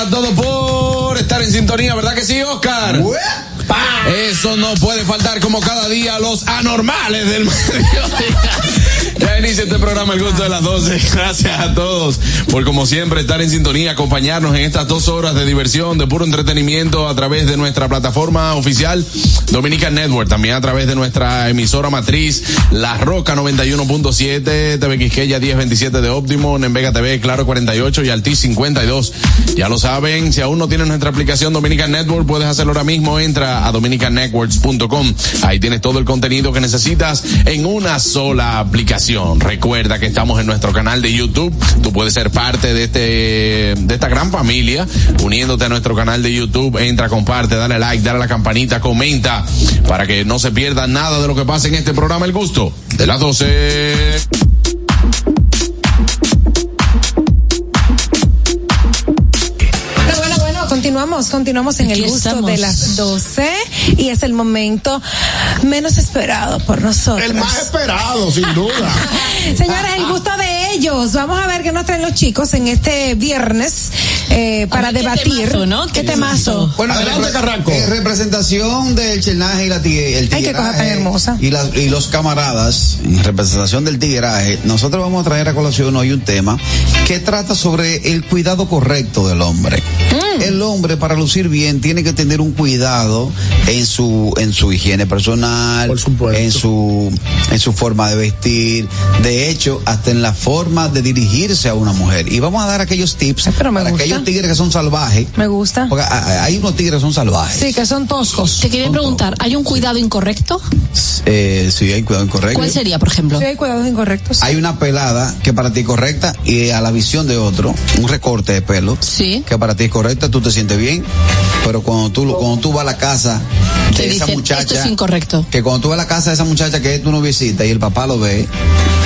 a todos por estar en sintonía, ¿verdad que sí, Oscar? Eso no puede faltar como cada día los anormales del Inicia este programa El Gusto de las 12. Gracias a todos por como siempre estar en sintonía, acompañarnos en estas dos horas de diversión, de puro entretenimiento a través de nuestra plataforma oficial Dominican Network, también a través de nuestra emisora matriz La Roca 91.7, TV Quisqueya 1027 de Óptimo, en Vega TV Claro 48 y Altis 52. Ya lo saben, si aún no tienes nuestra aplicación Dominican Network, puedes hacerlo ahora mismo, entra a dominicannetworks.com. Ahí tienes todo el contenido que necesitas en una sola aplicación. Recuerda que estamos en nuestro canal de YouTube. Tú puedes ser parte de este, de esta gran familia, uniéndote a nuestro canal de YouTube. Entra, comparte, dale like, dale a la campanita, comenta, para que no se pierda nada de lo que pasa en este programa El Gusto de las 12. Continuamos, continuamos en el gusto de las 12 y es el momento menos esperado por nosotros. El más esperado, sin duda. Señores, el gusto de ellos. Vamos a ver qué nos traen los chicos en este viernes eh, para debatir. Qué temazo, ¿no? ¿Qué temazo? Bueno, adelante, Carranco. Eh, representación del Chenaje y la tigre, el Ay, qué cosa tan hermosa. Y, las- y los camaradas, en representación del tigraje, nosotros vamos a traer a colación hoy un tema que trata sobre el cuidado correcto del hombre. Mm. El hombre, para lucir bien, tiene que tener un cuidado en su, en su higiene personal, en su, en su forma de vestir, de hecho, hasta en la forma de dirigirse a una mujer. Y vamos a dar aquellos tips pero me para gusta. Aquellos tigres que son salvajes. Me gusta. Porque a- a- hay unos tigres que son salvajes. Sí, que son toscos. Te quería preguntar, ¿hay un cuidado incorrecto? Eh, sí, hay cuidado incorrecto. ¿Cuál sería, por ejemplo? Sí, hay cuidados incorrectos. Hay una pelada que para ti es correcta y a la visión de otro, un recorte de pelo, Sí. que para ti es correcta, tú te sientes bien, pero cuando tú, cuando tú vas a la casa de esa dicen, muchacha, esto es incorrecto. que cuando tú vas a la casa de esa muchacha que es tu noviecita y el papá lo ve,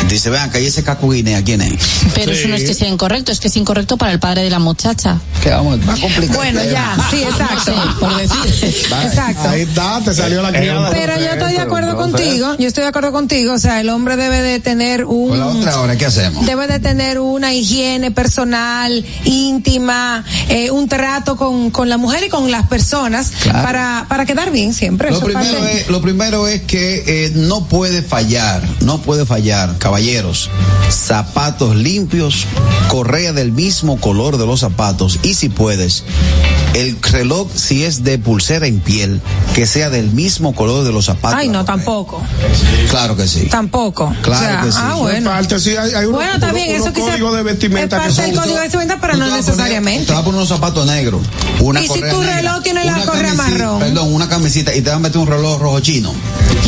dice, vean, que ahí ese caco guinea, ¿quién es? Pero eso no es que sea incorrecto, es que es incorrecto para el padre de la muchacha. Que vamos, va a complicar. Bueno, ya, sí, exacto. Por decir. Exacto. Ahí está, te salió la criada. Pero yo estoy de acuerdo contigo, yo estoy de acuerdo contigo, o sea, el hombre debe de tener Con la un otra hora, ¿qué hacemos? debe de tener una higiene personal, íntima, eh, un trato con, con la mujer y con las personas Claro. para, para quedar bien siempre. Lo primero, es, lo primero es que eh, no puede fallar, no puede fallar, caballeros, zapatos limpios, correa del mismo color de los zapatos y si puedes, el reloj si es de pulsera en piel, que sea del mismo color de los zapatos. Ay, no, tampoco, Claro que sí. tampoco. Claro O sea, que sí. Ah, bueno. Parte, sí, hay, hay unos, Bueno, bien, unos- eso quizás códigos de vestimenta es que parte son. del código de vestimenta, pero no poner- necesariamente. te vas a poner unos zapatos negros. Una ¿Y si correa tu negra, reloj tiene la correa marrón? Perdón, una camisita y te vas a meter un reloj rojo chino.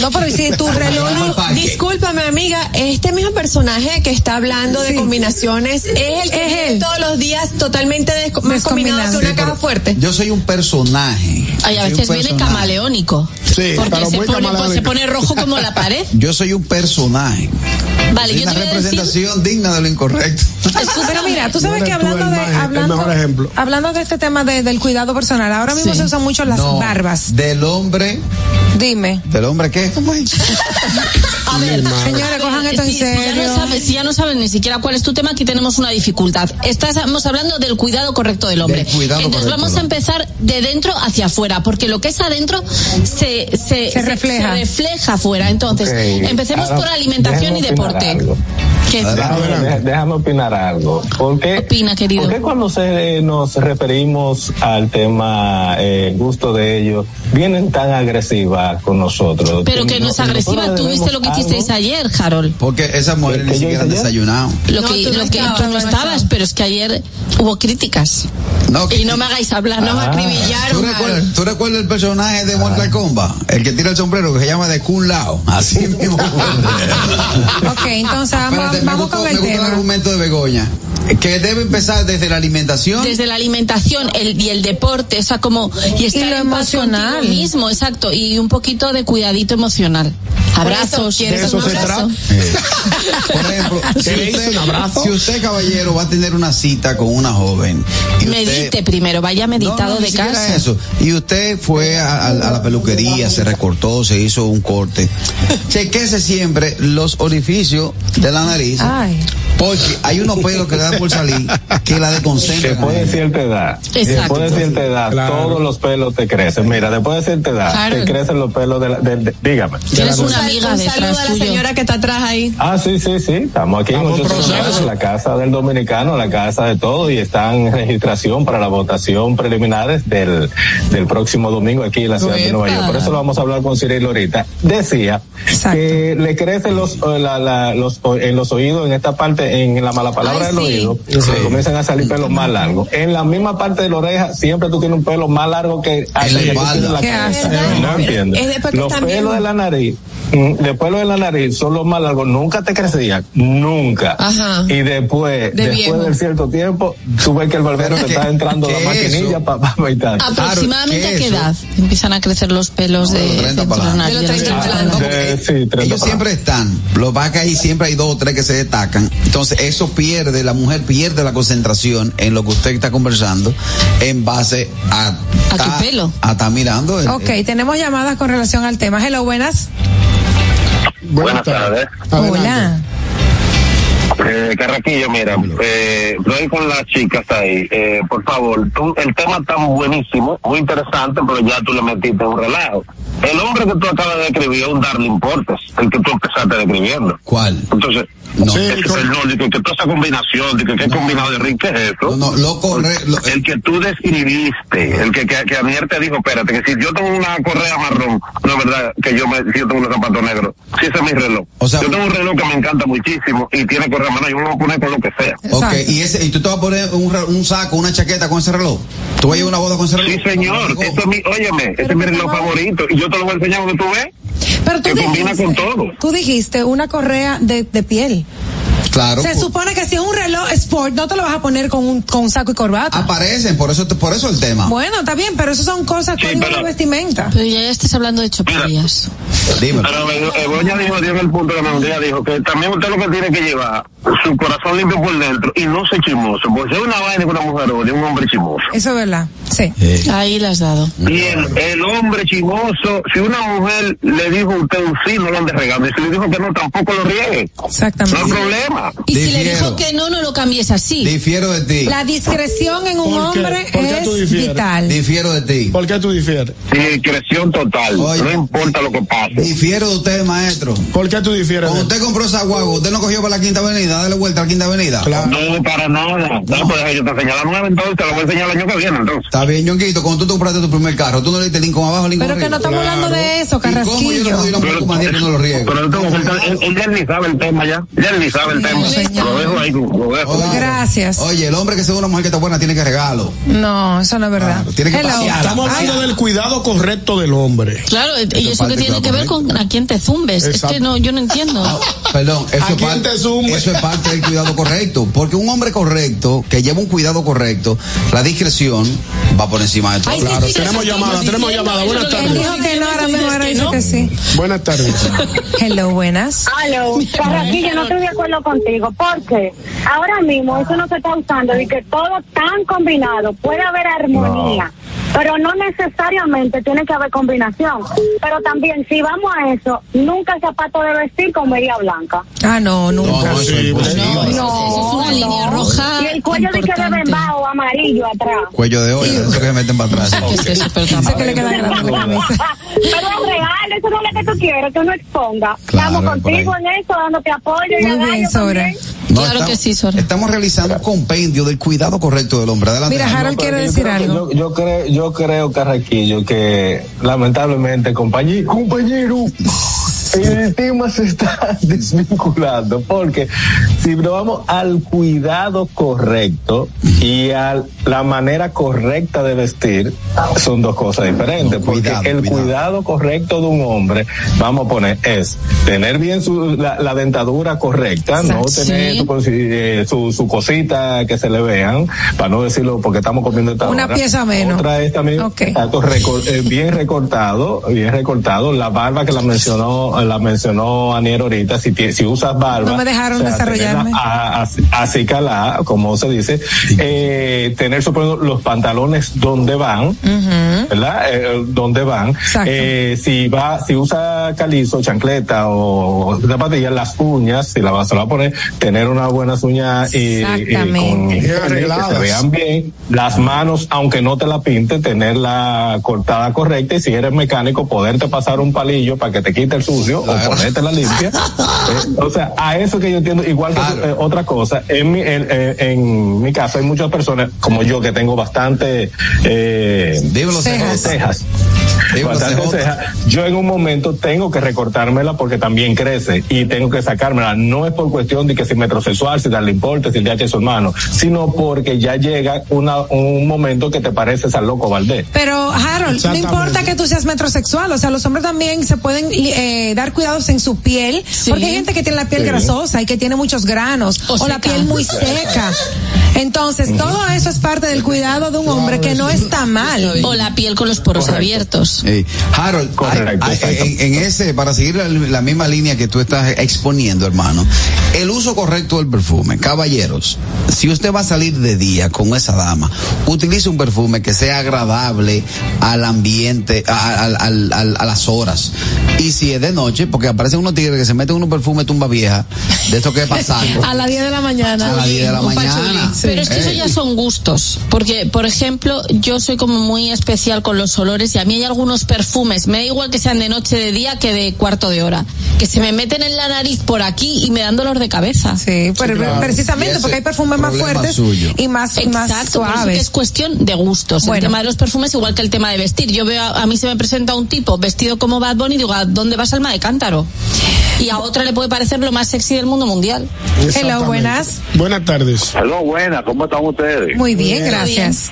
No, pero ¿y si tu reloj. Discúlpame, amiga, este mismo personaje que está hablando Sí. de combinaciones es el que Es él. todos los días totalmente más combinado Descombinado. que una Sí, caja fuerte. Yo soy un personaje. Ay, a veces viene camaleónico. Sí, porque pero se muy pone, pues, se pone rojo como la pared. Yo soy un personaje. Vale, yo una te voy a decir, representación digna de lo incorrecto. Pero mira, tú sabes No que hablando de ma- el hablando, mejor ejemplo. hablando de este tema de- del cuidado personal, ahora mismo Sí. se usan mucho las No, barbas. Del hombre, Dime. del hombre qué? ¿Cómo es? a ver, Señores, cojan esto en si, si ya serio. no sabes, si ya no sabes ni siquiera cuál es tu tema, aquí tenemos una dificultad. Estamos hablando del cuidado correcto del hombre. Del cuidado Entonces correcto vamos a empezar de dentro hacia afuera, porque lo que es adentro se, se, Se refleja. se refleja afuera. Entonces, empecemos ahora, por alimentación y deporte. Déjame, déjame opinar algo. ¿Por qué, Opina, querido. ¿Por qué cuando se, nos referimos al tema eh, gusto de ellos, vienen tan agresivas con nosotros? Pero que no es agresiva. Tú viste lo que hicisteis ayer, Harold. Porque esas mujeres ¿Qué- ni siquiera han desayunado. Lo No, que, tú no lo que estabas, tú no no estabas, pero es que ayer hubo críticas. No, Y no me hagáis hablar, no me Ah. ¿Tú acribillaron. recuerdas, Harold. ¿Tú recuerdas el personaje de Mortal Kombat? El que tira el sombrero que se llama de Kun Lao. Así mismo. Ok, entonces vamos, Espérate, vamos gustó- con me el gustó el tema. argumento de Begoña. Que debe empezar desde la alimentación. Desde la alimentación el, y el deporte, o sea, como. Y estar Y lo emocional. mismo, exacto. Y un poquito de cuidadito emocional. Abrazos. ¿quieres De eso se trata. Eh, Por ejemplo, si ¿Qué le hizo, usted, un abrazo? si usted, caballero, va a tener una cita con una joven. y usted- Medite primero, vaya meditado No, no, ni de casa. eso. Y usted fue a, a- a la peluquería, se recortó, se hizo un corte. Chequese siempre los orificios de la nariz. Ay. Porque hay unos pelos que le dan por salir que la desconcentran. Después de cierta edad, Exacto. después de cierta edad, Claro. todos los pelos te crecen. Mira, después de cierta edad, Claro. te crecen los pelos de la, de- de- dígame. Tienes Un una amiga un la señora que está atrás ahí. Ah, sí, sí, sí. Estamos aquí en Estamos en 809, proceso. la casa del dominicano, la casa de todo, y están en registración para la votación preliminares del, del próximo domingo aquí en la ciudad de Nueva York. Por eso lo vamos a hablar con Cirilo ahorita. Decía Exacto. que le crecen los, eh, la- la- los, o- en los oídos, en esta parte, en la mala palabra Ay, del sí. oído, le comienzan a salir pelos más largos. En la misma parte de la oreja, siempre tú tienes un pelo más largo que hasta la que la. No entiendo. Es después que Los pelos de la nariz, mm, los de la nariz son los más largos, nunca te crecían, nunca. Ajá. Y después, De después viejo. de cierto tiempo, tú ves que el barbero te ¿Qué- está entrando la maquinilla para afeitar. Aproximadamente Claro, a qué ¿qué es edad empiezan a crecer los pelos de, de los 30 de para entre la adelante. nariz De los y 30 los para pelos? Eh, sí, 30 Ellos para siempre están. Lo va que ahí siempre hay dos o tres que se destacan. Entonces, eso pierde, la mujer pierde la concentración en lo que usted está conversando en base a. A tu pelo. A estar mirando. el- Ok, tenemos llamadas con relación al tema. Hello, buenas. Buenas tardes. Hola. Eh, Carraquillo, mira, eh, estoy con las chicas ahí. Eh, por favor, tú, el tema está buenísimo, muy interesante, pero ya tú le metiste un relajo. El hombre que tú acabas de describir es un Darling Portes, el que tú empezaste describiendo. ¿Cuál? Entonces, No. Sí, ese es el no, de que, que toda esa combinación, de que qué combinado de rico es eso. No, no, lo corre. lo- El que tú describiste, el que, que, que Anier te dijo, espérate, que si yo tengo una correa marrón, no es verdad que yo me si yo tengo unos zapatos negros. Si ese es mi reloj. O sea- yo tengo un reloj que me encanta muchísimo y tiene correa marrón, yo me lo voy a poner con lo que sea. Ok, y, ese, y tú te vas a poner un, un saco, una chaqueta con ese reloj. ¿Tú vas a ir a una boda con ese reloj? Sí, señor, eso es mi, óyeme, ese es mi reloj favor. favorito y yo te lo voy a enseñar donde tú ves. Pero tú Que combina dijiste, con todo. tú dijiste una correa de, de piel. Claro. Se supone que si es un reloj sport, no te lo vas a poner con un, con un saco y corbata. Aparecen, por eso, por eso el tema. Bueno, está bien, pero eso son cosas Sí, código pero- de vestimenta. Pero ya estás hablando de choperías. Dímelo. Pero eh, Begoña dijo, en el punto que me dijo que también usted lo que tiene que llevar su corazón limpio por dentro y no ser chismoso, porque es una vaina con una mujer o de un hombre chismoso. Eso es verdad. Sí. Ahí las has dado. Y el, el hombre chismoso, si una mujer le dijo a usted un sí, no lo ande regando. Y si le dijo que no, tampoco lo riegue. No hay Exactamente. problema. Y si le dijo que no, no lo cambies así. Difiero de ti. La discreción en un hombre ¿Por qué tú es vital. Difiero de ti. ¿Por qué tú difieres? Discreción total. Oye. no importa lo que pase. Difiero de usted, maestro. ¿Por qué tú difieres? Cuando usted compró esa guagua, ¿usted no cogió para la quinta avenida? Dale vuelta a la quinta avenida. Claro. No, para nada. No, pues yo te enseño la nueva, entonces te la voy a enseñar el año que viene, entonces. Está bien, Ñonguito, cuando tú te compraste tu primer carro, tú no le diste Lincoln abajo, Lincoln Pero que no estamos hablando de eso, ¿Y cómo yo no Carrasquillo. doy que no lo riego? Pero entonces, él, él, él ni sabe el tema ya. Ya él ni sabe el tema. Señor. Lo dejo ahí, lo dejo. Oye, Gracias. Oye, el hombre que sea una mujer que está buena tiene que regalo. No, eso no es verdad. Claro, tiene que Hello. pasear. Estamos hablando del cuidado correcto del hombre. Claro, y Eso que tiene que ver con a quién te zumbes. Es Exacto. que no, yo no entiendo. Perdón, eso ¿A es, quién parte, te zumbe? eso es parte del cuidado correcto. Porque un hombre correcto, que lleva un cuidado correcto, la discreción va por encima de todo. Ay, sí, Claro, sí, tenemos eso llamada, tenemos llamada. Buenas es lo que Él tardes. dijo que no, ahora mismo dice que sí. Buenas tardes. Hello, buenas. Carraquillo, no estoy de acuerdo contigo, porque ahora mismo eso no se está usando de que todo tan combinado, puede haber armonía, pero no necesariamente tiene que haber combinación. Pero también, si vamos a eso, nunca el zapato de vestir con media blanca. Ah, no, No, nunca. no. No, eso, eso es una línea roja. Y el cuello de que de importante. bembao amarillo atrás. Cuello de olla, eso que se meten para atrás. ¿Qué es eso? Que le queda grande la camisa. Pero es real, eso no es lo que tú quieres, que uno exponga. Claro, Estamos contigo en eso, dándote apoyo y Muy bien, Sora. No, Claro estamos- que sí, Sora. Estamos realizando un compendio del cuidado correcto del hombre. Adelante. Mira. Harold quiere decir creo que- algo. Yo, yo creo, yo creo, Carraquillo, que lamentablemente, compañero, compañero, el tema se está desvinculando, porque si nos vamos al cuidado correcto y a la manera correcta de vestir, son dos cosas diferentes, No, porque el cuidado. cuidado correcto de un hombre, vamos a poner, es tener bien su, la, la dentadura correcta, no tener Sí. su, cosi- eh, su, su cosita que se le vean, para no decirlo porque estamos comiendo esta Una hora. pieza menos. Otra es también recor- eh, bien recortado, bien recortado, la barba que la mencionó la mencionó Anier ahorita, si, si usas barba. No me dejaron o sea, desarrollarme. acicalada, como se dice, eh, tener ejemplo, los pantalones donde van, ¿verdad? Eh, donde van. Eh, si va, si usa calizo, chancleta o zapatillas, las uñas, si la vas a la poner, tener unas buenas uñas y, y con que se vean bien. Las manos, aunque no te la pinte, tenerla cortada correcta y si eres mecánico, poderte pasar un palillo para que te quite el sucio o ponerte la limpia. Eh, o sea, a eso que yo entiendo, igual que tú, eh, otra cosa, en mi, en, en- en mi caso hay muchas personas como yo que tengo bastante eh, Cejas. Cejas. Yo en un momento tengo que recortármela porque también crece y tengo que sacármela. No es por cuestión de que si metrosexual, si darle importe, si el DH es su hermano, sino porque ya llega una, un momento que te pareces al loco Valdés. Pero Harold, no importa que tú seas metrosexual, o sea, los hombres también se pueden eh, dar cuidados en su piel, Sí. porque hay gente que tiene la piel Sí. grasosa y que tiene muchos granos, O o, la piel muy seca. Entonces, todo eso es parte del cuidado de un hombre que no está mal. O la piel con los poros Correcto. abiertos. Harold, Correcto, hay- hay- exacto. en, en ese, para seguir la, la misma línea que tú estás exponiendo, hermano, el uso correcto del perfume. Caballeros, si usted va a salir de día con esa dama, utilice un perfume que sea agradable al ambiente, a, a las horas. Y si es de noche, porque aparecen unos tigres que se meten unos perfumes tumba vieja, de esto que es pasando. A las 10 de la mañana. A las 10 de la mañana. Pero es que eso ya son gustos. Porque, por ejemplo, yo soy como muy especial con los olores y a mí hay algunos perfumes, me da igual que sean de noche, de día, que de cuarto de hora, que se me meten en la nariz por aquí y me dan dolor de cabeza. Sí, pero claro. Y precisamente porque hay perfumes más fuertes suyo. y más, y más Exacto, por eso que suaves. es cuestión de gustos. Bueno. El tema de los perfumes igual que el tema de vestir. Yo veo, a, a mí se me presenta un tipo vestido como Bad Bunny y digo, ¿a dónde vas alma de cántaro? Y a otra le puede parecer lo más sexy del mundo mundial. Exactamente. buenas. Buenas tardes. Aló, buena, ¿cómo están ustedes? Muy bien, gracias.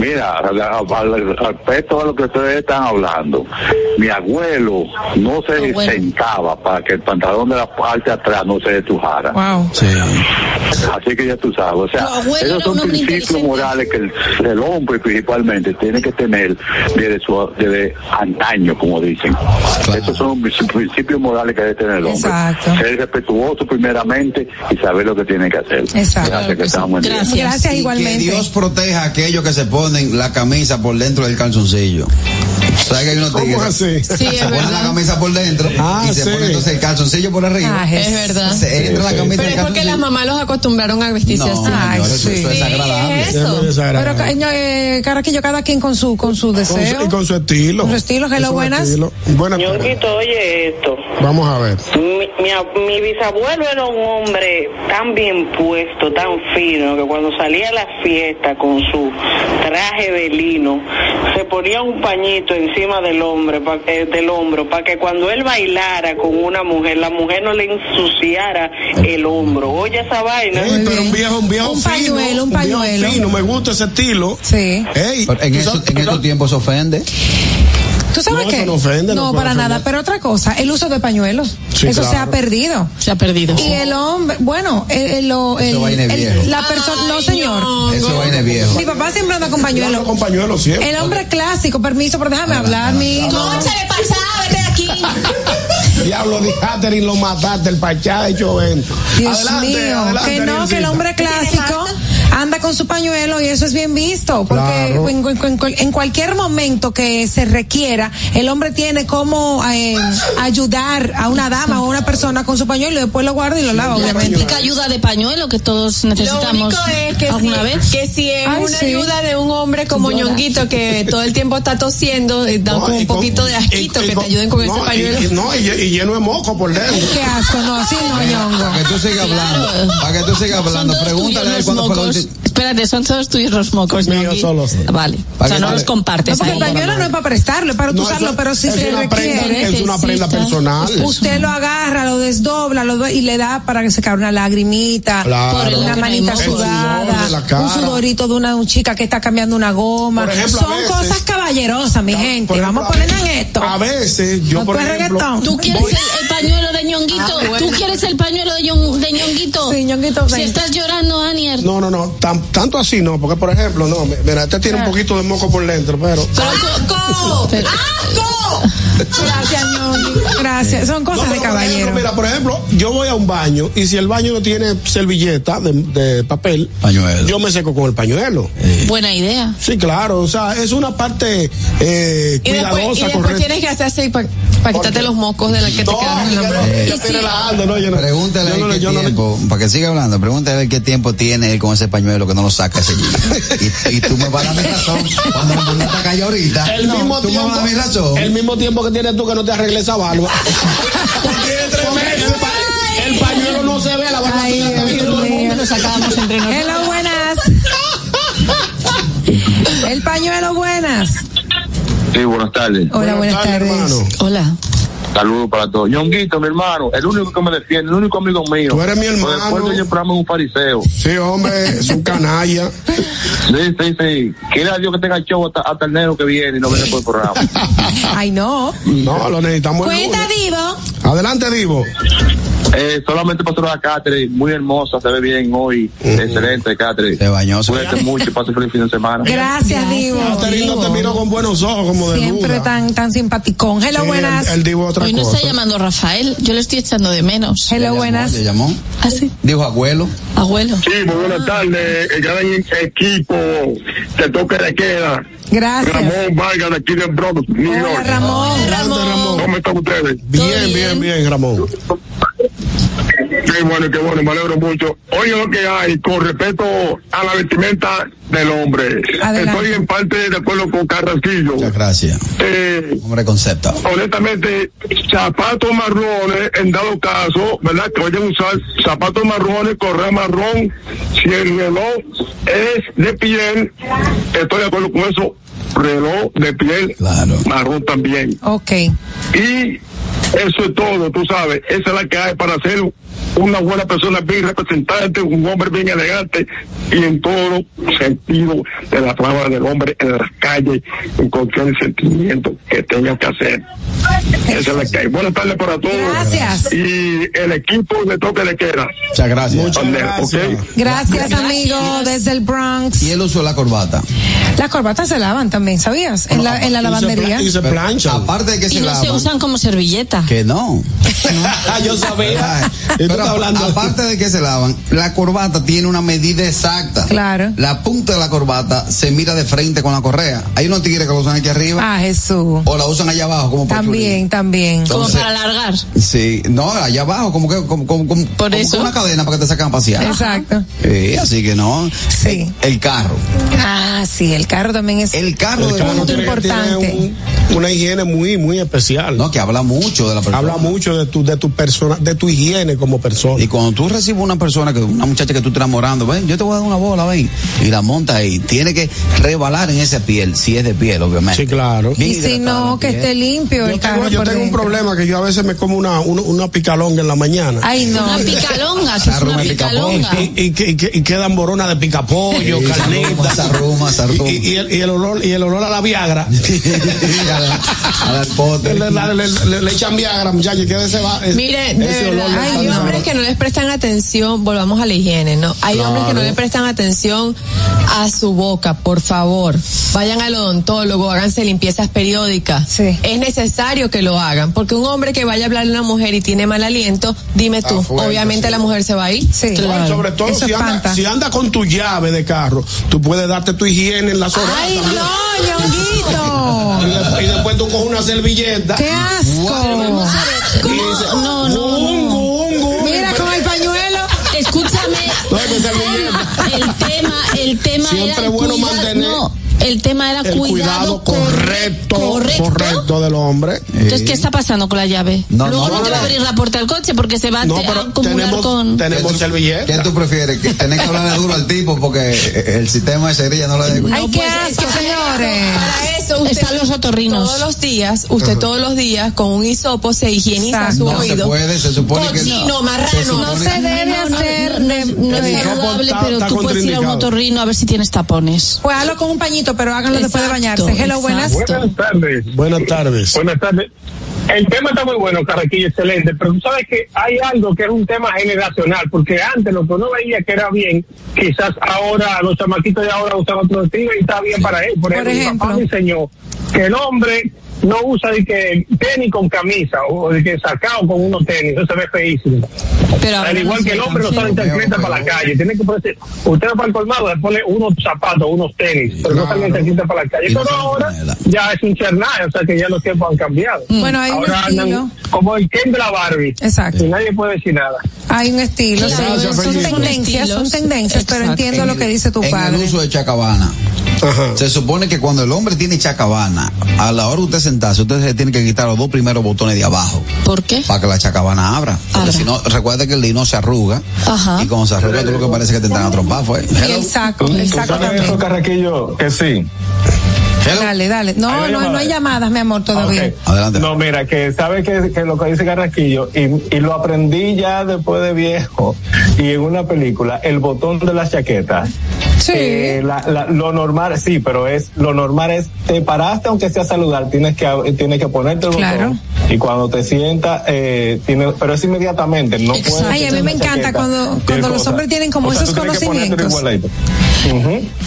Mira, al, al- al respecto a lo que ustedes están hablando, mi abuelo no se Abuelo. sentaba para que el pantalón de la parte de atrás no se destujara. Wow. Sí. Así que ya tú sabes, o sea, esos son principios morales que el, el hombre principalmente tiene que tener desde, su, desde antaño, como dicen. Claro. Esos son princi- principios morales que debe tener el hombre. Exacto. Ser respetuoso primeramente y saber lo que tiene que hacer. Exacto. Gracias, que estamos en día. Gracias. Gracias Y igualmente. Que Dios proteja a aquellos que se ponen la camisa por dentro del calzoncillo. ¿Sabes que hay unos ¿Cómo tigres? así? Sí, es se ponen la verdad. camisa por dentro Ah, y se sí. pone entonces el calzoncillo por arriba. Ah, Es verdad. Se entra la camisa Pero es porque las mamás los acostumbraron a vestirse No, así. Ay, eso, sí. eso es agradable. Es desagradable. Pero, eh, Carraquillo, cada quien con su, con su Con su- deseo. y con su estilo. Con su estilo, hello, buenas. Buenas oye esto. Vamos a ver. Mi, mi bisabuelo era un hombre tan bien puesto, tan fino, que cuando salía a la fiesta con su traje de lino, se ponía un pañito encima del hombre, pa- eh, del hombro, para que cuando él bailara con una mujer, la mujer no le ensuciara el hombro. Oye esa vaina. Ey, pero un viejo, un viejo Un fino. pañuelo, un viejo pañuelo. fino, me gusta ese estilo. Sí. Ey, en, ¿tú eso- en estos tiempos se ofende. ¿Tú sabes No, qué? eso no ofende, no para ofender. nada. Pero otra cosa, el uso de pañuelos. Sí, eso se ha perdido. Se ha perdido. Y el hombre, bueno, el, el, lo- el- el- viejo. la persona, no señor. Eso vaina es viejo. Mi papá siempre anda con Yo pañuelo. ando con pañuelo siempre. El hombre clásico, permiso, pero déjame hablar, mi. Cónchale, pasada, vete de aquí. Diablo de Catherine lo mataste, el pachá hecho vento. Dios Adelante, mío, adelante, que no, que el hombre clásico anda con su pañuelo y eso es bien visto, porque Claro. en, en- en- en cualquier momento que se requiera, el hombre tiene como eh, ayudar a una dama o a una persona con su pañuelo y después lo guarda y lo lava, La obviamente. típica ayuda de pañuelo que todos Lo necesitamos único es que si, vez. que si es Ay, una sí. ayuda de un hombre como Llora. ñonguito que todo el tiempo está tosiendo, eh, da No, como un con- poquito de asquito y- y que te ayuden con no, ese pañuelo. y- no, y, y lleno de moco por dentro. Qué asco, no, así no, ñongo. Para que tú sigas hablando. Para que tú sigas hablando. Pregúntale cuándo fue última. Espérate, son todos tuyos los mocos, Míos solos. Vale. O sea, no los compartes. No, porque ahí. el pañuelo no es para prestarlo, es para No, usarlo, eso- pero si es se prenda- requiere. es una prenda personal. Usted lo agarra, lo desdobla lo do- y le da para que se caiga una lagrimita, Claro. por una manita sudada, un sudorito de una un chica que está cambiando una goma. Por ejemplo, a Son veces- cosas caballerosas, mi gente. Ejemplo, Vamos a ponernos en esto. A veces, yo por ejemplo. ¿Tú quieres el, el pañuelo de ñonguito? Ah, ¿Tú quieres el pañuelo de, Ñon- de ñonguito? Sí, Ñonguito, Si estás llorando, Anier. No, no, no. Tam- tanto así no, porque por ejemplo, no, mira, este tiene un poquito de moco por dentro, pero. ¡Asco! Gracias, ñoñi. Gracias. Son cosas No, de pero, por ejemplo, caballero. Mira, por ejemplo, yo voy a un baño y si el baño no tiene servilleta de, de papel, Pañuelo. yo me seco con el pañuelo. Buena idea. Sí, claro, o sea, es una parte eh, Y después, y cuidadosa, después correcta. tienes que hacer así para quitarte los mocos de la que te quedaron en la mano. no- yo Y estoy sí, relajando, no, yo no- Pregúntale yo no qué yo tiempo, para que siga hablando, pregúntale a ver qué tiempo tiene él con ese pañuelo que no lo saca ese y, y tú me vas a dar mi razón. Cuando la monita cayó ahorita, el mismo tú me vas a dar mi razón. tiempo, el mismo tiempo que tienes tú que no te arregles esa barba. Porque tiene tres meses, el, pa- el pañuelo no se ve, la barba Ay, tuya está Dios viendo. mío. Lo sacábamos entre nosotros. Hello, buenas. El pañuelo, buenas. Sí, buenas tardes. Hola, buenas tardes. Hola. Saludos para todos. Ñonguito, mi hermano, el único que me defiende, el único amigo mío. Tú eres mi hermano. Después de yo programa es un fariseo. Sí, hombre, es un canalla. Sí, sí, sí. Quiere a Dios que tenga show hasta, hasta el enero que viene y no viene por el programa. Ay, no. No, lo necesitamos. Cuenta. Divo. Adelante, Divo. Eh, solamente pasó a Catherine, muy hermosa, se ve bien hoy. Excelente, Catherine. Se bañó, se Cuídate mucho y pase feliz fin de semana. Gracias, Divo. Catherine no te miró con buenos ojos como de Siempre duda. tan, tan simpaticón. Hello, Sí, buenas. El, el Divo otra Hoy no cosa. está llamando Rafael. Yo le estoy echando de menos. Hello, buenas. ¿Le llamó? ¿Ah, sí? Dijo abuelo. Abuelo. Sí, muy buenas tardes. El gran equipo de toque de queda. Gracias. Vargas de aquí de Bronx, New Hola, Ramón. Adelante, Ramón. ¿Cómo están ustedes? Bien, bien, bien, Ramón. Qué bueno, qué bueno, me alegro mucho. Oye lo que hay con respecto a la vestimenta del hombre. Adelante. Estoy en parte de acuerdo con Carrasquillo. Muchas gracias. Eh, Hombre concepto. honestamente, zapatos marrones, en dado caso, ¿verdad? Que vayan a usar zapatos marrones, correa marrón, si el reloj es de piel, estoy de acuerdo con eso, reloj de piel Claro. marrón también. Ok. Y eso es todo, tú sabes, esa es la que hay para ser una buena persona bien representante, un hombre bien elegante y en todo sentido de la palabra del hombre en las calles, en cualquier sentimiento que tenga que hacer. Esa es la que hay. Buenas tardes para todos. Gracias. Y el equipo de toque de queda. Muchas gracias. Muchas gracias. Gracias, amigo, desde el Bronx. Y él usó la corbata. Las corbatas se lavan también, ¿sabías? En la, en la lavandería. Y se plancha. Aparte de que Y se no se usan como servilleta. que no. Ah, yo sabía. Hablando. aparte de que se lavan, la corbata tiene una medida exacta. Claro. La punta de la corbata se mira de frente con la correa. Hay unos tigres que lo usan aquí arriba Ah, Jesús. o la usan allá abajo como También, también. Como para alargar. Sí, no, allá abajo como que como, como, como- Por como eso. una cadena para que te sacan a pasear. Exacto. Sí, así que no. Sí. El, el carro. Ah, sí, el carro también es. El carro El de carro tiene, importante. tiene un- una higiene muy, muy especial. no, que habla mucho de la persona. Habla mucho de tu, de tu persona, de tu higiene como persona. Y cuando tú recibes una persona, que una muchacha que tú estás enamorando, ven, yo te voy a dar una bola, ven, y la monta ahí, tiene que rebalar en esa piel, si es de piel, obviamente. Sí, claro. Bien Y si no, que esté limpio el Yo carro. tengo, yo tengo un problema que yo a veces me como una, una, una picalonga en la mañana. Ay, no. Una picalonga, es una el picalonga. y, y, que- y y quedan boronas de picapollo, Sí, carnitas. se arruma, se arruma. Y, y el, y el olor, y el olor a la Viagra. a la- a la le, le- le- le- le echan Viagra, muchachos, que ese va. Mire, ese olor le hay pasa. Hombres que no les prestan atención, volvamos a la higiene, ¿no? Hay hombres que no le prestan atención a su boca, por favor. Vayan al odontólogo, háganse limpiezas periódicas. Sí. Es necesario que lo hagan, porque un hombre que vaya a hablarle a una mujer y tiene mal aliento, dime tú, fuerte, obviamente sí. la mujer se va a ir. Sí. Sobre todo si anda, si anda con tu llave de carro, tú puedes darte tu higiene en las orejas. Ay, también. no, ñonguito. Y, de- y después tú coges una servilleta. Qué asco. y No, no, el tema Siempre era bueno mantener no, el tema era El cuidado correcto, correcto. correcto del hombre. Entonces, ¿qué está pasando con la llave? No, Luego no, no, te va a abrir la puerta del coche porque se va No, a acumular tenemos, con... tenemos ¿Qué servilleta. tú prefieres? Que tener que hablarle duro al tipo porque el sistema de seguridad no lo deja. Ay, qué asco, señores. Para eso usted Están los otorrinos. todos los días, usted todos los días con un hisopo se higieniza Exacto. su No se oído. puede, se supone que no. marrano. No se debe hacer. no, de- es de- saludable, pero tú puedes ir a un otorrino a ver si tienes tapones. Pues hazlo con un pañito, pero háganlo después de Exacto, bañarse. Hello, buenas. exacto. Buenas tardes. Buenas tardes. Buenas tardes. El tema está muy bueno, Carraquillo, excelente, pero tú sabes que hay algo que es un tema generacional, porque antes lo que uno veía que era bien, quizás ahora los chamaquitos de ahora usan otro estilo y está bien para él. Por, Por ejemplo, mi papá ejemplo. me enseñó que el hombre no usa de que tenis con camisa o de que sacado con unos tenis, eso se ve feísimo. Pero Al no igual que el hombre no sale en feo. chancleta para la calle, tiene que ponerse, usted va para el colmado, le pone unos zapatos, unos tenis, pero no sale en chancleta para la calle. No Pero ahora ya es un chernay, o sea que ya los tiempos han cambiado. Bueno, hay un Ahora estilo. andan como el Ken de la Barbie. Exacto. Y nadie puede decir nada. Hay un estilo, sí, son tendencias, son tendencias, pero entiendo lo que dice tu en padre. el uso de chacabana. Se supone que cuando el hombre tiene chacabana, a la hora de usted sentarse, usted se tiene que quitar los dos primeros botones de abajo ¿Por qué? para que la chacabana abra. Porque si no, recuerda que el lino se arruga. Ajá. Y cuando se arruga, tú lo que parece que te están a trompar, fue. Y el saco, el saco ¿Sabes eso, también. Carraquillo? Que sí. Dale, dale. No, no, no hay llamada. llamadas, mi amor, todavía. Adelante. No, mira, que sabe que, que lo que dice Carraquillo, y, y lo aprendí ya después de viejo, y en una película, el botón de las chaquetas. Sí. Eh, la- la- lo normal, sí, pero es lo normal es te paraste aunque sea saludar, tienes que tienes que ponerte el Claro. botón y cuando te sientas, eh, tiene, pero es inmediatamente, no puedes. Ay, a mí me encanta chaqueta cuando- cuando los hombres tienen como O sea, esos que conocimientos.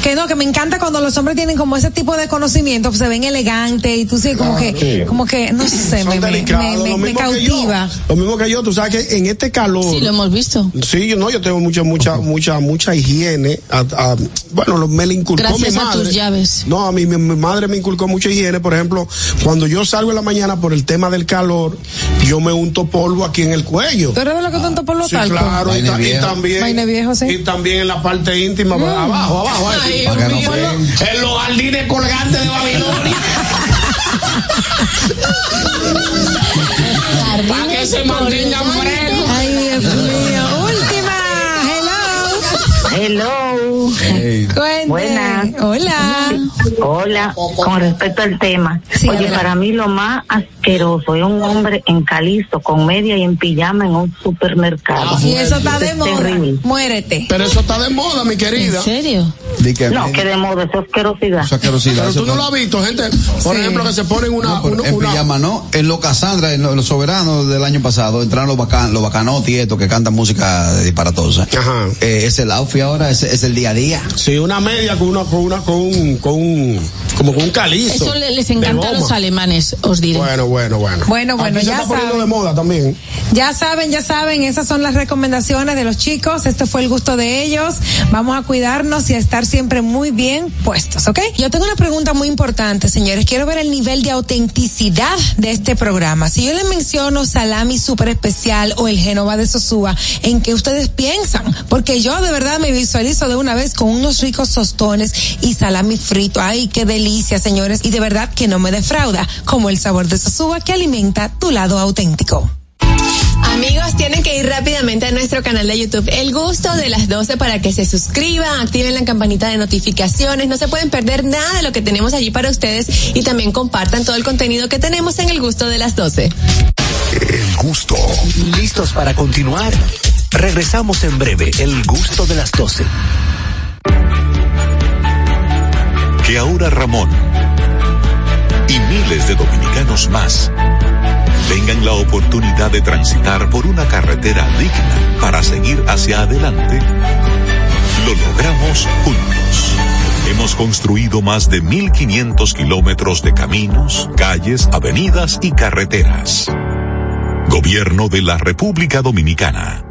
Que no, que me encanta cuando los hombres tienen como ese tipo de conocimiento, se ven elegantes y tú sí, como que, sí. como que, no sé, Son me, me, delicados, me, me- lo me mismo que yo. cautiva. Lo mismo que yo, tú sabes que en este calor. Sí, lo hemos visto. Sí, yo no, yo tengo mucha, mucha, mucha, mucha higiene. A- a- bueno, me la inculcó Gracias mi a madre. tus llaves. No, a mí mi, mi madre me inculcó mucha higiene. Por ejemplo, cuando yo salgo en la mañana por el tema del calor, yo me unto polvo aquí en el cuello. ¿Tú eres de lo que tanto por lo Sí, talco? claro, y, ta- también. Vaina viejo, sí. Y también en la parte íntima, abajo, abajo. ahí. Para que no peguen. en los jardines colgantes de Babilonia. Para que se mantengan frescos. Ay, Dios mío. Última. Hello. Hello. Ey, Cuente. Buenas. Hola. Hola, con respecto al tema. Sí, Oye, adelante. para mí lo más asqueroso es un hombre en calizo, con media y en pijama en un supermercado. Y eso está de moda. terrible. Muérete. Pero eso está de moda, mi ¿En querida. serio? di que No, que de moda, eso es asquerosidad. Eso es asquerosidad, Pero tú no lo has visto, gente. Por Sí. ejemplo, que se ponen una. No, una- en una- pijama no. En los Casandra, en los, soberanos del año pasado, entraron los, bacan, los estos que cantan música disparatosa. Ajá. Eh, es el outfit ahora, es, es el día a día. Sí, una media con una, con una, con un, con un, como con un calizo. Eso le- les encanta a los alemanes, os diré. Bueno, bueno, bueno. Bueno, bueno, Aquí se ya está poniendo saben. de moda también. Ya saben, ya saben, esas son las recomendaciones de los chicos. Este fue el gusto de ellos. Vamos a cuidarnos y a estar siempre muy bien puestos, ¿ok? Yo tengo una pregunta muy importante, señores. Quiero ver el nivel de autenticidad de este programa. Si yo les menciono salami super especial o el Genova de Sosúa, ¿en qué ustedes piensan? Porque yo de verdad me visualizo de una vez con unos ricos tostones y salami frito. Ay, qué delicia, señores. Y de verdad que no me defrauda, como el sabor de Sosúa que alimenta tu lado auténtico. Amigos, tienen que ir rápidamente a nuestro canal de YouTube El Gusto de las 12 para que se suscriban, activen la campanita de notificaciones, no se pueden perder nada de lo que tenemos allí para ustedes y también compartan todo el contenido que tenemos en El Gusto de las 12. El gusto. ¿Listos para continuar? Regresamos en breve, el gusto de las 12. Que ahora Ramón y miles de dominicanos más tengan la oportunidad de transitar por una carretera digna para seguir hacia adelante, lo logramos juntos. Hemos construido más de 1.500 kilómetros de caminos, calles, avenidas y carreteras. Gobierno de la República Dominicana.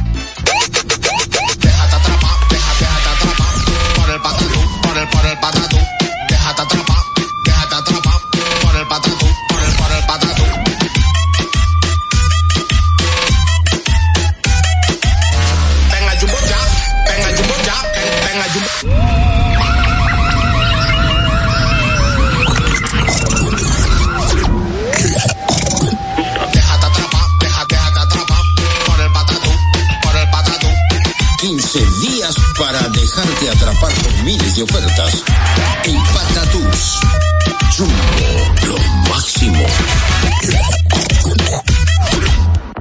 Para dejarte atrapar por miles de ofertas. El Patatús. Jumbo, lo máximo.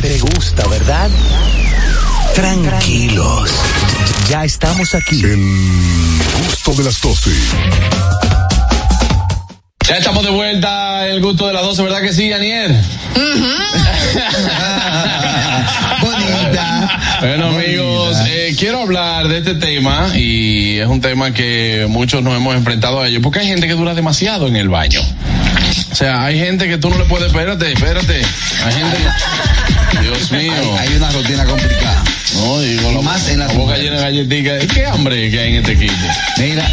te gusta, ¿verdad? Tranquilos. Ya estamos aquí. El gusto de las 12. Ya estamos de vuelta, el gusto de las 12, ¿verdad que sí, Aniel? Bonita. Bueno, amigos, eh, quiero hablar de este tema y es un tema que muchos nos hemos enfrentado a ello, porque hay gente que dura demasiado en el baño. O sea, hay gente que tú no le puedes, espérate, espérate. Hay gente que, Dios mío. Hay, hay una rutina complicada. No, digo, Y la, más en las la boca llena de galletitas. ¿Y qué hambre que hay en este kit? Mira,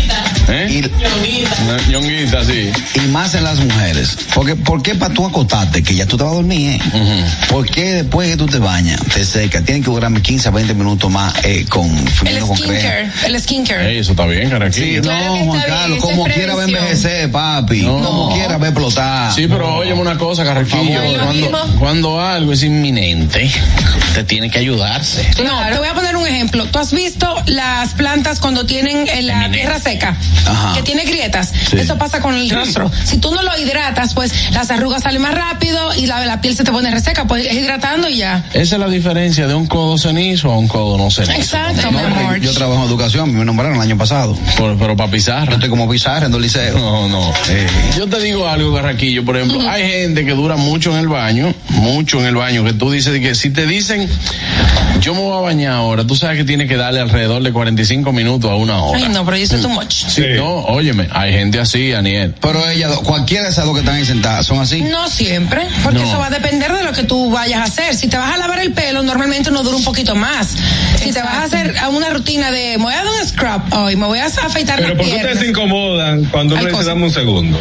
¿Eh? Una ñonguita, sí. y más en las mujeres. Porque, ¿por qué para tú acostarte, que ya tú te vas a dormir, eh? ¿Por qué después que tú te bañas, te secas, tienen que durarme 15 a 20 minutos más eh, con El fino con crema? skincare, el skincare. Eso está bien, Sí, caraquillo. Claro que no, Juan bien, Carlos, como quiera ver envejecer, papi. No. Como quiera ver explotar. Sí, pero óyeme una cosa, Carraquillo. Cuando, cuando algo es inminente, usted tiene que ayudarse. No, te voy a ejemplo. ¿Tú has visto las plantas cuando tienen eh, la tierra seca? Ajá. Que tiene grietas. Sí. Eso pasa con el rostro. Si tú no lo hidratas, pues las arrugas salen más rápido y la, la piel se te pone reseca. Pues es hidratando y ya. Esa es la diferencia de un codo cenizo a un codo no cenizo. Exacto, mi amor. yo trabajo en educación, me nombraron el año pasado. Pero, pero para Yo pizarra. estoy como pizarra en el liceo. No, no. Eh. Yo te digo algo, Garraquillo. Por ejemplo, hay gente que dura mucho en el baño, mucho en el baño, que tú dices que si te dicen, yo me voy a bañar ahora, tú sabes que tienes que darle alrededor de 45 minutos a una hora. Ay, no, pero yo soy too much. Sí, no, óyeme, hay gente así, Aniel. Pero ella, cualquiera de esas dos que están ahí sentadas, son así. No siempre, porque No. eso va a depender de lo que tú vayas a hacer. Si te vas a lavar el pelo, normalmente uno dura un poquito más. Si te vas a hacer a una rutina de, me voy a dar un scrub hoy, me voy a afeitar Pero ¿por qué ustedes se incomodan cuando cosas. dame un segundo?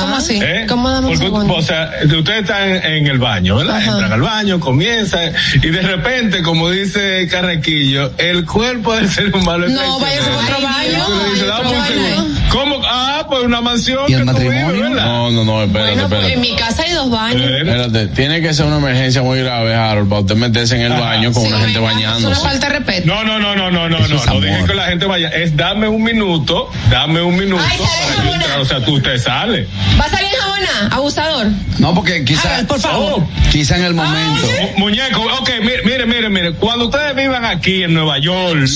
¿Cómo así? ¿Eh? ¿Cómo dame un Porque, segundo? O sea, ustedes están en el baño, ¿verdad? Entran al baño, comienzan, y de repente, como dice Carrequillo, el cuerpo del ser humano es No, váyase a otro baño. Un. ¿Cómo? Ah, pues una mansión ¿Y el que tú vives, matrimonio? No, no, no, espérate, Bueno, pues espérate. en mi casa hay dos baños. Espérate, tiene que ser una emergencia muy grave, Harold, para usted meterse en el Ajá. baño con Sí, una gente Eso no bañándose. falta de respeto. No, no, no, no, no, no, Eso no. No dije amor. que la gente vaya. Es dame un minuto, dame un minuto Ay, ¿sabes para yo entrar. O sea, tú usted sale. ¿Va a salir Abusador. No, porque quizá, Harold, por favor. quizá en el momento. Mu- Muñeco, ok, mire, mire, mire, cuando ustedes vivan aquí en Nueva York,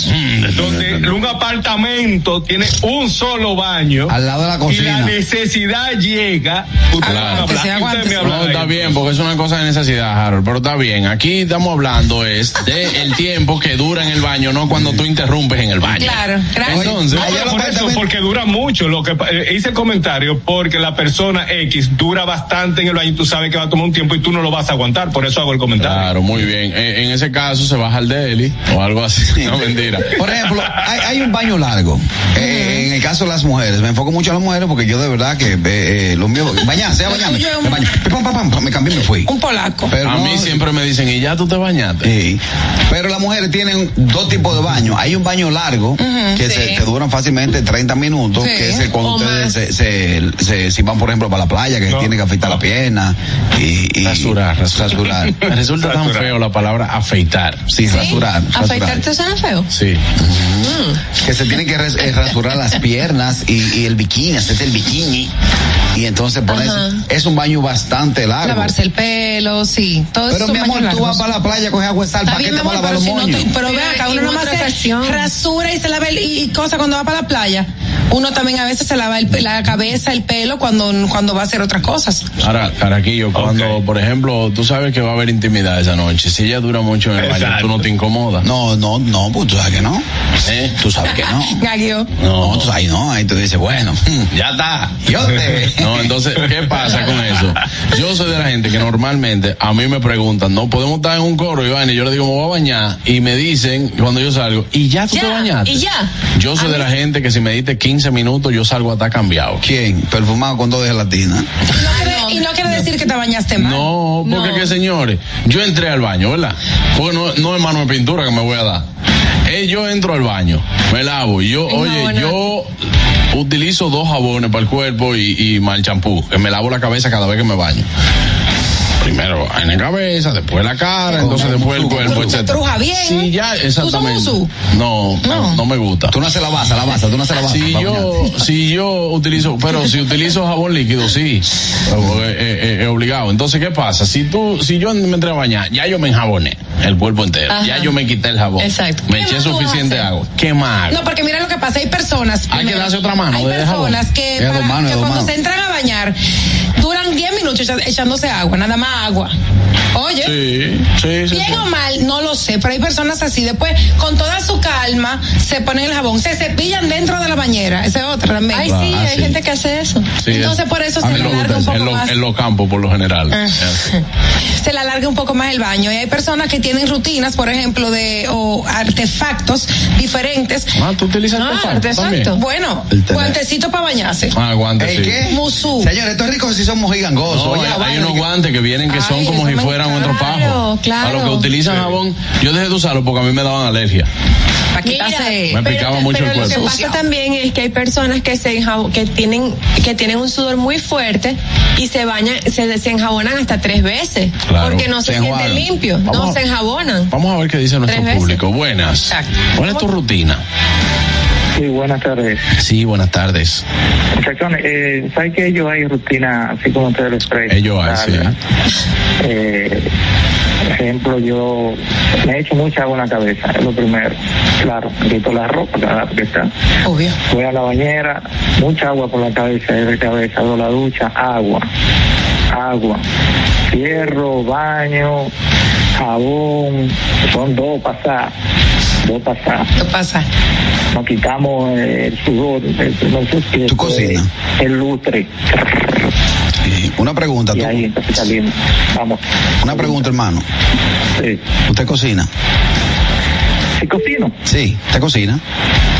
donde un apartamento tiene un solo baño, Al lado de la y cocina. la necesidad llega, y me No, está bien, porque es una cosa de necesidad, Harold, pero está bien. Aquí estamos hablando es de el tiempo que dura en el baño, no cuando tú interrumpes en el baño. Claro, gracias. Entonces, No, por eso, porque dura mucho. Lo que eh, hice el comentario porque la persona X dura bastante en el baño y tú sabes que va a tomar un tiempo y tú no lo vas a aguantar. Por eso hago el comentario. claro, muy bien. Eh, en ese caso se baja al deli o algo así. No, mentira. Por ejemplo, hay, hay un baño largo. Eh, en el caso de las mujeres, me enfoco mucho a las mujeres porque yo de verdad que eh, eh, lo mío, bañarse, a bañarme, me baño, pam, pam, pam, pam, me cambié y me fui. Un polaco. Pero A no- mí siempre me dicen, ¿y ya tú te bañaste? Sí. Pero las mujeres tienen dos tipos de baño. Hay un baño largo que se, duran fácilmente 30 minutos, Sí. que es el cuando O ustedes se, se- si van por ejemplo para la playa, que No. tiene que afeitar la pierna y, y Rasurar, rasurar. Me resulta tan feo la palabra afeitar. Sí, rasurar, rasurar. ¿Afeitarte suena feo? Sí. Que se tiene que res- eh, rasurar las piernas y, y el bikini, hacerse el bikini. Y entonces pones, es un baño bastante largo. Lavarse el pelo, sí. Todo Pero mi amor, tú vas para la playa, coges agua de sal, ¿para qué te vas a lavar los si no moños? te- pero vea acá, uno se ocasión. rasura y se lava el, y, y cosa cuando va para la playa. Uno también a veces se lava el- la cabeza, el pelo cuando, cuando va a hacer otras cosas. Ahora, Caraquillo, cuando, por ejemplo, tú sabes que va a haber intimidad esa noche, si ella dura mucho en el baño, tú no te incomodas. No, no, no, pues tú sabes que no. ¿Eh? Tú sabes que no. Gaguio. No, tú sabes, no, ahí tú dices, bueno, ya está, yo te... No, entonces, ¿qué pasa con eso? Yo soy de la gente que normalmente a mí me preguntan, no podemos estar en un coro, Iván, y yo le digo, me voy a bañar, y me dicen cuando yo salgo, ¿y ya tú Ya, te bañaste? y ya. Yo soy de la gente que si me diste 15 minutos, yo salgo hasta cambiado. ¿Quién? Perfumado con dos de gelatina. No y no quiere decir que te bañaste mal. No, porque que señores, yo entré al baño, ¿verdad? Porque no, no es mano de pintura que me voy a dar. Eh, yo entro al baño, me lavo, y yo, No, oye, no. yo utilizo dos jabones para el cuerpo y, y mal champú, que me lavo la cabeza cada vez que me baño. Primero en la cabeza, después la cara, entonces después el cuerpo, etc. truja bien. Sí, ya, exactamente. ¿Tú No, no, no me gusta. Tú no haces la basa, la basa, tú no haces la basa. Si yo, si yo utilizo, pero si utilizo jabón líquido, sí, es obligado. Entonces, ¿qué pasa? Si tú, si yo me entré a bañar, ya yo me enjaboné el cuerpo entero, Ajá. ya yo me quité el jabón, Exacto. me ¿Qué eché suficiente agua. ¿Qué más? hago? No, porque mira lo que pasa, hay personas. Hay que darse otra mano Hay de jabón. personas que, para- manos, es que dos cuando manos. se entran a bañar, duran 10 minutos echándose agua, nada más agua. Oye. Sí, sí, sí. Bien sí. o mal, no lo sé, pero hay personas así. Después, con toda su calma, se ponen el jabón, se cepillan dentro de la bañera. Esa es otra también. Ay, sí, hay gente que hace eso. Sí, Entonces, es- por eso a se le alarga un poco en, lo- más. en los campos, por lo general. Ah. Se le alarga un poco más el baño. Y hay personas que tienen rutinas, por ejemplo, de o artefactos diferentes. Ah, tú utilizas Ah, artefactos. Bueno, guantecito para bañarse. Ah, guantes, ¿El sí. qué? Musú. Señores, estos ricos sí somos gigangosos. No, Oye, hay, unos que- guantes que vienen que son como si fueran encanta. otro pajo. claro. A los que utilizan jabón, yo dejé de usarlo porque a mí me daban alergia. Quitarse. Me picaba mucho pero el lo que cuerpo. pasa también es que hay personas que se que tienen que tienen un sudor muy fuerte y se bañan, se desenjabonan hasta tres veces Claro, porque no se, se sienten limpios, no a- se enjabonan. Vamos a ver qué dice nuestro público. Buenas. ¿Cuál es tu rutina? Sí, buenas tardes. Sí, buenas tardes. Muchachones, eh, ¿sabes que ellos hay rutina, así como ustedes lo expresan? Ellos hay, sí. Eh, por ejemplo, yo me he hecho mucha agua en la cabeza, es lo primero. Claro, me quito la ropa, claro, porque está. Obvio. Voy a la bañera, mucha agua por la cabeza, de cabeza, hago la ducha, agua, agua. Cierro, baño, jabón, son dos pasadas, dos pasadas. ¿Qué pasa? Nos quitamos el sudor, el, no ¿Tú cocinas? el lustre. Eh, Una pregunta. Y tú- ahí entonces salimos. Vamos. Una pregunta, hermano. Sí. ¿Usted cocina? ¿Sí cocino? Sí, ¿usted cocina?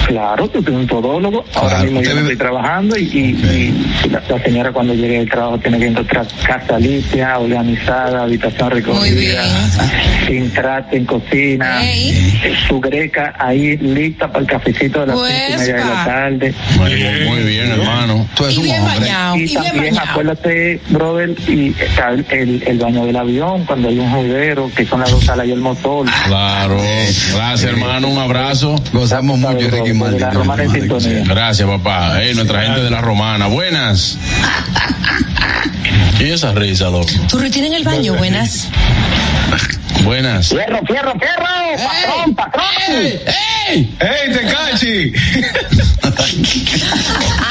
Claro, tú tienes un todólogo. Ahora Claro, mismo yo vive- estoy trabajando y, y- y la, la señora cuando llegue del trabajo tiene que encontrar casa limpia, organizada, habitación recogida, sin traste en cocina, su greca ahí lista para el cafecito de las Pues, cinco y media de la tarde. Muy bien, muy bien, hermano. Tú eres Y un bien hombre. bañado. Y Y bien también bañado. acuérdate, brother, y está el, el, el baño del avión, cuando hay un juidero, que son las dos salas y el motor. Claro. Gracias, hermano. Un abrazo. Gozamos mucho, Ricky De Martin. la romana en sintonía. Gracias, papá. Ey, nuestra gente de la romana. Buenas. ¿Y esa risa, loco? Tu rutina en el baño, buenas. Buenas. Fierro, fierro, fierro, patrón, patrón. ¡Ey! ¡Ey, te cachi!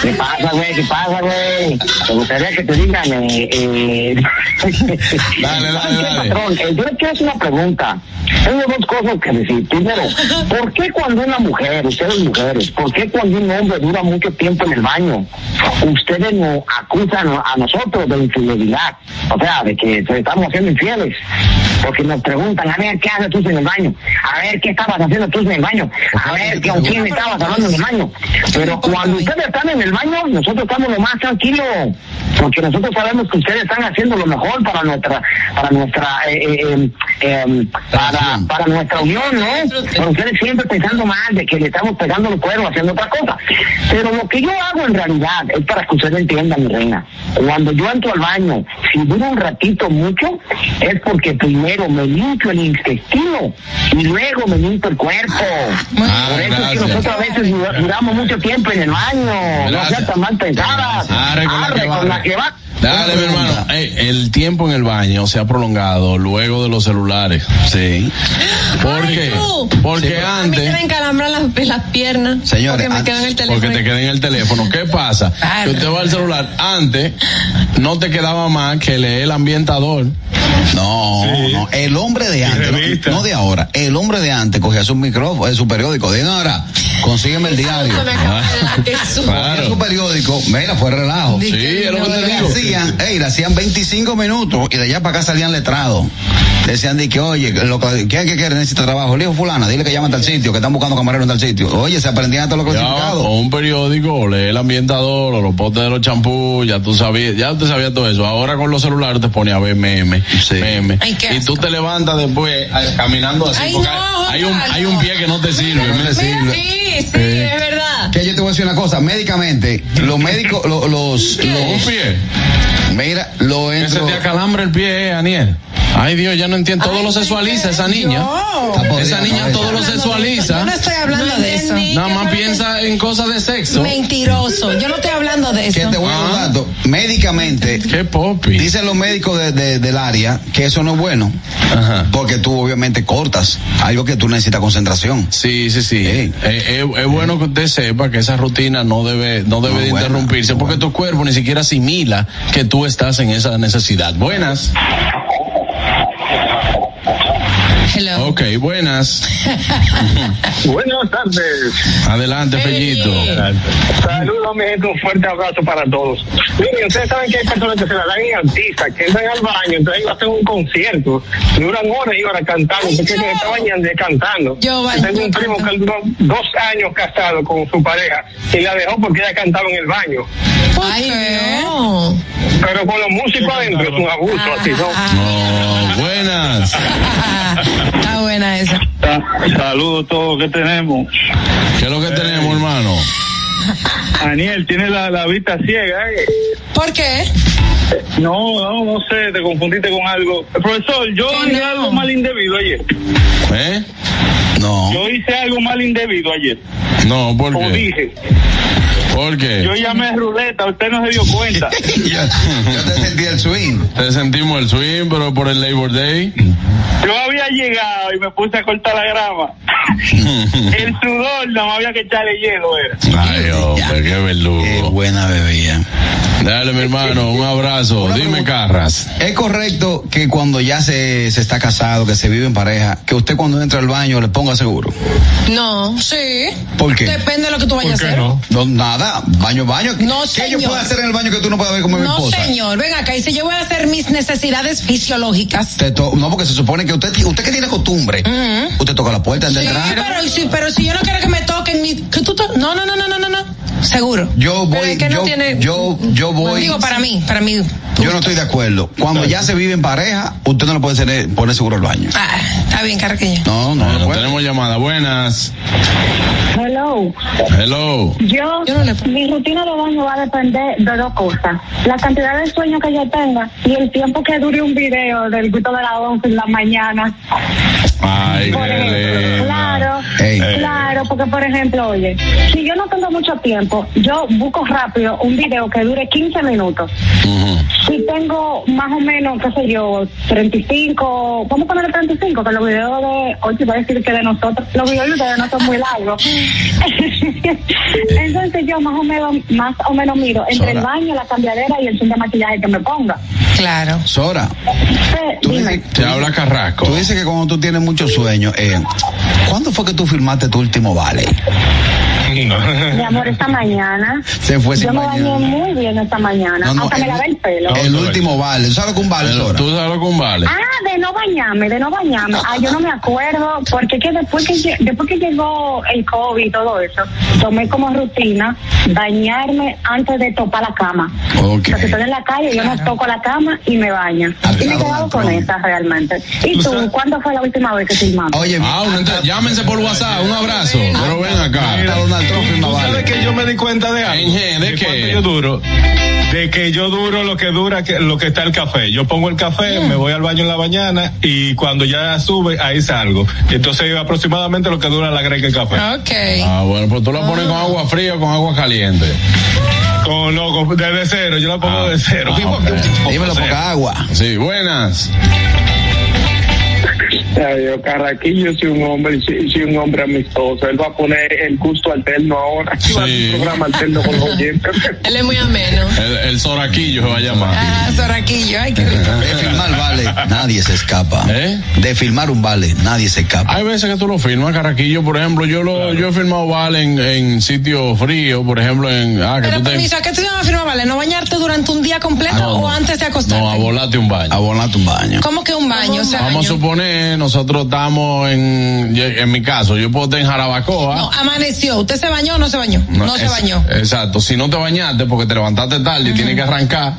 ¿Qué pasa, güey? ¿Qué pasa, güey? Me gustaría que te digan, eh, eh... Dale, dale, ¿Sabes qué, dale. patrón? Eh, yo quiero hacer una pregunta. Tengo dos cosas que decir. Primero, ¿por qué cuando una mujer, ustedes mujeres, por qué cuando un hombre dura mucho tiempo en el baño, ustedes nos acusan a nosotros de infidelidad? O sea, de que se estamos haciendo infieles. Porque nos preguntan, a ver, ¿qué haces tú en el baño? A ver, ¿qué estabas haciendo tú en el baño? A ver, ¿con quién estabas hablando en el baño? Pero cuando ustedes están en el baño, nosotros estamos lo más tranquilos. porque nosotros sabemos que ustedes están haciendo lo mejor para nuestra, para nuestra, eh, eh, eh, eh, para, para nuestra unión, ¿no? Pero ustedes siempre pensando mal de que le estamos pegando los cuernos haciendo otra cosa. Pero lo que yo hago en realidad es para que ustedes entiendan, mi reina. Cuando yo entro al baño, si dura un ratito mucho, es porque primero me limpio el intestino y luego me limpio el cuerpo. Ah, Por eso es que nosotros a veces dura- duramos mucho tiempo en el baño. No Gracias. sean tan mal pensadas. Arre con la que con la que va. Dale, mi hermano. El tiempo en el baño se ha prolongado luego de los celulares. Sí. ¿Por qué? Porque A mí se me antes. encalambran las, las piernas. Señores, porque me quedo en el teléfono. Porque te queda en el teléfono. ¿Qué pasa? Que usted va al celular. Antes no te quedaba más que leer el ambientador. No, no, el hombre de antes, no, no de ahora, el hombre de antes cogía su micrófono, eh, su periódico, de ahora, consígueme el diario. Cogía su periódico, mira, fue relajo. Sí, es lo que te Le digo. hacían, ey, le hacían 25 minutos y de allá para acá salían letrados. Decían de que, oye, lo que, ¿quién que quiere necesita trabajo? Le dijo fulana, dile que llama a tal sitio, que están buscando camareros en tal sitio. Oye, se aprendían todos los clasificados. o un periódico, lee el ambientador, o los potes de los champús, ya tú sabías, ya usted sabía todo eso. Ahora con los celulares te pone a ver meme, meme. Ay, Y tú te levantas después caminando así, Ay, porque no, hay, un, Osvaldo. hay un pie que no te sirve. No te sirve. Sí, sí, es verdad. Que yo te voy a decir una cosa, médicamente, los médicos, lo- los, Un los, pie. mira, lo Que se entro. te acalambra el pie, eh, Aniel. Ay Dios, ya no entiendo. Todo lo sexualiza esa niña. Yo. Esa niña todo lo Yo sexualiza. no estoy hablando de eso. Nada más piensa en cosas de sexo. Mentiroso. Yo no estoy hablando de Que eso. te voy a dar un Ah. dato. Médicamente, Qué popi. dicen los médicos de- de- del área que eso no es bueno. Ajá. Porque tú obviamente cortas algo que tú necesitas concentración. Sí, sí, sí. Eh, eh, es bueno que usted sepa que esa rutina no debe, no debe No, de buena, interrumpirse porque tu cuerpo ni siquiera asimila que tú estás en esa necesidad. Buenas. Hello. Ok, buenas. Buenas tardes. Adelante, Fellito. Saludos, mi gente, un fuerte abrazo para todos. Miren, ustedes saben que hay personas que se la dan en artistas, que entran al baño, entonces hacen un concierto, duran horas y horas cantando, porque se está bañando y cantando. Yo baño- Tengo un primo que duró dos años casado con su pareja y la dejó porque ella cantaba en el baño. Ay, no. Pero con los músicos adentro es un abuso, así, ¿no? Oh, buenas. Está buena esa. Saludos a todos que tenemos. ¿Qué es lo que tenemos, hermano? Daniel, tiene la, la vista ciega, ¿eh? ¿Por qué? No, no, no sé, te confundiste con algo. Profesor, yo hice no. algo mal indebido ayer. ¿Eh? No. Yo hice algo mal indebido ayer. No, ¿por O qué? dije. ¿Por qué? Yo llamé ruleta, usted no se dio cuenta. yo, yo te sentí el swing. Te sentimos el swing, pero por el Labor Day. Yo había llegado y me puse a cortar la grama. El sudor no había que echarle hielo, era. Ay, hombre, qué Qué verdugo. buena bebida. Dale, mi hermano, un abrazo. Dime, Carras. Es correcto que cuando ya se, se está casado, que se vive en pareja, que usted cuando entra al baño le ponga seguro. No. Sí. ¿Por qué? Depende de lo que tú vayas a hacer. No, nada, baño, baño. No, ¿Qué yo señor. puedo hacer en el baño que tú no puedas ver como mi No, esposa? señor. Ven acá. Dice, yo voy a hacer mis necesidades fisiológicas. Te to- no, porque se supone que usted, usted que tiene costumbre, usted toca la puerta Sí, pero, si, pero si yo no quiero que me toquen, mi, que tú to- no, no, no, no, no, no, no. Seguro. Yo voy, es que no yo, tiene- yo, yo voy. Digo, para mí, para mí. Yo no estoy de acuerdo. Cuando ya se vive en pareja, usted no le puede hacer- poner seguro al baño. Ah, está bien, Carraquillo. No, no, Bueno, no puede. tenemos llamada. Buenas. Hello. Hello. Yo, mi rutina de baño va a depender de dos cosas. La cantidad de sueño que yo tenga y el tiempo que dure un video del grito de la 11 en la mañana. Ay, Por ejemplo, claro, claro, porque por ejemplo, oye, si yo no tengo mucho tiempo, yo busco rápido un video que dure 15 minutos. Si tengo más o menos, qué sé yo, 35, vamos a ponerle 35, que los videos de, hoy te voy a decir que de nosotros, los videos de ustedes no son muy largos. Entonces yo más o menos, más o menos miro entre el baño, la cambiadera y el fin de maquillaje que me ponga. Claro. Sora, Eh, tú dime. dices, Te habla Carrasco. tú dices que cuando tú tienes mucho sueño, eh, ¿cuándo fue que tú firmaste tu último vale? No. Mi amor, esta mañana. Se fue sin Yo me bañé muy bien esta mañana. No, no, Hasta me lavé el pelo. El último vale. ¿Tú sabes lo que un vale es ahora? Tú sabes lo que un vale. Ah, de no bañarme, de no bañarme. Ah, yo no me acuerdo, porque que después que, después que llegó el COVID y todo eso, tomé como rutina bañarme antes de topar la cama. Ok. O sea, si estoy en la calle, yo no toco la cama y me baño. Y me he quedado con esa realmente. ¿Y tú, cuándo fue la última vez que filmamos? Oye, Ah, llámense por WhatsApp, un abrazo. Pero ven acá. ¿Tú vale. sabes que yo me di cuenta de algo? Inge, ¿de qué? yo duro? De que yo duro lo que dura que, lo que está el café. Yo pongo el café, me voy al baño en la mañana y cuando ya sube, ahí salgo. Entonces aproximadamente lo que dura la greca el café. Ok. Ah, bueno, pues tú la pones con agua fría o con agua caliente. Con, no, con- desde cero, yo la pongo de cero. Ah. Dímelo, poca agua. Sí, buenas. Yo, Carraquillo, soy un hombre, soy, soy un hombre amistoso. Él va a poner el gusto alterno ahora. Aquí va a Sí. un programa alterno con los oyentes. Él es muy ameno. El, el soraquillo se va a llamar. Ah, Soraquillo, ay, qué rico. De filmar vale, nadie se escapa. ¿Eh? De filmar un vale, nadie se escapa. Hay veces que tú lo firmas, Carraquillo, por ejemplo, yo lo, yo he firmado vale en, en sitios fríos, por ejemplo, en, ah, que Pero tú te, permiso, ¿a qué tú llamas a firmar, vale? ¿No bañarte durante un día completo Ah, no, o antes de acostarte? no, a volarte un baño. Abonate un baño. ¿Cómo que un baño? O sea, Vamos a suponer, nosotros estamos en, en mi caso, yo puedo estar en Jarabacoa. no, amaneció. ¿Usted se bañó o no se bañó? No, se es- bañó. Exacto. Si no te bañaste porque te levantaste tarde y tienes que arrancar,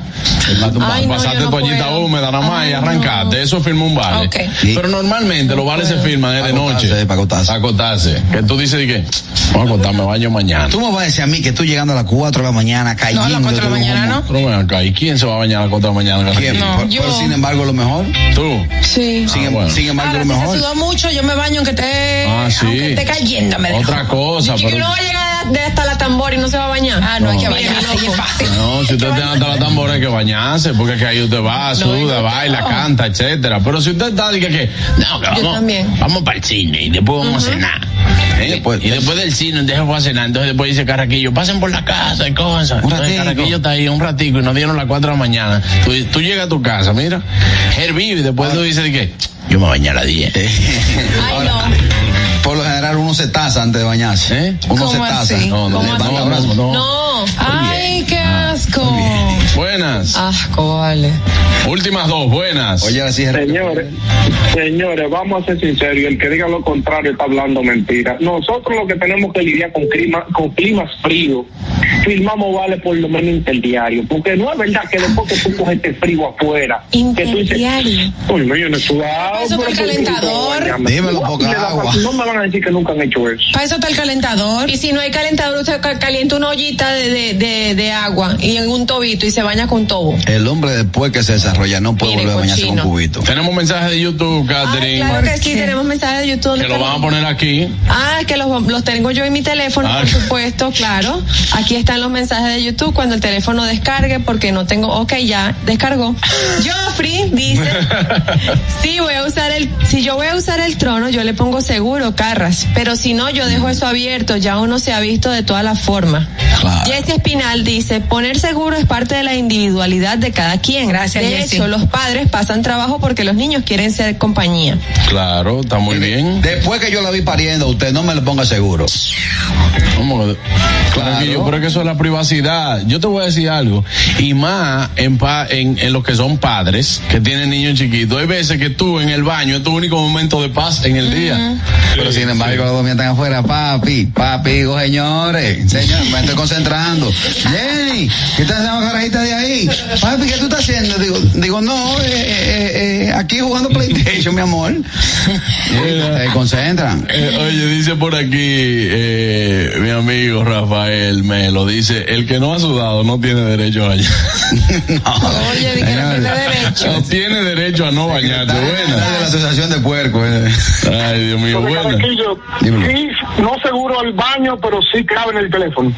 Ay, no, pasaste yo no toallita puedo. húmeda nada más y arrancaste. Eso firma un vale. Ok. Pero normalmente los vales se firman es de noche. para acostarse. Para acostarse. Que tú dices de que, voy a acostarme, baño mañana. Tú me vas a decir a mí que tú llegando a las 4 de la mañana cayendo. No, a las 4 de la mañana, como- ¿no? Acá, ¿y quién se va a bañar a las 4 de la mañana? ¿Quién? No, Pero- yo. pero sin embargo, lo mejor. Tú. Sí. Sin, Ah, bueno. sin embargo, Ahora, lo si se mejor. sudó mucho, yo me baño aunque esté, Ah, sí. aunque esté cayendo. Me. Otra cosa, Chiqui, pero. uno va a llegar de hasta la tambor y no se va a bañar. Ah, no, hay que No. bañarse, y es fácil. No, si usted tiene hasta la tambora hay que bañarse, porque es que ahí usted va, suda, baila, canta, etcétera. Pero si usted está, diga que, no, que vamos, también. vamos para el cine y después vamos a cenar. ¿eh? Después- y después del cine, déjame a cenar. Entonces después dice Carraquillo, pasen por la casa y cosas. Un Entonces. Carraquillo está ahí un ratico y nos dieron las 4 de la mañana. Tú, tú llegas a tu casa, mira, hervido y después tú dices de que, yo me bañé a las 10. Ay, no. Por lo general uno se taza antes de bañarse. ¿Eh? Uno se ¿Cómo taza. así? No, no, ¿Cómo no, no, no, no. Asco. Buenas. Asco, vale. Últimas dos, buenas. Oye, así es. Señores, señores, vamos a ser sinceros y el que diga lo contrario está hablando mentira. Nosotros lo que tenemos que lidiar con clima, con climas fríos, filmamos vale por lo menos interdiario, porque no es verdad que después que tú coges este frío afuera, que tú dices, Interdiario. uy, no, yo no he sudado. Eso está el ¿por qué tengo que calentador. bañarme?" Dímelo, No, poca agua. No me van a decir que nunca han hecho eso. Para eso está el calentador. Y si no hay calentador, usted ca- calienta una ollita de, de, de, de agua y en un tobito y se baña con tobo. El hombre después que se desarrolla no puede Mire, volver a bañarse con cubito. Tenemos mensajes de YouTube, Catherine, Claro que sí, tenemos mensajes de YouTube. que lo van a poner aquí. Ah, que los, los tengo yo en mi teléfono, Ah. por supuesto, claro. Aquí están los mensajes de YouTube cuando el teléfono descargue, porque no tengo, ok, ya descargó. Joffrey dice, sí, voy a usar el, si yo voy a usar el trono, yo le pongo seguro, Carras, pero si no, yo dejo eso abierto, ya uno se ha visto de todas las formas. Claro. Jesse Espinal dice, poner seguro es parte de la individualidad de cada quien. Gracias, De Jessy. hecho, los padres pasan trabajo porque los niños quieren ser compañía. Claro, está muy bien. Después que yo la vi pariendo, usted no me le ponga seguro. ¿Cómo? Claro. que yo creo que eso es la privacidad. Yo te voy a decir algo. Y más en, pa- en, en los que son padres, que tienen niños chiquitos. Hay veces que tú en el baño es tu único momento de paz en el día. Pero sin embargo, los dos están afuera, papi, papi, digo, señores, señores, me estoy concentrando. Jenny, ¿qué estás haciendo carajita de ahí? Papi, ¿qué tú estás haciendo? Digo, digo no, eh, eh, eh, aquí jugando PlayStation, mi amor. Se concentran. Eh, oye, dice por aquí eh, mi amigo Rafael Melo, dice, el que no ha sudado no tiene derecho a bañar. Oye, di que no tiene derecho. No tiene derecho a no bañarse. de la Buena. asociación de puerco. eh. Ay, Dios mío, buena. Sí, no seguro al baño, pero sí clave en el teléfono.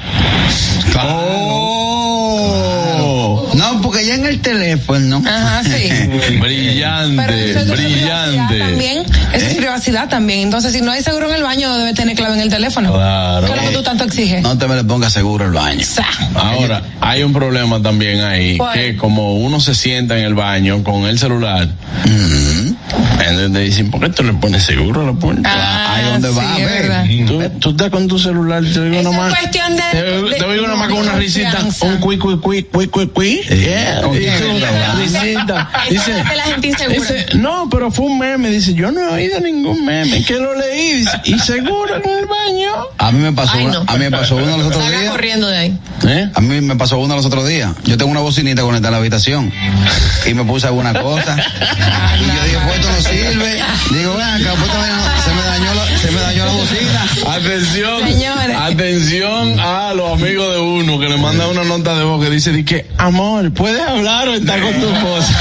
Oh, porque ya en el teléfono. Ajá, sí. Brillante, eso es privacidad brillante. También, eso es privacidad también. Entonces, si no hay seguro en el baño, debe tener clave en el teléfono. Claro. ¿Qué es lo que tú tanto exiges? No te me le pongas seguro el baño. Sa. Ahora, hay un problema también ahí, ¿Cuál? que como uno se sienta en el baño con el celular, Entonces te dicen, ¿por qué tú le pones seguro a la puerta? Ah, Ahí donde sí, va, es ve. verdad. Tú, tú estás con tu celular, te digo nomás. es cuestión de- Te, digo- de- te digo nomás con una risita, un cui, cui, cui, cui, cui. Yeah. Dice, la gente insegura. dice, no, pero fue un meme. Dice, yo no he oído ningún meme, que lo leí. Dice, y seguro en el baño. A mí me pasó, Ay, una- no. a mí me pasó uno los otros Salga días. corriendo de ahí. ¿Eh? A mí me pasó uno los otros días. Yo tengo una bocinita conectada en la habitación y me puse alguna cosa. y yo dije, pues esto no sirve. Digo, ven acá, pues se me dañó la, se me dañó la bocina. Atención, Señores. atención a los amigos de uno que le manda una nota de voz que dice di que amor, ¿puedes hablar o estar con tu esposa?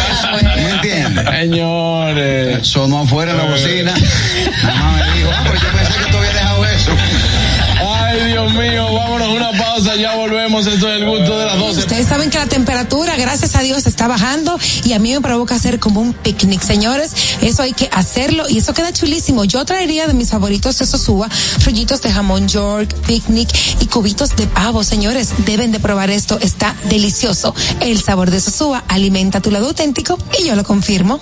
¿Me entiendes? Señores. Sonó afuera en la bocina. Nada más me dijo, ah, pero yo pensé que tú habías dejado eso. Mío, vámonos a una pausa, ya volvemos. Esto es el gusto de las 12. Ustedes saben que la temperatura, gracias a Dios, está bajando y a mí me provoca hacer como un picnic, señores. Eso hay que hacerlo y eso queda chulísimo. Yo traería de mis favoritos de Sosúa, rollitos de jamón York, picnic y cubitos de pavo, señores. Deben de probar esto, está delicioso. El sabor de Sosúa alimenta tu lado auténtico y yo lo confirmo.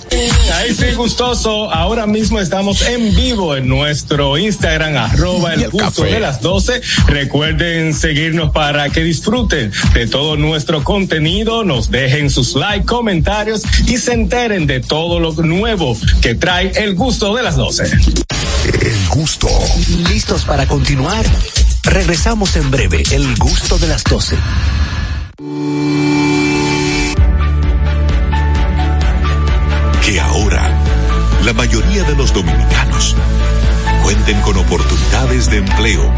Ahí sí, gustoso. Ahora mismo estamos en vivo en nuestro Instagram, arroba el gusto de las 12. Recuerden seguirnos para que disfruten de todo nuestro contenido, nos dejen sus likes, comentarios y se enteren de todo lo nuevo que trae el gusto de las 12. El gusto. ¿Listos para continuar? Regresamos en breve, el gusto de las 12. Que ahora la mayoría de los dominicanos cuenten con oportunidades de empleo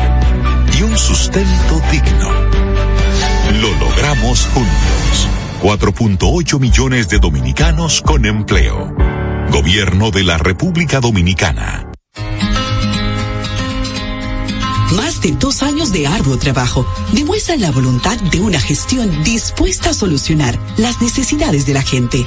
y un sustento digno. Lo logramos juntos. 4.8 millones de dominicanos con empleo. Gobierno de la República Dominicana. Más de dos años de arduo trabajo demuestran la voluntad de una gestión dispuesta a solucionar las necesidades de la gente.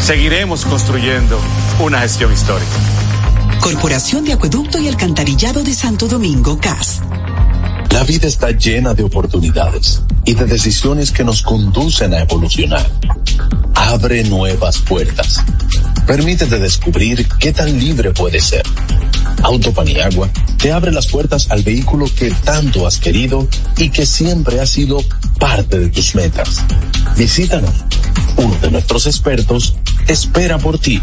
Seguiremos construyendo una gestión histórica. Corporación de Acueducto y Alcantarillado de Santo Domingo, CAS. La vida está llena de oportunidades y de decisiones que nos conducen a evolucionar. Abre nuevas puertas. Permítete descubrir qué tan libre puedes ser. Autopaniagua te abre las puertas al vehículo que tanto has querido y que siempre ha sido parte de tus metas. Visítanos. Uno de nuestros expertos espera por ti.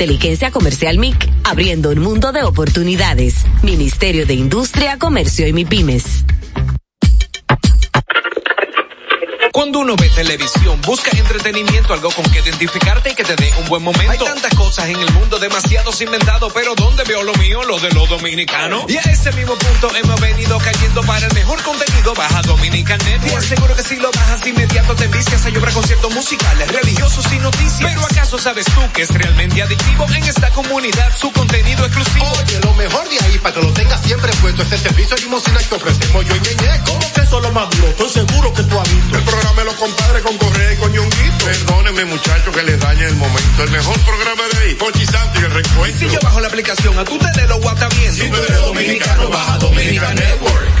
Inteligencia Comercial MIC, abriendo un mundo de oportunidades. Ministerio de Industria, Comercio y MIPIMES. Cuando uno ve televisión, busca entretenimiento, algo con que identificarte y que te dé un buen momento. Hay tantas cosas en el mundo, demasiados inventados, pero ¿dónde veo lo mío? Lo de los dominicanos. Y a ese mismo punto hemos venido cayendo para el mejor contenido. Baja Dominican Network. Te aseguro que si lo bajas de inmediato te envicias a llorar conciertos musicales, religiosos y noticias. Pero ¿acaso sabes tú que es realmente adictivo en esta comunidad su contenido exclusivo? Oye, lo mejor de ahí para que lo tengas siempre puesto es el servicio de limosina que ofrecemos yo y Ñeñe. ¿Cómo que eso es lo más duro? Estoy seguro que tú has visto. El programa de los compadres con Correa y con Ñonguito. Perdónenme, muchachos, que les dañe el momento. El mejor programa de ahí, Pochi Santo y el reencuentro. Si yo bajo la aplicación, a tú te de lo guata bien. Si tú eres dominicano, baja Dominica Network.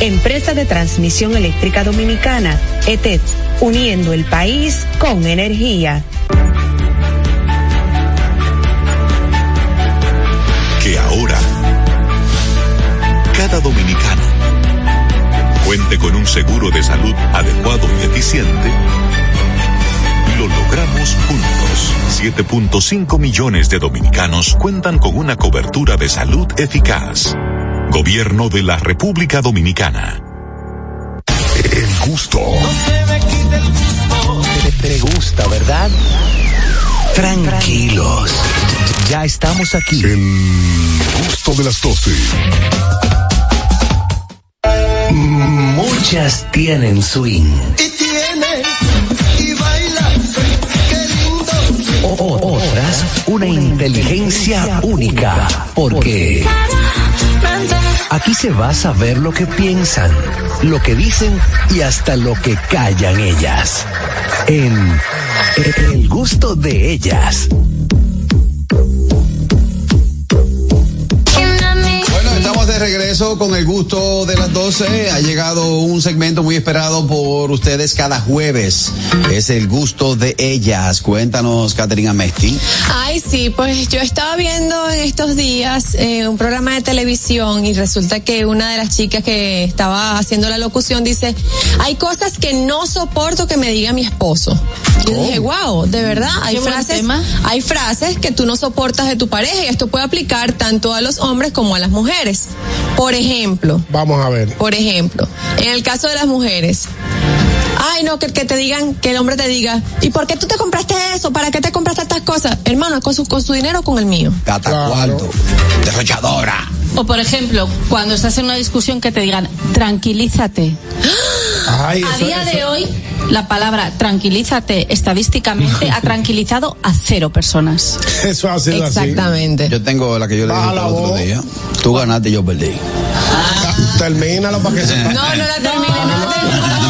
Empresa de Transmisión Eléctrica Dominicana, ETED, uniendo el país con energía. Que ahora, cada dominicano cuente con un seguro de salud adecuado y eficiente, lo logramos juntos. 7.5 millones de dominicanos cuentan con una cobertura de salud eficaz. Gobierno de la República Dominicana. El gusto. Te, te gusta, ¿verdad? Tranquilos. Ya estamos aquí. El gusto de las 12. Muchas tienen swing. Y tienes y bailas, qué lindo. O- o- otras, una inteligencia única. Porque aquí se va a saber lo que piensan, lo que dicen y hasta lo que callan ellas. En El gusto de ellas. Regreso con el gusto de las 12. Ha llegado un segmento muy esperado por ustedes cada jueves. Es el gusto de ellas. Cuéntanos, Caterina Mesti. Ay, sí, pues yo estaba viendo en estos días eh, un programa de televisión y resulta que una de las chicas que estaba haciendo la locución dice, hay cosas que no soporto que me diga mi esposo. Y yo dije, wow, de verdad, hay frases, hay frases que tú no soportas de tu pareja y esto puede aplicar tanto a los hombres como a las mujeres. Por ejemplo, Vamos a ver. por ejemplo, en el caso de las mujeres, ay no, que, que te digan, que el hombre te diga, ¿y por qué tú te compraste eso? ¿Para qué te compraste estas cosas? Hermano, con su, con su dinero o con el mío. Gata cuarto. Derrochadora. O por ejemplo, cuando estás en una discusión que te digan, tranquilízate. Ay, a eso- día eso- de hoy, la palabra tranquilízate estadísticamente ha tranquilizado a cero personas. Eso ha sido así. Yo tengo la que yo le dije el otro día. Tú ganaste, yo perdí. Termínalo para que se No, no la termine, no la termine.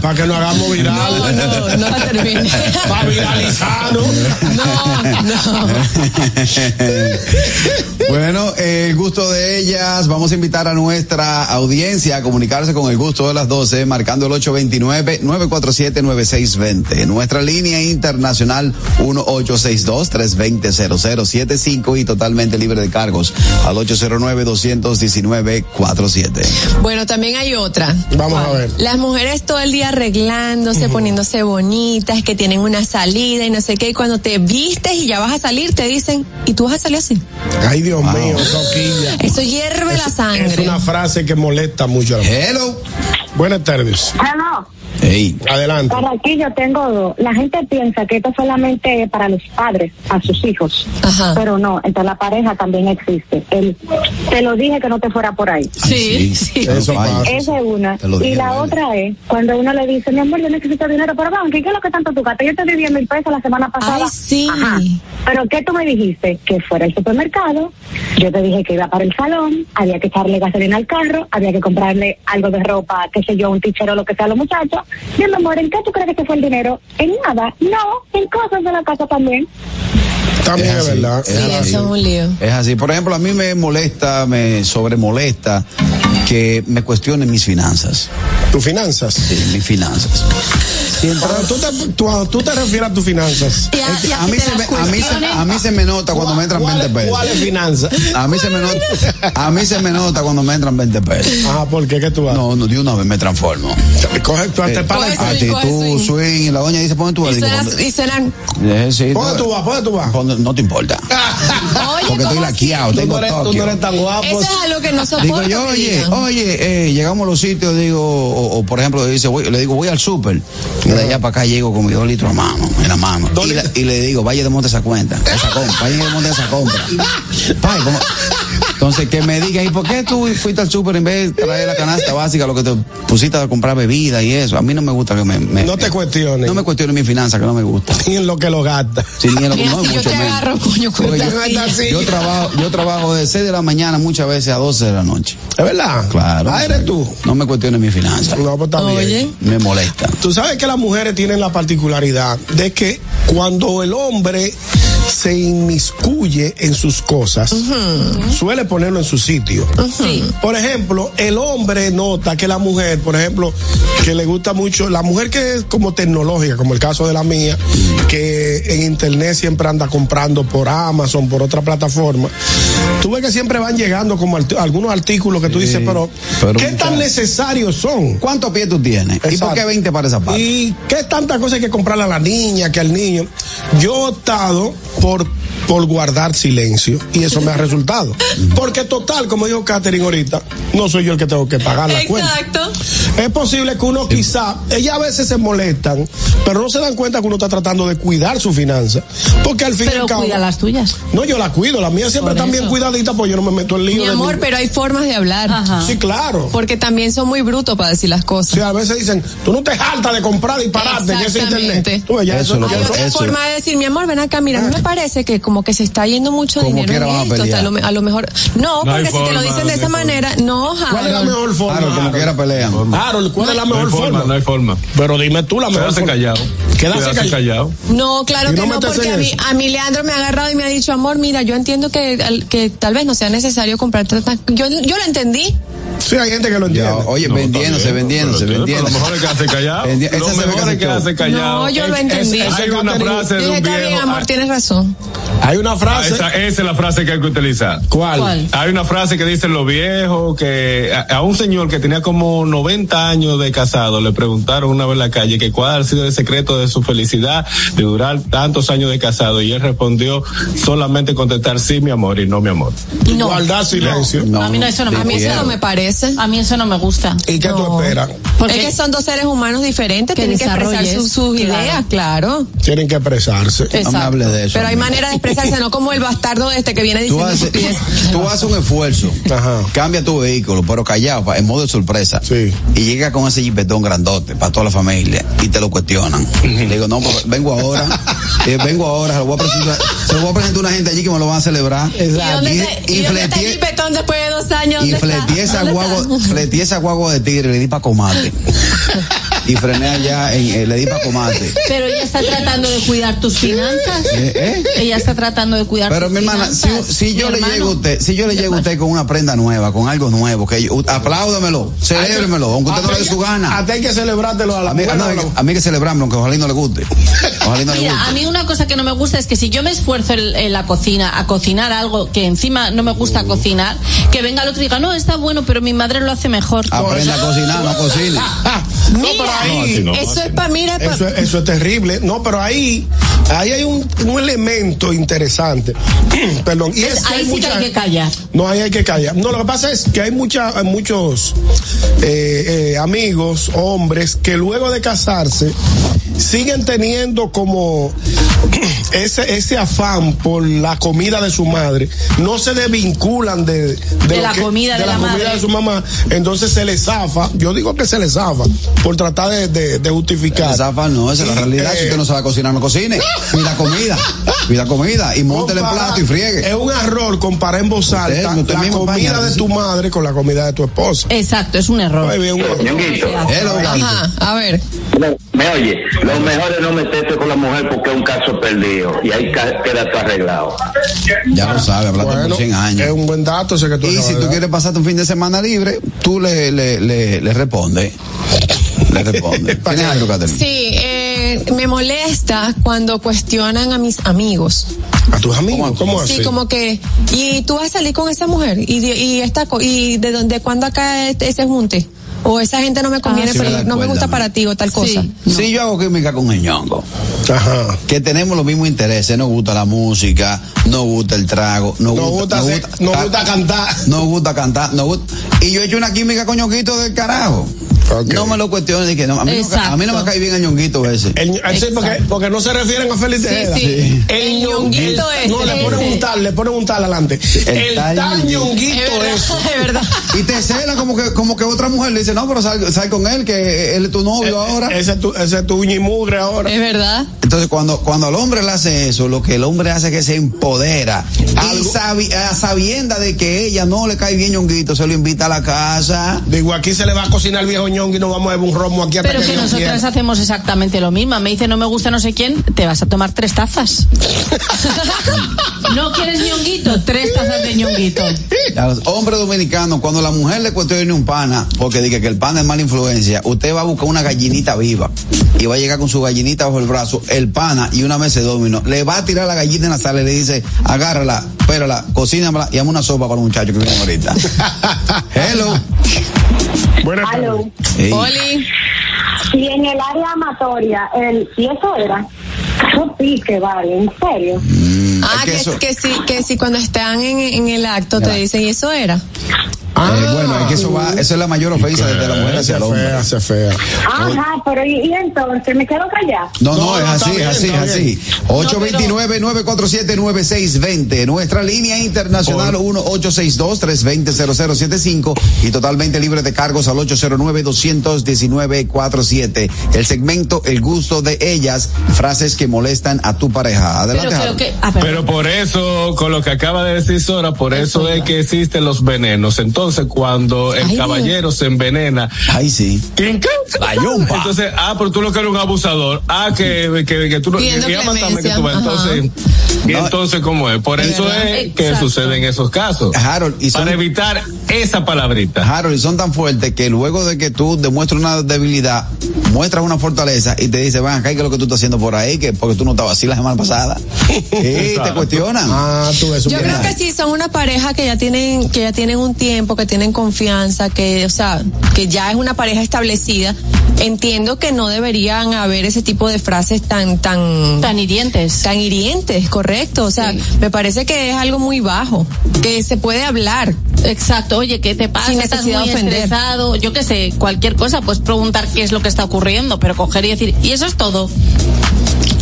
Para que no hagamos viral. No, no la termine. Para viralizarnos. bueno, el gusto de ellas. Vamos a invitar a nuestra audiencia a comunicarse con el gusto de las 12, marcando el 829-947-9620. Nuestra línea internacional 1862-320-0075 y totalmente libre de cargos al 809-219-47. Bueno, también hay otra. Vamos a ver. Las mujeres todo el día arreglándose, poniéndose bonitas, que tienen una salida y no sé qué, y cuando te vistes y ya vas a salir, te dicen, ¿y tú vas a salir así? Ay, Dios mío, soquilla. Eso hierve la sangre. Es una frase que molesta mucho a la Hello. Buenas tardes. Hello. Hey. Adelante. Para aquí yo tengo dos. La gente piensa que esto solamente es para los padres, a sus hijos. Pero no, entre la pareja también existe. El, te lo dije que no te fuera por ahí. Sí, sí. Eso pasa. Esa es una. Y la vale. otra es cuando uno le dice, mi amor, yo necesito dinero para banco. ¿Y qué es lo que tanto tú gastas? Yo te di 10 mil pesos la semana pasada. Ay, sí. Ajá. Pero ¿qué tú me dijiste? Que fuera al supermercado. Yo te dije que iba para el salón. Había que echarle gasolina al carro. Había que comprarle algo de ropa, qué sé yo, un tichero, lo que sea a los muchachos. Mi amor, ¿en qué tú crees que fue el dinero? En nada. No, en cosas de la casa también. También es, así, verdad. es Sí, así. eso es un lío. Es así. Por ejemplo, a mí me molesta, me sobremolesta que me cuestionen mis finanzas. ¿Tus finanzas? Sí, mis finanzas. Cuando tú te, tú, cuando tú te refieres a tus finanzas. Y a, y a A que mí, se me, las a, mí se, cuestionen. a mí se me nota cuando me entran 20 pesos. ¿Cuáles finanzas? A mí se me nota, a mí se me nota cuando me entran 20 pesos. Ah, ¿por qué? ¿Qué tú haces? No, no, de una vez me transformo. Coge, tú te Eh, coge actitud, swing. swing, y la doña dice, pon tu cuando- y suenan, Eh, sí, ¿Dónde tú vas? ¿Dónde tú vas? no te importa. oye, Porque estoy laqueado, Tú tengo tú no eres tan guapo. Eso es algo que no soporto. Digo yo, que oye, oye, eh, llegamos a los sitios, digo, o, o, por ejemplo, dice, voy- le digo, voy al súper, y de allá para acá llego con mis dos litros a mano, en la mano, y, la- y le digo, vaya de monte esa cuenta, esa compra, vaya de monte esa compra. Pai, ¿cómo? Entonces, que me digan, ¿y por qué tú fuiste al súper en vez de traer la canasta básica, lo que te pusiste a comprar bebida y eso? A mí no me gusta que me... me- No te cuestiones. no me cuestiones mi finanza, que no me gusta. Ni en lo que lo gasta. Sí, ni en lo que no, si yo mucho te menos. agarro, coño, yo, así. yo trabajo, yo trabajo de 6 de la mañana muchas veces a 12 de la noche. ¿Es verdad? Claro. Ah, eres tú. No me cuestiones mi finanza. No, pues está bien. Oye. Me molesta. Tú sabes que las mujeres tienen la particularidad de que cuando el hombre se inmiscuye en sus cosas, suele ponerlo en su sitio. Sí. Por ejemplo, el hombre nota que la mujer, por ejemplo, que le gusta mucho, la mujer que es como tecnológica, como el caso de la mía, que en internet siempre anda comprando por Amazon, por otra plataforma, tú ves que siempre van llegando como algunos artículos que tú dices, pero, pero ¿qué tan necesarios son? ¿Cuántos pies tú tienes? ¿Y por qué 20 para esa parte? ¿Y qué tanta cosa hay que comprarle a la niña que al niño? Yo he optado por, por guardar silencio y eso me ha resultado. Porque total, como dijo Katherine ahorita, no soy yo el que tengo que pagar la cuenta. Exacto. Es posible que uno quizá, ellas a veces se molestan, pero no se dan cuenta que uno está tratando de cuidar su finanza. Porque al fin y al cabo. cuida las tuyas. No, yo la cuido, las mías siempre están bien cuidaditas, pues yo no me meto en lío. Mi amor, pero hay formas de hablar. Ajá. Sí, claro. Porque también son muy brutos para decir las cosas. Sí, a veces dicen, tú no te jaltas de comprar disparate en ese Exactamente. internet. Tú ya Eso que- Hay eso- otra eso- forma de decir, mi amor, ven acá, mira, no me parece que como que se está yendo mucho Como dinero a en esto. pelear. A lo, me- a lo mejor, no, porque si te lo dicen de no esa manera, no, ¿Cuál es la Harold. mejor forma? Claro, como Harold? quiera pelean. Harold, ¿cuál es la mejor forma, forma? no hay forma. Pero dime tú la mejor forma. callado. Quedarse callado. callado. No, claro que no porque a mí, a mí Leandro me ha agarrado y me ha dicho, amor, mira, yo entiendo que, al- que tal vez no sea necesario comprarte tan- yo, yo lo entendí. Sí, hay gente que lo entiende. Ya, oye, No, vendiéndose, vendiéndose, pero- pero vendiéndose. Lo mejor es quedarse callado. Vendi- ese Lo que mejor hace es quedarse show. callado. No, yo lo entendí. es- Hay una frase de está bien, amor, ah, tienes razón. Hay una ah, frase. Esa, esa es la frase que hay que utilizar. ¿Cuál? ¿Cuál? Hay una frase que dicen los viejos que a, a un señor que tenía como 90 años de casado le preguntaron una vez en la calle que cuál ha sido el secreto de su felicidad de durar tantos años de casado y él respondió solamente contestar sí mi amor y no mi amor. No. Guardar silencio. No, a mí no, eso no me A mí eso no me parece. A mí eso no me gusta. ¿Y qué tú No. esperas? Porque es que son dos seres humanos diferentes, Que tienen que expresar sus, sus claro. ideas, claro. Tienen que expresarse. No me Exacto. hable de eso. Pero hay manera de expresarse, no como el bastardo este que viene Tú diciendo haces, estupideces. tú haces un esfuerzo, Ajá. cambia tu vehículo, pero callado, en modo de sorpresa. Sí. Y llega con ese jipetón grandote para toda la familia y te lo cuestionan. Le digo, no, pues, vengo ahora, eh, vengo ahora, se lo, voy a presentar, se lo voy a presentar a una gente allí que me lo van a celebrar. ¿Y dónde, Y- y y dónde está fleteé- el jipetón después de dos años? Y fleteé esa guagua de tigre, le di para comate. y frené allá, en, eh, le di para comate. Pero ella está tratando de cuidar tus finanzas. Eh, eh. Ella está tratando de cuidar Pero tus mi hermana, si, finanzas. si yo Mi le hermano. llego a usted, si yo le llego a usted con una prenda nueva, con algo nuevo, que yo, apláudamelo, celébremelo, aunque usted no le dé su gana. Hasta hay que celebrártelo a la A mí, mujer. no, a mí que celebrarme, aunque ojalá y no le guste. Ojalá y no le Mira, a mí una cosa que no me gusta es que si yo me esfuerzo en, en la cocina a cocinar algo que encima no me gusta cocinar, que venga el otro y diga, no, está bueno, pero mi madre lo hace mejor. Aprenda a cocinar, no cocine. Ah, no, pero ahí. así no. Eso es para, mira, pa- Eso, es- eso es terrible. No, pero ahí, ahí hay un, un elemento interesante. Perdón. Y es que Ahí hay sí que hay que callar. No, ahí hay que callar. No, lo que pasa es que hay mucha, hay muchos eh, eh, amigos, hombres, que luego de casarse siguen teniendo como ese, ese afán por la comida de su madre. No se desvinculan de, De la comida de la comida madre. de su mamá. Entonces se les zafa. Yo digo que se les zafa por tratar de, de- de justificar. El zapa no, esa es la realidad. si eh, usted no sabe cocinar, no cocine. Pida comida. Pida comida. Y monte el plato y friegue. Es un error comparar en voz Usted- alta usted la mismo comida paña, de tu madre con la comida de tu esposa. Exacto, es un error. Muy bien, un error. Hello, Ajá, a ver. Me oye, lo mejor es no meterse con la mujer porque es un caso perdido y ahí queda todo arreglado. Ya lo sabe, hablaste Bueno, por 100 años. es un buen dato ese que tú Y si tú quieres pasarte un fin de semana libre, tú le, le, le, le respondes. Le respondes. ¿Tienes algo, Catherine? Sí, eh, me molesta cuando cuestionan a mis amigos. ¿A tus amigos? ¿Cómo así? Sí, como que, y tú vas a salir con esa mujer, y de, y esta, co- y de dónde, cuándo acá este- ese junte, o esa gente no me conviene, Ah, sí, pero no me gusta para ti, o tal cosa. Si yo hago química con el ñongo, Ajá. que tenemos los mismos intereses, nos gusta la música, nos gusta el trago, nos, Nos gusta nos gusta cantar. Nos gusta cantar, nos gusta, y yo he hecho una química con ñonguito del carajo. No me lo cuestiones, que no, a, mí no, a mí no me cae bien el ñonguito ese. El, sí, porque, porque no se refieren a Félix Sí, sí. El, El ñonguito ese. No, le ponen un tal, le ponen un tal adelante. El El, tal ñonguito. ese. es verdad. Y te cela como que, como que otra mujer le dice, no, pero sal, sal con él, que él es tu novio ahora. Ese es tu, ese es tu uña y mugre ahora. Es verdad. Entonces, cuando, cuando al hombre le hace eso, lo que el hombre hace es que se empodera. Sabi- a sabienda de que ella no le cae bien ñonguito, se lo invita a la casa. Digo, aquí se le va a cocinar el viejo ñongo y no vamos a beber un romo aquí hasta Pero que que quiera. hacemos exactamente lo mismo. Me dice no me gusta no sé quién, te vas a tomar tres tazas. no quieres ñonguito, tres tazas de ñonguito. A los hombres dominicanos, cuando la mujer le cuestiona un pana, porque dice que el pana es mala influencia, usted va a buscar una gallinita viva y va a llegar con su gallinita bajo el brazo, el pana y una mesa de domino, le va a tirar la gallina en la sala y le dice, agárrala, espérala, cocínamela y hazme una sopa para los muchachos que vienen ahorita. Hello. Buenas tardes. Aló. Ey. Oli. Y en el área amatoria, el, y eso era, eso pique, vale, en serio. Mm, Ah, es que que, eso- que sí, que sí, cuando están en, en el acto te dicen, ¿y eso era? Eh, bueno, es que eso va, eso es la mayor ofensa desde la mujer hacia el hombre. fea, hace fea. Ajá, pero y, y entonces, ¿me quedo callada? No, no, No, es no, así, bien, es así, es así. 829-947-9620. Nuestra línea internacional 1-862-320-0075 y totalmente libre de cargos al 809-219-47. El segmento El gusto de ellas, frases que molestan a tu pareja. Adelante, Pero que. ah. Pero por eso, con lo que acaba de decir Sora, por eso es que existen los venenos. Entonces, cuando el Ay, caballero se envenena, Ay, sí. ¿quién qué? La yumpa. Entonces, ah, pero tú lo que eres un abusador. Ah, que, que, que tú no, Pidiendo que iba a matarme, que clemencia, tú vas. Entonces, y No. entonces, ¿cómo es? Por eso es que Exacto. suceden esos casos. Harold, y son, Para evitar esa palabrita. Harold, y son tan fuertes que luego de que tú demuestras una debilidad, muestras una fortaleza y te dice, van acá, ¿qué es lo que tú estás haciendo por ahí? que Porque tú no estabas así la semana pasada. y te cuestionan. Ah, tú ves un Yo creo que sí, son una pareja que ya tienen, que ya tienen un tiempo, que tienen confianza, que, o sea, que ya es una pareja establecida. Entiendo que no deberían haber ese tipo de frases tan, tan, Tan hirientes. tan hirientes, correcto. O sea, Sí. me parece que es algo muy bajo, que se puede hablar. Exacto, oye, ¿qué te pasa? Sin ¿Estás necesidad muy de ofender. estresado? Yo qué sé, cualquier cosa, pues preguntar qué es lo que está ocurriendo, pero coger y decir, y eso es todo.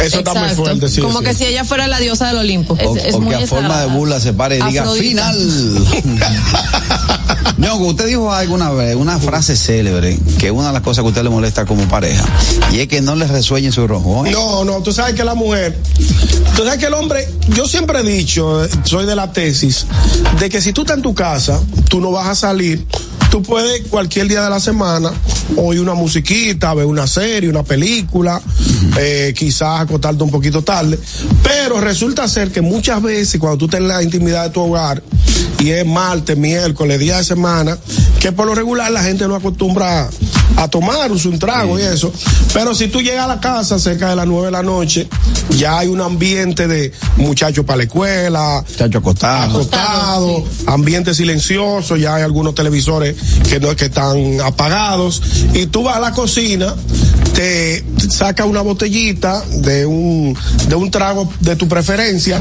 Eso está muy Exacto. fuerte, sí. Como sí. que si ella fuera la diosa del Olimpo. Es- o, es o muy que a forma de burla se pare y diga final. no, usted dijo alguna vez una frase célebre que es una de las cosas que a usted le molesta como pareja y es que no le resueñe su rojo. ¿eh? No, no, tú sabes que la mujer, tú sabes que el hombre, yo siempre he dicho, soy de la tesis, de que si tú estás en tu casa, tú no vas a salir, tú puedes cualquier día de la semana oír una musiquita, ver una serie, una película, eh, quizás acostarte un poquito tarde, pero resulta ser que muchas veces cuando tú estás en la intimidad de tu hogar y es martes, miércoles, día de semana, que por lo regular la gente no acostumbra a, tomar un trago y eso, pero si tú llegas a la casa cerca de las nueve de la noche, ya hay un ambiente de muchachos para la escuela, Chacho acostado. acostado, ambiente silencioso, ya hay algunos televisores que no que están apagados. Y tú vas a la cocina, te saca una botellita de un de un trago de tu preferencia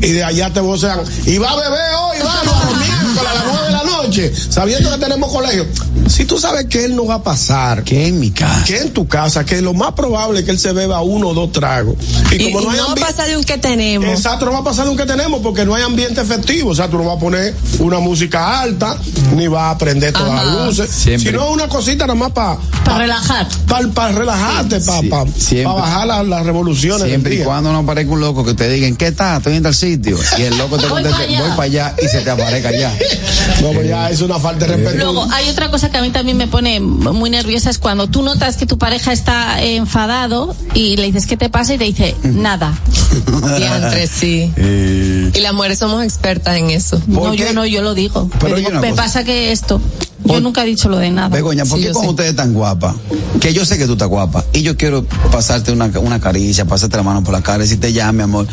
y de allá te vocean y va a beber hoy, vamos, a miércoles las la noche, sabiendo que tenemos colegio. Si tú sabes que él no va a pasar, que en mi casa, que en tu casa, que lo más probable es que él se beba uno o dos tragos. Y, y no, ambi- pasa de un que tenemos. Exacto, no va a pasar de un que tenemos porque no hay ambiente efectivo. O sea, tú no vas a poner una música alta, ni vas a prender todas Ajá. las luces, Siempre. sino una cosita nada más para Para relajar. para relajarte, para Sí, siempre. bajar la- las revoluciones. del Siempre y cuando no aparezca un loco que te diga, ¿en qué estás? Estoy en tal sitio. Y el loco te Voy conteste, pa' allá. voy para allá y se te aparezca allá. No, pues ya es una falta de respeto. Luego, hay otra cosa que a mí también me pone muy nerviosa, es cuando tú notas que tu pareja está enfadado y le dices, ¿qué te pasa? Y te dice, nada. Diantre, sí. Eh, Y las mujeres somos expertas en eso. ¿Por No, qué? yo no, yo lo digo. Pero digo, me cosa. pasa que esto. Yo Por- nunca he dicho lo de nada. Begoña, ¿por Sí, qué yo cuando sé. usted es tan guapa? Que yo sé que tú estás guapa y yo quiero pasarte una, una caricia, pasarte la mano por la cara y decirte ya, mi amor.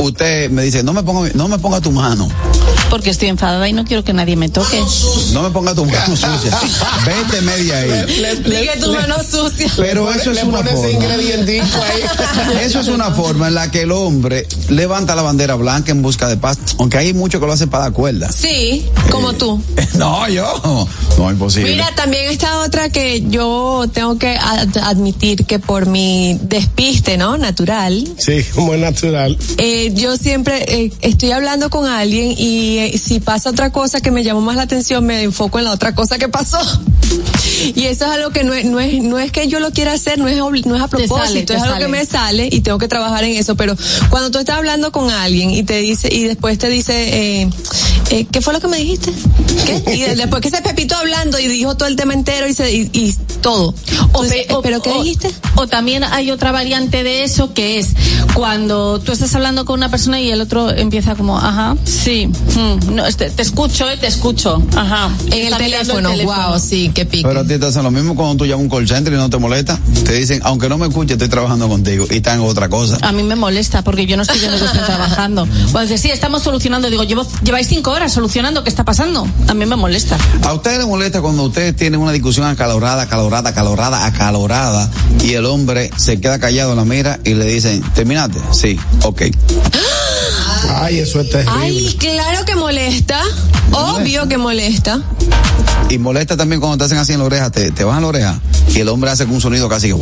Usted me dice, no me ponga, no me ponga tu mano, Porque estoy enfadada y no quiero que nadie me toque. no me ponga tu mano sucia. Vete media ahí. Dije tu mano sucia. Pero eso es le una forma. ahí. Eso es una forma en la que el hombre levanta la bandera blanca en busca de paz, aunque hay muchos que lo hacen para dar cuerda. Sí, como tú. No, yo. No, imposible. Mira, también está otra que yo tengo que ad- admitir que por mi despiste, ¿no? Natural, Sí, como es natural. eh, yo siempre eh, estoy hablando con alguien y eh, si pasa otra cosa que me llamó más la atención, me enfoco en la otra cosa que pasó. Y eso es algo que no es, no es, no es que yo lo quiera hacer, no es, no es a Te sale, propósito, te es algo sale. que me sale y tengo que trabajar en eso. Pero cuando tú estás hablando con alguien y te dice, y después te dice, eh, eh, ¿qué fue lo que me dijiste? ¿Qué? Y de- después que ese Pepito hablando y dijo todo el tema entero y, se, y, y todo. O Entonces, pe- o- ¿Pero qué o- dijiste? O también hay otra variante de eso que es cuando tú estás hablando con una persona y el otro empieza como, ajá, sí, mm, no, este, te escucho, eh, te escucho, ajá. En el Está mirando teléfono, wow, sí, qué pique. Pero a ti te hacen lo mismo cuando tú llamas un call center y no te molesta. Te dicen, aunque no me escuche, estoy trabajando contigo y están en otra cosa. A mí me molesta porque yo no estoy viendo que estén trabajando. Cuando dices, sí, estamos solucionando, digo, llevo, lleváis cinco horas solucionando, ¿qué está pasando? Mí me molesta. ¿A ustedes les molesta cuando ustedes tienen una discusión acalorada, acalorada, acalorada, acalorada y el hombre se queda callado, la mira y le dicen, ¿terminaste? Sí, ok. Ay, eso es terrible. Ay, claro que molesta. Obvio que molesta. Y molesta también cuando te hacen así en la oreja, te, te bajan la oreja y el hombre hace un sonido casi que...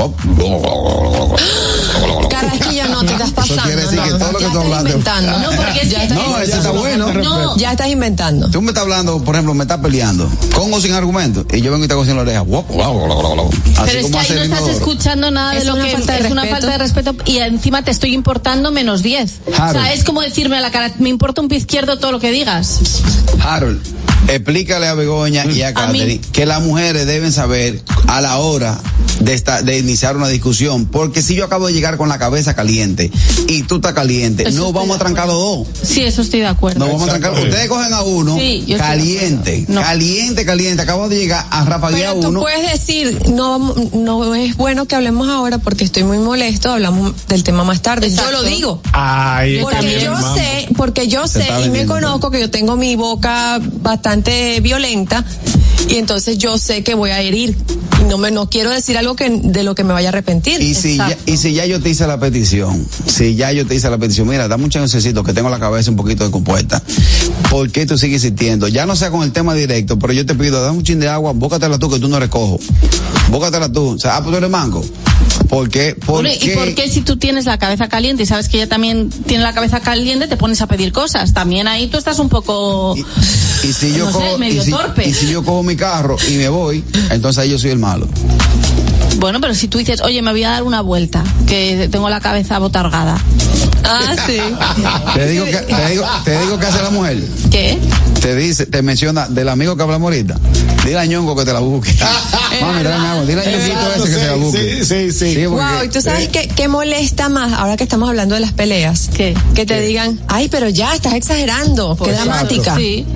Carrasquillo, no te estás pasando. quiere decir no, que todo lo que ya tú estás hablaste- inventando. No, porque es ya que- estás No, ese está bueno. No. Ya estás inventando. Tú me estás hablando, por ejemplo, me estás peleando, con o sin argumento, y yo vengo y te hago así en la oreja. Así Pero es que ahí no estás inodoro. escuchando nada de Es lo que falta de es una falta de respeto y encima te estoy importando menos 10. O sea, es como decirme a la cara, me importa un pie izquierdo todo lo que digas. Harold, explícale a Begoña y a A Catherine que las mujeres deben saber a la hora de, esta- de iniciar una discusión, porque si yo acabo de llegar con la cabeza caliente y tú estás caliente, Eso no vamos a trancar los dos. Sí, eso estoy de acuerdo. No vamos a trancar. Ustedes cogen a uno Sí, caliente. No. caliente, caliente. Acabo de llegar a rapaguear Pero tú uno. puedes decir, no, no es bueno que hablemos ahora porque estoy muy molesto, hablamos del tema más tarde. Exacto. Yo lo digo. Ay, Porque también, yo sé, porque yo Se sé y me conozco que yo tengo mi boca bastante violenta y entonces yo sé que voy a herir. Y no me no quiero decir algo que de lo que me vaya a arrepentir. Y si, ya, y si ya yo te hice la petición, si ya yo te hice la petición, mira, dame un chancecito que tengo la cabeza un poquito descompuesta. ¿Por qué tú sigues insistiendo? Ya no sea con el tema directo, pero yo te pido, dame un chin de agua, bócatela tú que tú no recojo. Bócatela tú. O sea, ah, pues tú eres mango. ¿Por qué? ¿Por ¿Y qué? por qué si tú tienes la cabeza caliente y sabes que ella también tiene la cabeza caliente, te pones a pedir cosas? También ahí tú estás un poco... Y si yo no sé, cojo, medio y si, torpe. y si yo cojo mi carro y me voy, entonces ahí yo soy el malo. Bueno, pero si tú dices, oye, me voy a dar una vuelta, que tengo la cabeza botargada. Ah, sí. Te digo que, te digo, te digo que hace la mujer. ¿Qué? Te dice, te menciona del amigo que hablamos ahorita. Dile a Ñongo que te la busque. Mami, tráeme agua. Dile a Ñonguito ese que te la busque. Sí, sí, sí. porque- Wow, y tú sabes qué, qué molesta más ahora que estamos hablando de las peleas. ¿Qué? Que te digan, ay, pero ya estás exagerando, qué Exacto. dramática. Sí.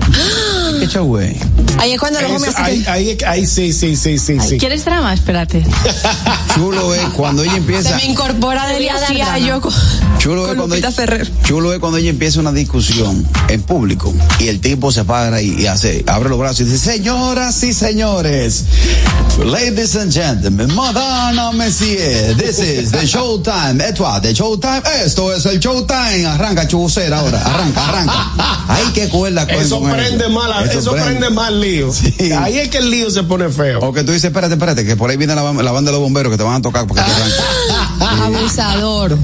Ahí es cuando los Eso, hombres ahí, ahí, ahí sí, sí, sí, sí, sí. ¿Quieres drama? Espérate. Chulo es cuando ella se empieza. me incorpora Delia Ciallo drama. con, Chulo es, con cuando ella, Ferrer. chulo es cuando ella empieza una discusión en público y el tipo se para y, y hace, abre los brazos y dice, señoras y señores, ladies and gentlemen, madame, monsieur, this is the showtime, esto es the showtime, esto es el showtime, arranca chubucera ahora, arranca, arranca. Ay, qué cuerda cogen Eso con prende mal, eso, prende mal lío. Sí. Ahí es que el lío se pone feo. O que tú dices, espérate, espérate, que por ahí viene la, la banda de los bomberos que te van a tocar porque te. Abusador.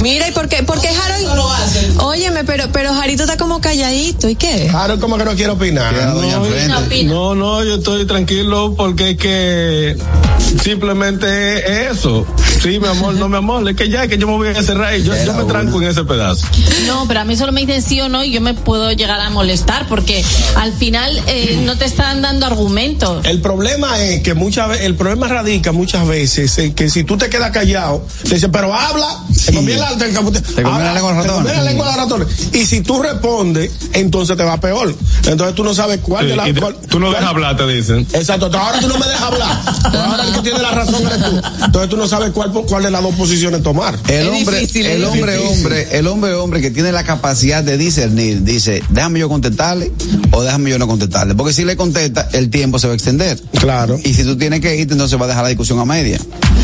Mira, ¿y por qué? Porque Harold. Óyeme, pero, pero Jarito está como calladito. ¿Y qué? Harold como que no quiere opinar. No. No, no, yo estoy tranquilo porque es que simplemente es eso. Sí, mi amor, no mi amor, es que ya, que yo me voy a cerrar y yo, yo me tranco en ese pedazo. No, pero a mí solo me dicen sí o no y yo me puedo llegar a molestar porque al final eh, no te están dando argumentos. El problema es que muchas veces, el problema radica muchas veces en que si tú te quedas callado, te dicen, pero habla, te la, te, Te la lengua de ratón. la lengua de ratón. Y si tú respondes, entonces te va peor. Entonces tú no sabes cuál Sí, de la. y te- cuál- tú no cuál- dejas hablar, te dicen. Exacto, ahora tú no me dejas hablar. Ahora el que tiene la razón eres tú. Entonces tú no sabes cuál, cuál de las dos posiciones tomar. El Es hombre, difícil, el hombre, difícil. hombre, el hombre, hombre que tiene la capacidad de discernir, dice, déjame yo contestarle o déjame yo no contestarle. Porque si le contesta, el tiempo se va a extender. Claro. Y si tú tienes que irte, entonces va a dejar la discusión a media.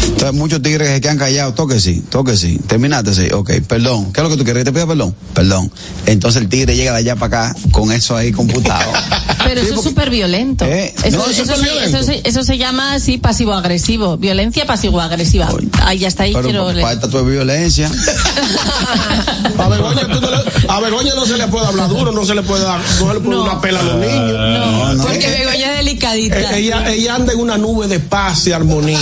Entonces muchos tigres que se quedan callados, toque sí, toque sí, terminaste sí, ok, perdón, ¿qué es lo que tú quieres? Que te pida perdón, perdón. Entonces el tigre llega de allá para acá con eso ahí computado. Pero eso es súper violento. Eh, Eso, no, eso violento. eso se- eso se llama así pasivo-agresivo. Violencia pasivo-agresiva. Ahí ya está ahí. Pero quiero falta tu violencia. A Begoña, tú no le- a Begoña no se le puede hablar duro, no se le puede dar, no se le puede dar una pela a los niños. No, no. Porque Begoña es delicadita. Eh, Ella, ella anda en una nube de paz y armonía.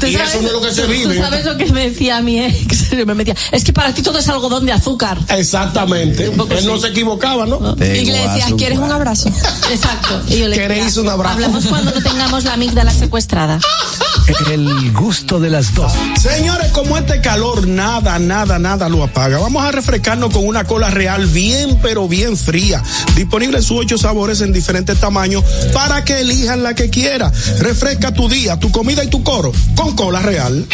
¿Tú Y sabes- eso no es lo que se vive. ¿Tú sabes lo que me decía mi ex? Me decía, es que para ti todo es algodón de azúcar. Exactamente. Él no se equivocaba, ¿no? Y le decías, ¿quieres un abrazo? Exacto. Y yo le decía, ¿Queréis un abrazo? Hablamos cuando no tengamos la amígdala secuestrada. El gusto de las 12. Señores, como este calor nada, nada, nada lo apaga. Vamos a refrescarnos con una cola real bien, pero bien fría. Disponible en sus ocho sabores en diferentes tamaños para que elijan la que quiera. Refresca tu día, tu comida y tu coro con cola real.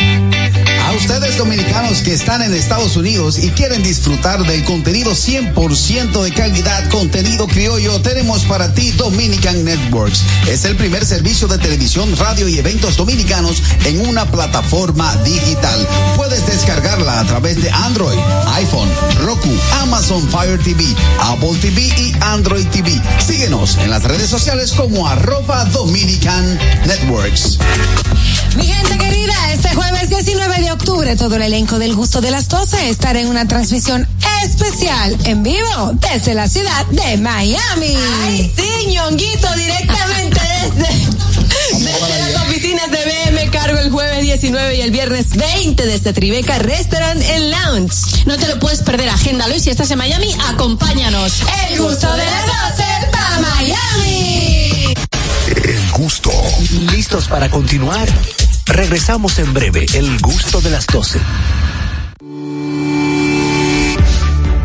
A ustedes dominicanos que están en Estados Unidos y quieren disfrutar del contenido 100% de calidad, contenido criollo, tenemos para ti Dominican Networks. Es el primer servicio de televisión, radio y eventos dominicanos en una plataforma digital. Puedes descargarla a través de Android, iPhone, Roku, Amazon Fire TV, Apple TV y Android TV. Síguenos en las redes sociales como arroba Dominican Networks. Mi gente querida, este jueves 19 de octubre todo el elenco del gusto de las 12 estará en una transmisión especial en vivo desde la ciudad de Miami. Ay, sí, ñonguito, directamente desde, desde las oficinas de BM Cargo el jueves 19 y el viernes 20 desde Tribeca Restaurant and Lounge. No te lo puedes perder, agéndalo y si estás en Miami, acompáñanos. El gusto de las 12 para Miami. El gusto. ¿Listos para continuar? Regresamos en breve. El gusto de las 12.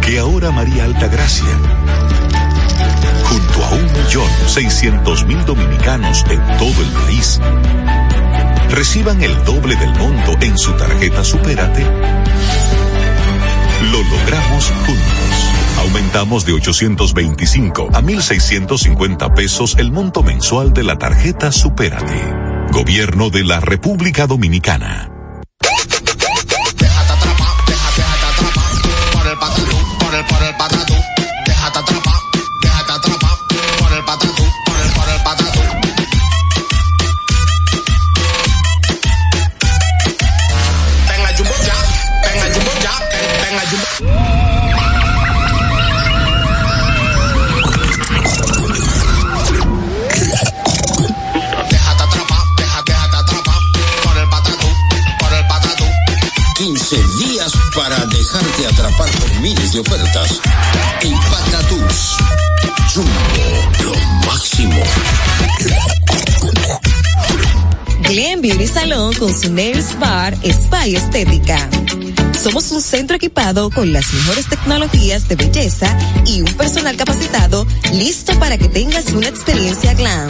que ahora María Altagracia, junto a un millón seiscientos mil dominicanos en todo el país, reciban el doble del monto en su tarjeta Supérate, lo logramos juntos. Aumentamos de 825 a 1.650 pesos el monto mensual de la tarjeta Supérate. Gobierno de la República Dominicana. De ofertas. En Patatús. Jumbo, lo máximo. Glen Beauty Salon con su Nails Bar Spa y Estética. Somos un centro equipado con las mejores tecnologías de belleza y un personal capacitado listo para que tengas una experiencia glam.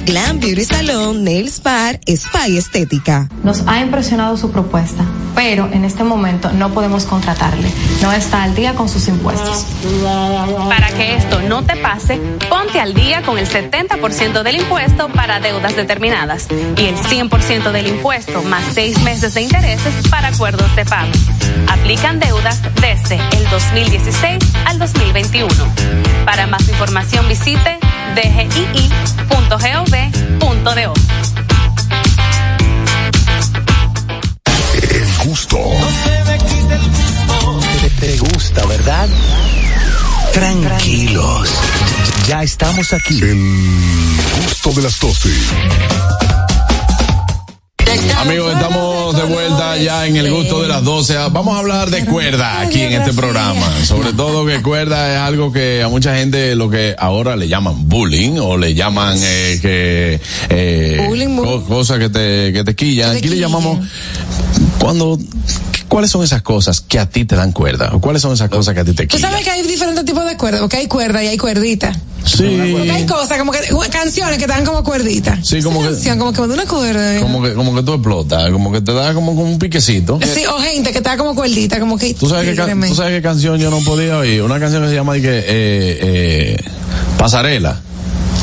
Glam Beauty Salon, Nails Bar, Spa y Estética. Nos ha impresionado su propuesta, pero en este momento no podemos contratarle. No está al día con sus impuestos. Para que esto no te pase, ponte al día con el 70% del impuesto para deudas determinadas y el 100% del impuesto más seis meses de intereses para acuerdos de pago. Aplican deudas desde el 2016 al 2021. Para más información visite dgii.gov.do. El gusto. Te, te gusta, ¿verdad? Tranquilos. Ya estamos aquí. El gusto de las 12. Amigos, estamos de vuelta ya en el gusto de las 12. Vamos a hablar de cuerda aquí en este programa. Sobre todo que cuerda es algo que a mucha gente lo que ahora le llaman bullying o le llaman eh, que eh, Bullying, bullying. co- cosas que te que te quillan. Aquí le llamamos cuando ¿Cuáles son esas cosas que a ti te dan cuerda? ¿O ¿Cuáles son esas cosas que a ti te Tú quillan? sabes que hay diferentes tipos de cuerdas, porque hay cuerda y hay cuerdita. Sí. Hay cosas como que, canciones que te dan como cuerditas. Sí, como que- canción, como que de una cuerda. Como que, como que tú explotas, como que te da como, como un piquecito. Sí, o gente que te da como cuerdita, como que. ¿Tú sabes, qué. ¿Tú sabes qué canción yo no podía oír? Una canción que se llama que, eh, eh, Pasarela.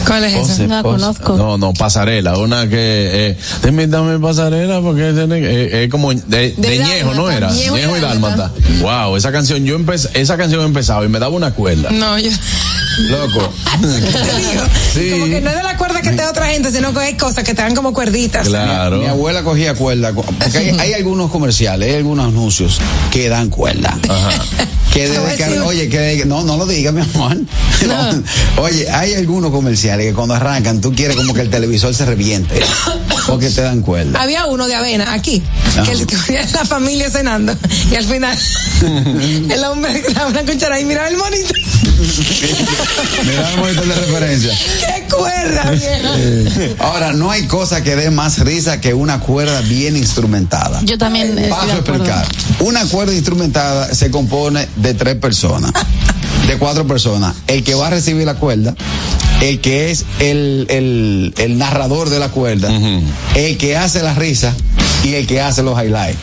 ¿Cuál es esa? No la conozco. No, no, pasarela, una que, eh, dame pasarela porque es, eh, eh, como de, de, De Ñejo, ¿no era? Ñejo y Ñejo y Dálmata. Wow, esa canción, yo empecé, esa canción empezaba y me daba una cuerda. No, yo. Loco. sí. Como que no es de la cuerda que te da otra gente, sino que hay cosas que te dan como cuerditas. Claro. Mi abuela cogía cuerda, porque hay, hay algunos comerciales, hay algunos anuncios que dan cuerda. Que desde oye, que no, no lo diga, mi amor. Oye, hay algunos comerciales que cuando arrancan tú quieres como que el televisor se reviente, porque te dan cuerda. Había uno de avena aquí, Ajá. que el que la familia cenando, y al final el hombre daba una cuchara y miraba el monito. Mira el monitor de referencia. ¡Qué cuerda, viejo! Ahora, no hay cosa que dé más risa que una cuerda bien instrumentada. Yo también Paso a acuerdo. explicar. Una cuerda instrumentada se compone de tres personas, de cuatro personas. El que va a recibir la cuerda, el que es el, el, el narrador de la cuerda, el que hace la risa y el que hace los highlights.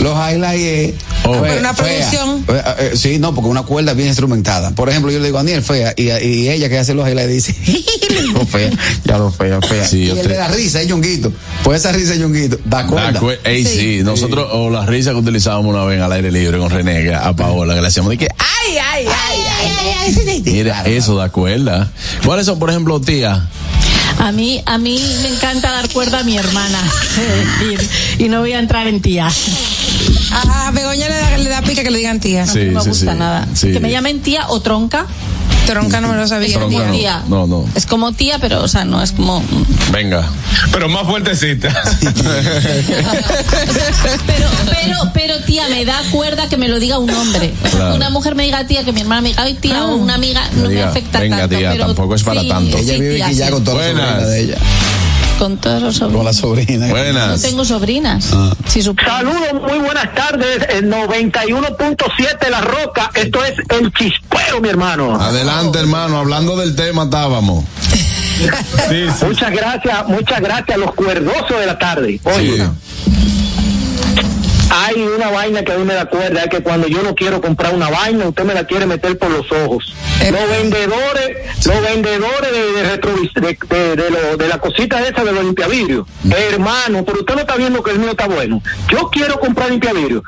Los highlights es. Fea, una producción. Eh, eh, sí, no, porque una cuerda bien instrumentada. Por ejemplo, yo le digo a Aniel fea y, y ella que hace los highlights dice, lo fea, ya lo fea, fea. Sí, y el te- de la risa es Yonguito. Pues esa risa es Yonguito, da cuerda. Da cue- Ey, sí. nosotros, o la risa que utilizábamos una vez al aire libre con René, que a Paola, que le hacíamos de que, ¡Ay, ay, ay, ay, ay! ay, mira, eso da cuerda. ¿Cuáles son, por ejemplo, tía? A mí, a mí me encanta dar cuerda a mi hermana. y, y no voy a entrar en tía. A Begoña le da, le da pica que le digan tía. Sí, no me sí, gusta sí. nada. Sí. Que me llamen tía o tronca. Tronca no me lo sabía. Tronca no. tía. No, no. Es como tía, pero, o sea, no es como. Venga. Pero más fuertecita. Pero, pero, pero tía, me da cuerda que me lo diga un hombre. Claro. una mujer me diga tía, que mi hermana me diga, ay tía, o una amiga, no me diga, afecta venga, tanto. tía, pero tampoco es para sí, tanto. Ella sí, vive tía, aquí ya sí. con Buenas. sobrinas de ella. Con todos los Con la sobrinos. sobrina. No Buenas. tengo sobrinas. Ah. Si Saludos, muy buenas tardes. En 91.7 La Roca. Esto es el chispero, mi hermano. Adelante, hermano, hablando del tema estábamos. Muchas gracias, muchas gracias a los cuerdosos de la tarde. Oye, Sí. Hay una vaina que a mí me da cuerda, es que cuando yo no quiero comprar una vaina, usted me la quiere meter por los ojos. Eh. Los vendedores, los vendedores de, de, retrovis- de, de- de lo- de la cosita esa de los limpiavidrios. Hermano, pero usted no está viendo que el mío está bueno. Yo quiero comprar limpiavidrio.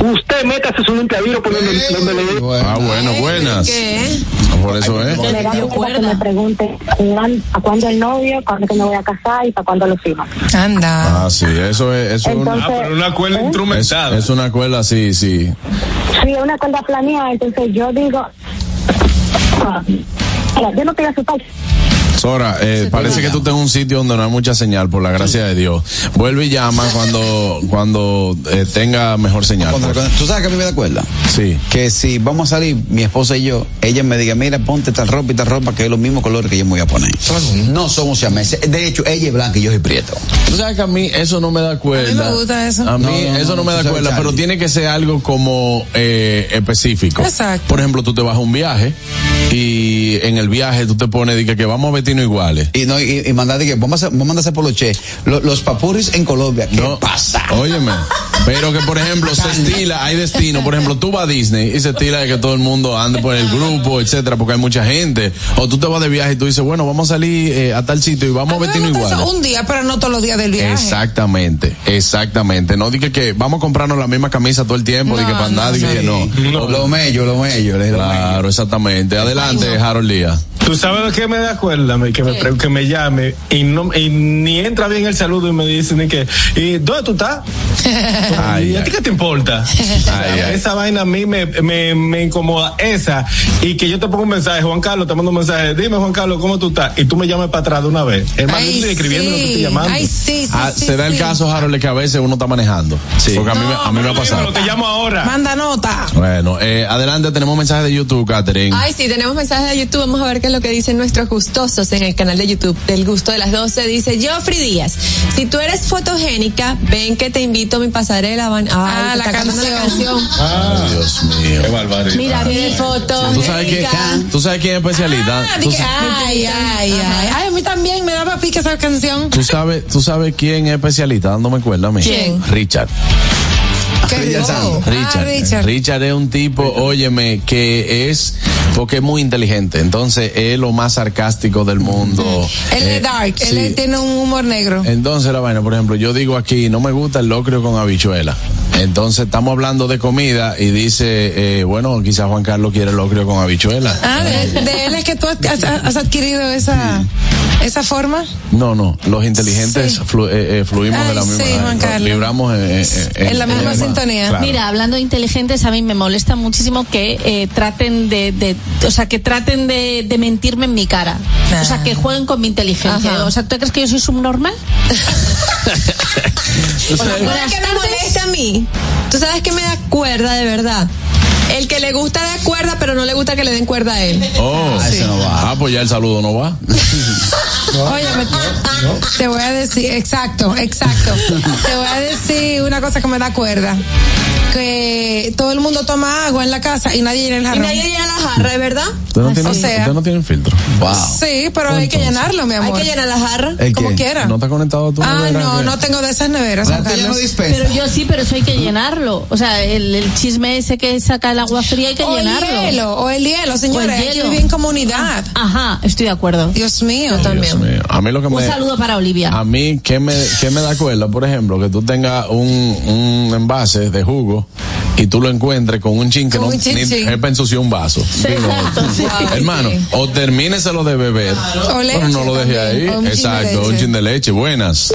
Usted métase su limpiavidrio por donde, donde le. Ah, bueno, buenas. ¿Qué? Por eso es. Que me pregunten cuán- a cuándo el novio, cuándo que me voy a casar y para cuándo los hijos. Anda. Ah, sí, eso es, eso es una, Entonces, Ah, pero una cuerda ¿eh? es, es una cuerda, sí, sí. Sí, una cuenta planeada, entonces yo digo, ah, yo no estoy asustado. Sora, eh, parece que tú estás en un sitio donde no hay mucha señal, por la gracia de Dios. Vuelve y llama cuando, cuando eh, tenga mejor señal. Cuando- por- ¿Tú sabes que a mí me da cuerda? Sí. Que si vamos a salir, mi esposa y yo, ella me diga, mira, ponte tal ropa y tal ropa, que es los mismos colores que yo me voy a poner. No somos siameses. De hecho, ella es blanca y yo soy prieto. Tú sabes que a mí eso no me da cuerda. A mí me gusta eso. A mí No, no, eso no, no, me da cuerda, Charlie. pero tiene que ser algo como eh, específico. Exacto. Por ejemplo, tú te vas a un viaje y en el viaje tú te pones de que, que vamos a iguales. Y no, y, y que vamos a, vamos a mandar a hacer poloche. Los, los papuris en Colombia, ¿qué No, pasa? Óyeme. Pero que, por ejemplo, se estila, hay destino. Por ejemplo, tú vas a Disney y se estila de que todo el mundo ande por el grupo, etcétera, porque hay mucha gente. O tú te vas de viaje y tú dices, bueno, vamos a salir eh, a tal sitio y vamos a vestirnos iguales. un día, pero no todos los días del viaje. Exactamente, exactamente. No dije que vamos a comprarnos la misma camisa todo el tiempo, dije No, para andar, no, dije que no. Lo, lo mello, lo mello. lo. Claro, exactamente. Adelante, Harold Díaz. ¿Tú sabes de qué me da cuerda? Me- Que me, pre- que me llame y, no, y ni entra bien el saludo y me dicen ni que, ¿y dónde tú estás? Ay, ¿Y a ti qué te importa? Ay, ay. Esa vaina a mí me, me, me incomoda. Esa. Y que yo te pongo un mensaje, Juan Carlos, te mando un mensaje, dime Juan Carlos, ¿cómo tú estás? Y tú me llamas para atrás de una vez. Hermano, yo estoy escribiendo lo que estoy sí. llamando. Ay, sí, sí, Ah, sí, se da el sí. caso, Harold, que a veces uno está manejando. Porque a mí, me- a mí me ha pasado. Te llamo ahora. Manda nota. Bueno, eh, adelante, tenemos mensaje de YouTube, Catherine. Ay, sí, tenemos mensajes de YouTube. Vamos a ver qué es lo que dicen nuestros gustosos en el canal de YouTube del gusto de las 12. Dice Joffrey Díaz, si tú eres fotogénica, ven que te invito a mi pasarela van- Ay, Ah, la canción. Ay, Dios mío. Qué barbaridad. Mira, mi foto. ¿Tú sabes, quién, ¿Tú sabes quién es especialista? Ah, ¿Tú, di que- ay, ay, ay. Ay, a mí también me daba pique esa canción. tú sabes, ¿Tú sabes quién es especialista? Dándome cuerda a mí. ¿Quién? Richard. Richard. Santos. Ah, Richard. Richard. Richard es un tipo, óyeme, que es, porque es muy inteligente. Entonces, es lo más sarcástico del mundo. Él Eh, es dark, sí. él tiene un humor negro. Entonces la vaina, por ejemplo, yo digo aquí, no me gusta el locrio con habichuela. Entonces estamos hablando de comida y dice, eh, bueno, quizás Juan Carlos quiere locrio con habichuela. Ah, de, de él es que tú has, adquirido esa, esa forma. No, no, los inteligentes Sí. flu- eh, eh, fluimos Ay, de la misma sí, Juan Carlos. vibramos en, en- en- En la misma sintonía. Claro. Mira, hablando de inteligentes, a mí me molesta muchísimo que eh, traten de, de- o sea, que traten de, de mentirme en mi cara. O sea, que jueguen con mi inteligencia. Ajá. O sea, ¿tú crees que yo soy subnormal? Sabes- ¿Sabes qué me molesta a mí? ¿Tú sabes que me da cuerda de verdad? El que le gusta dar cuerda, pero no le gusta que le den cuerda a él. Oh, Ah, ese no va. Ah, pues ya el saludo no va. Oye, te voy a decir, exacto, exacto. Te voy a decir una cosa que me da cuerda. Que todo el mundo toma agua en la casa y nadie llena el Y jarrón. nadie llena la jarra, ¿de verdad? Usted no, tiene, O sea- usted no tiene filtro. Wow. Sí, pero hay que llenarlo, mi Hay amor. que llenar la jarra. ¿El Como qué? quiera. ¿No está conectado a tu Ah, nevera? no, no tengo de esas neveras. Pero yo sí, pero eso hay que llenarlo. O sea, el, el chisme ese que saca el agua fría hay que O el llenarlo. hielo, o el hielo, señores. O el Hay que hielo. vivir en comunidad. Ajá, estoy de acuerdo. Dios mío, también. mío. A mí lo que Un me... saludo para Olivia. A mí, ¿qué me, qué me da cuerda? Por ejemplo, que tú tengas un, un envase de jugo y tú lo encuentres con un chin que Con no un chin, ni, chin. él pa' ensuciar un vaso. Sí. hermano, o termíneselo de beber, O leche pero no lo deje ahí. también, o un chin de Exacto, un chin de leche. Buenas.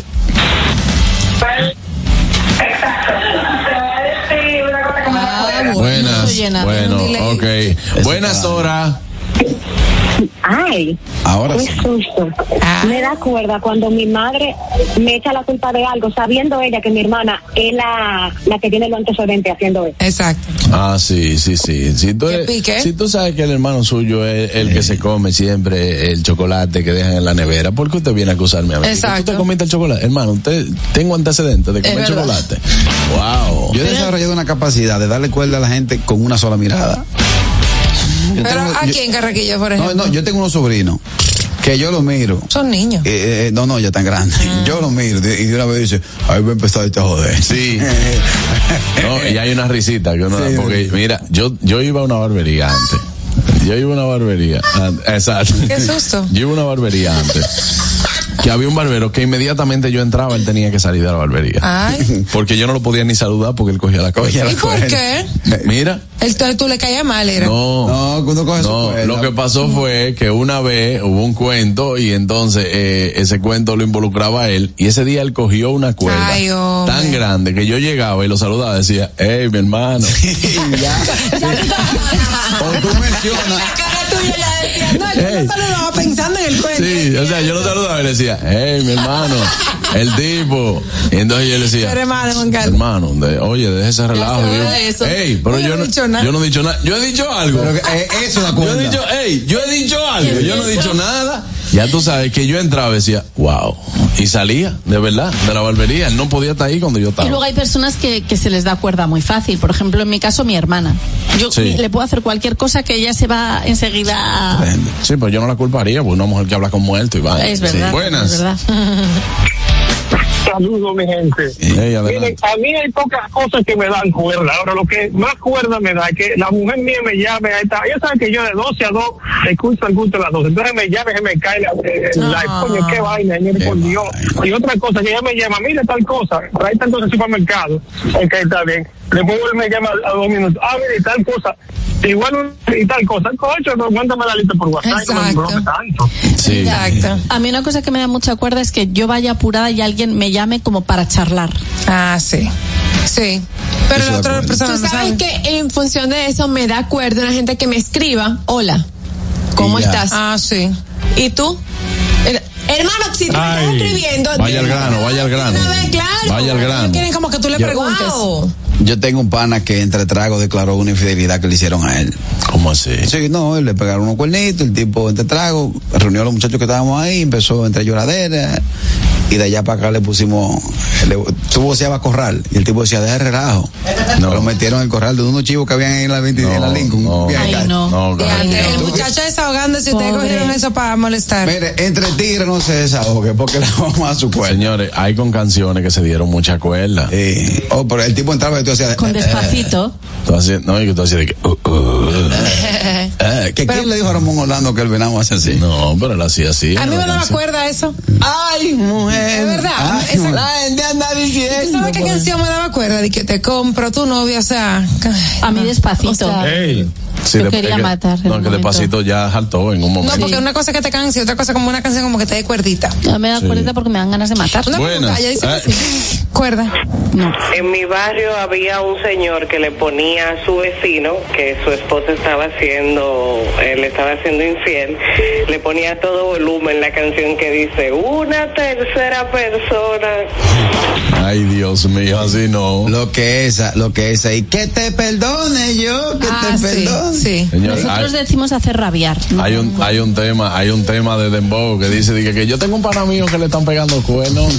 Ah, Buenas. Bueno, ok. Buenas horas. Ay, Ahora qué sí. susto. Ah. Me da cuerda cuando mi madre me echa la culpa de algo, sabiendo ella que mi hermana es la, la que tiene los antecedentes haciendo eso. Exacto. Ah, sí, sí, sí. Si tú, ¿Qué eres- pique? si tú sabes que el hermano suyo es el que se come siempre el chocolate que dejan en la nevera, ¿por qué usted viene a acusarme a mí? Exacto. ¿Tú te comiste el chocolate? Hermano, usted tengo antecedentes de comer chocolate. Wow. Yo he desarrollado una capacidad de darle cuerda a la gente con una sola mirada. Yo Pero tengo- aquí yo- en Carraquillo, por ejemplo. no, yo tengo unos sobrinos que yo los miro. Son niños. Eh, eh, no, no, ya tan grandes. Yo los miro y de una vez dice, ahí va a empezar este a joder. Sí. No, y hay una risita que uno da, Sí, porque sí. mira, yo yo iba a una barbería antes. Yo iba a una barbería. an- Exacto. Qué susto. Yo iba a una barbería antes. Que había un barbero que inmediatamente yo entraba, él tenía que salir de la barbería. Ay. Porque yo no lo podía ni saludar porque él cogía la Cogía cosa. ¿Y por qué? Mira, Entonces tú le caías mal, era. no. No, cuando coge su No, cuerda. lo que pasó fue que una vez hubo un cuento y entonces eh, ese cuento lo involucraba a él y ese día él cogió una cuerda Ay, tan grande que yo llegaba y lo saludaba y decía, hey, mi hermano. O tú mencionas, Tuya ya decía, no, yo Ey. lo saludaba pensando en el cuento. Sí, o sea, yo lo saludaba y le decía, hey, mi hermano, el tipo. Y entonces yo le decía, Pero hermano, Juan Carlos. hermano, de- oye, deje ese relajo. yo, va de eso. Ey, pero Yo yo, no he dicho nada. yo no he dicho nada. Yo he dicho algo. pero que, eh, eso da Yo he dicho, hey, yo he dicho algo, yo no he dicho nada. Ya tú sabes que yo entraba y decía, wow. Y salía, de verdad, de la barbería. Él no podía estar ahí cuando yo Y estaba. luego hay personas que, que se les da cuerda muy fácil. Por ejemplo, en mi caso, mi hermana. Yo Sí. le puedo hacer cualquier cosa que ella se va enseguida a... Sí, pues yo no la culparía, porque una mujer que habla con muerto y va. Es verdad. Sí. Buenas. Es verdad. Saludos, mi gente. Ey, adelante. Miren, a mí hay pocas cosas que me dan cuerda. Ahora, lo que más cuerda me da es que la mujer mía me llame a esta. Ella sabe que yo de 12 a 2 escucho el gusto de las 12. Entonces me llame, se me cae la, eh, la Ah. coño, qué vaina, señor, Qué por Dios. Y otra cosa, que ella me llama, mire tal cosa, trae tanto en el supermercado. Ok, está bien. Después él me llama a dos minutos. Ah, mire, y tal cosa. Igual y tal cosa. Cocho, no, mándame la lista por WhatsApp. No me Exacto. brome tanto. Sí. Exacto. A mí una cosa que me da mucha cuerda es que yo vaya apurada y alguien me llame como para charlar. Ah, sí. Sí. Pero Eso la otra persona Tú no sabes sabe. que en función de eso me da cuerda una gente que me escriba, hola, ¿cómo estás? Ah, sí. ¿Y tú? El- hermano, si tú me estás escribiendo. vaya al grano, vaya al grano. una vez, claro. Vaya al grano. Quieren como que tú le preguntes. Wow. Yo tengo un pana que entre trago declaró una infidelidad que le hicieron a él. ¿Cómo así? Sí, no, él le pegaron unos cuernitos, el tipo entre trago, reunió a los muchachos que estábamos ahí, empezó entre lloradera Y de allá para acá le pusimos, le, tú voceabas corral y el tipo decía, deja el relajo. No. Lo metieron en el corral de unos chivos que habían ahí en la 20 en la Lincoln. No, acá. no. el muchacho desahogando si ustedes cogieron eso para molestar. Mire, entre tigres no se desahogue porque la vamos a su cuerda. Señores, hay con canciones que se dieron mucha cuerda. Sí. Oh, pero el tipo entraba y tú hacías. Con despacito. Tú hacías, no, y que tú hacías de que. uh, uh, eh, ¿que ¿Quién le dijo a Ramón Orlando que el venado hace así? No, pero él hacía así. A mí me daba cuerda eso. Ay, mujer. Es verdad. Ay, Esa- mujer. La gente anda diciendo. ¿Sabes qué canción me daba cuerda? De que te compro tu novia, o sea. A mí despacito. Sí, Yo de- quería es que- matar No, un que momento. despacito ya saltó en un No, momento. porque una cosa que te canse y otra cosa como una canción como que te dé cuerdita. Ya me da Sí. cuerda porque me dan ganas de matar. Una Buenas. pregunta, ella dice Ah. que sí. Cuerda. No. En mi barrio había un señor que le ponía a su vecino que su esposa estaba haciendo, él estaba haciendo infiel, le ponía a todo volumen la canción que dice una tercera persona. Ay, Dios mío, así no. Lo que esa, lo que esa. Y que te perdone yo, que Ah, te sí, perdone. Sí. Señor, Nosotros hay, decimos hacer rabiar. ¿no? hay un, hay un tema, hay un tema de Dembow que dice dice, que yo tengo un pana mío que le están pegando cuernos.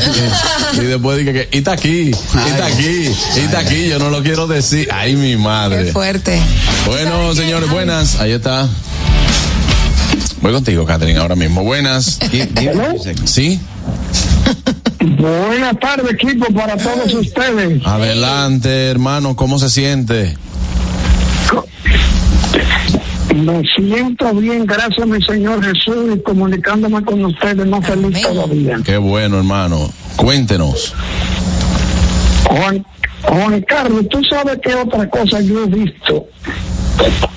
y, y después dice que, y está aquí, y está aquí, y está aquí, yo no lo quiero decir. Ay, mi Qué madre. fuerte. Bueno, señores, buenas. Ahí está. Voy contigo, Catherine, ahora mismo. Buenas. ¿Sí? Buenas tardes, equipo, para todos ustedes. Adelante, hermano, ¿cómo se siente? Me siento bien, gracias a mi Señor Jesús, y comunicándome con ustedes, más feliz todavía. Qué bueno, hermano. Cuéntenos. Juan, Juan Carlos, tú sabes qué otra cosa yo he visto.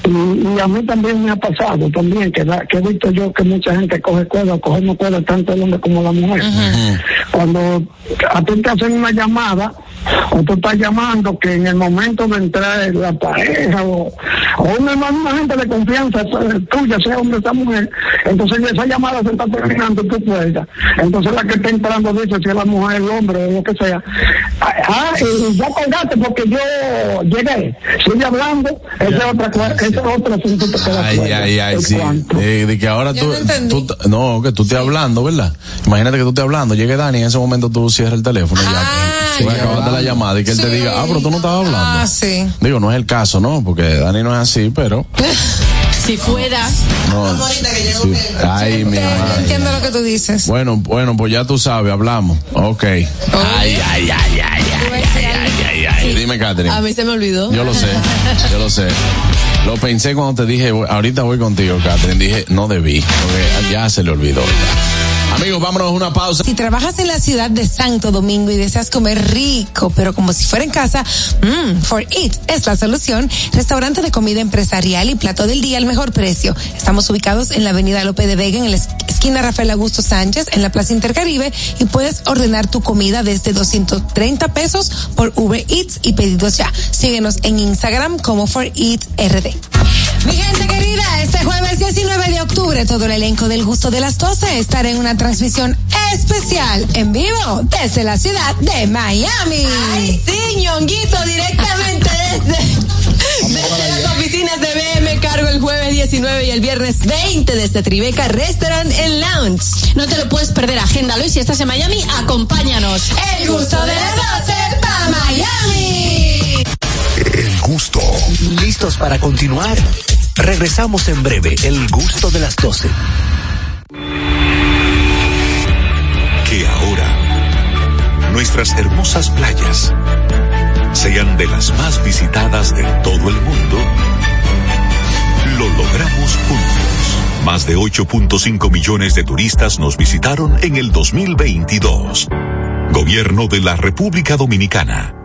Y, y a mí también me ha pasado también que, da- que he visto yo que mucha gente coge cuerda, cogemos cuerda tanto el hombre como la mujer. Cuando a ti te hacen una llamada o tú estás llamando que en el momento de entrar la pareja o, o una, una gente de confianza eh, tuya, sea hombre o sea mujer, entonces esa llamada se está terminando tú cuerda. Entonces la que está entrando dice si es la mujer, el hombre o lo que sea. Ah, ah, y ya colgaste porque yo llegué. Sigue hablando, esa es otra cuerda, ese es otro asunto que te da Ay, ay, ay, sí. Eh, de que ahora tú, no tú no, que tú estés hablando, ¿verdad? Imagínate que tú estés hablando, llegue Dani, en ese momento tú cierras el teléfono y ya. Ah, Tú ya. acabas de la llamada y que él te diga, ah, pero tú no estabas hablando. Ah, sí. Digo, no es el caso, ¿no? Porque Dani no es así, pero. Si fuera. No, sí. Ay, mi madre. Entiendo lo que tú dices. Bueno, bueno, pues ya tú sabes, hablamos. Ok. Ay, ay, ay, ay, ay, ay, ay, ay, ay. Dime, Catherine. A mí se me olvidó. Yo lo sé, yo lo sé. Lo pensé cuando te dije, ahorita voy contigo, Catherine. Dije, no debí, porque ya se le olvidó. Amigos, vámonos a una pausa. Si trabajas en la ciudad de Santo Domingo y deseas comer rico, pero como si fuera en casa, mmm, For It es la solución. Restaurante de comida empresarial y plato del día al mejor precio. Estamos ubicados en la avenida Lope de Vega, en la es- esquina Rafael Augusto Sánchez, en la Plaza Intercaribe, y puedes ordenar tu comida desde 230 pesos por Uber Eats y pedidos ya. Síguenos en Instagram como For It RD. Mi gente querida, este jueves 19 de octubre, todo el elenco del gusto de las 12 estará en una transmisión especial en vivo desde la ciudad de Miami. Ay, sí, ñonguito, directamente desde, desde las oficinas de BM Cargo el jueves 19 y el viernes 20 desde Tribeca Restaurant and Lounge. No te lo puedes perder, agéndalo y si estás en Miami, acompáñanos. El gusto de las 12 para Miami. El gusto. ¿Listos para continuar? Regresamos en breve. El gusto de las 12. Que ahora nuestras hermosas playas sean de las más visitadas de todo el mundo. Lo logramos juntos. Más de 8.5 millones de turistas nos visitaron en el 2022. Gobierno de la República Dominicana.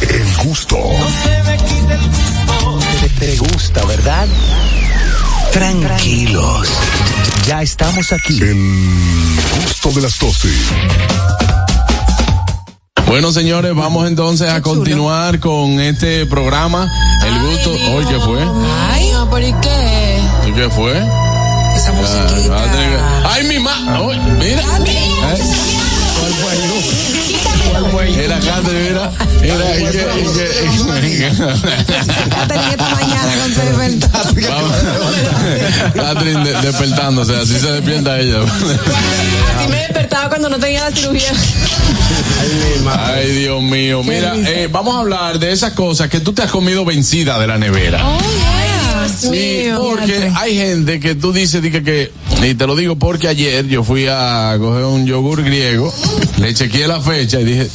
El gusto. Te, te gusta, ¿verdad? Tranquilos. Ya estamos aquí. El gusto de las 12. Bueno, señores, vamos entonces a continuar con este programa. El gusto. Hoy, ¿qué fue? Ay, no, ¿por qué? ¿Y qué fue? Esa musiquita. Ay, mi ma. Oye, mira. ¿Eh? Mira, Catherine, mira. Mira, y que, Catherine esta mañana con su evento. Catherine de- despertándose, así se despierta ella. Así me despertaba cuando no tenía la cirugía. Ay, Dios mío. Mira, eh, vamos a hablar de esas cosas que tú te has comido vencida de la nevera. Sí, porque hay gente que tú dices di que, que, y te lo digo porque ayer yo fui a coger un yogur griego, le chequeé la fecha y dije,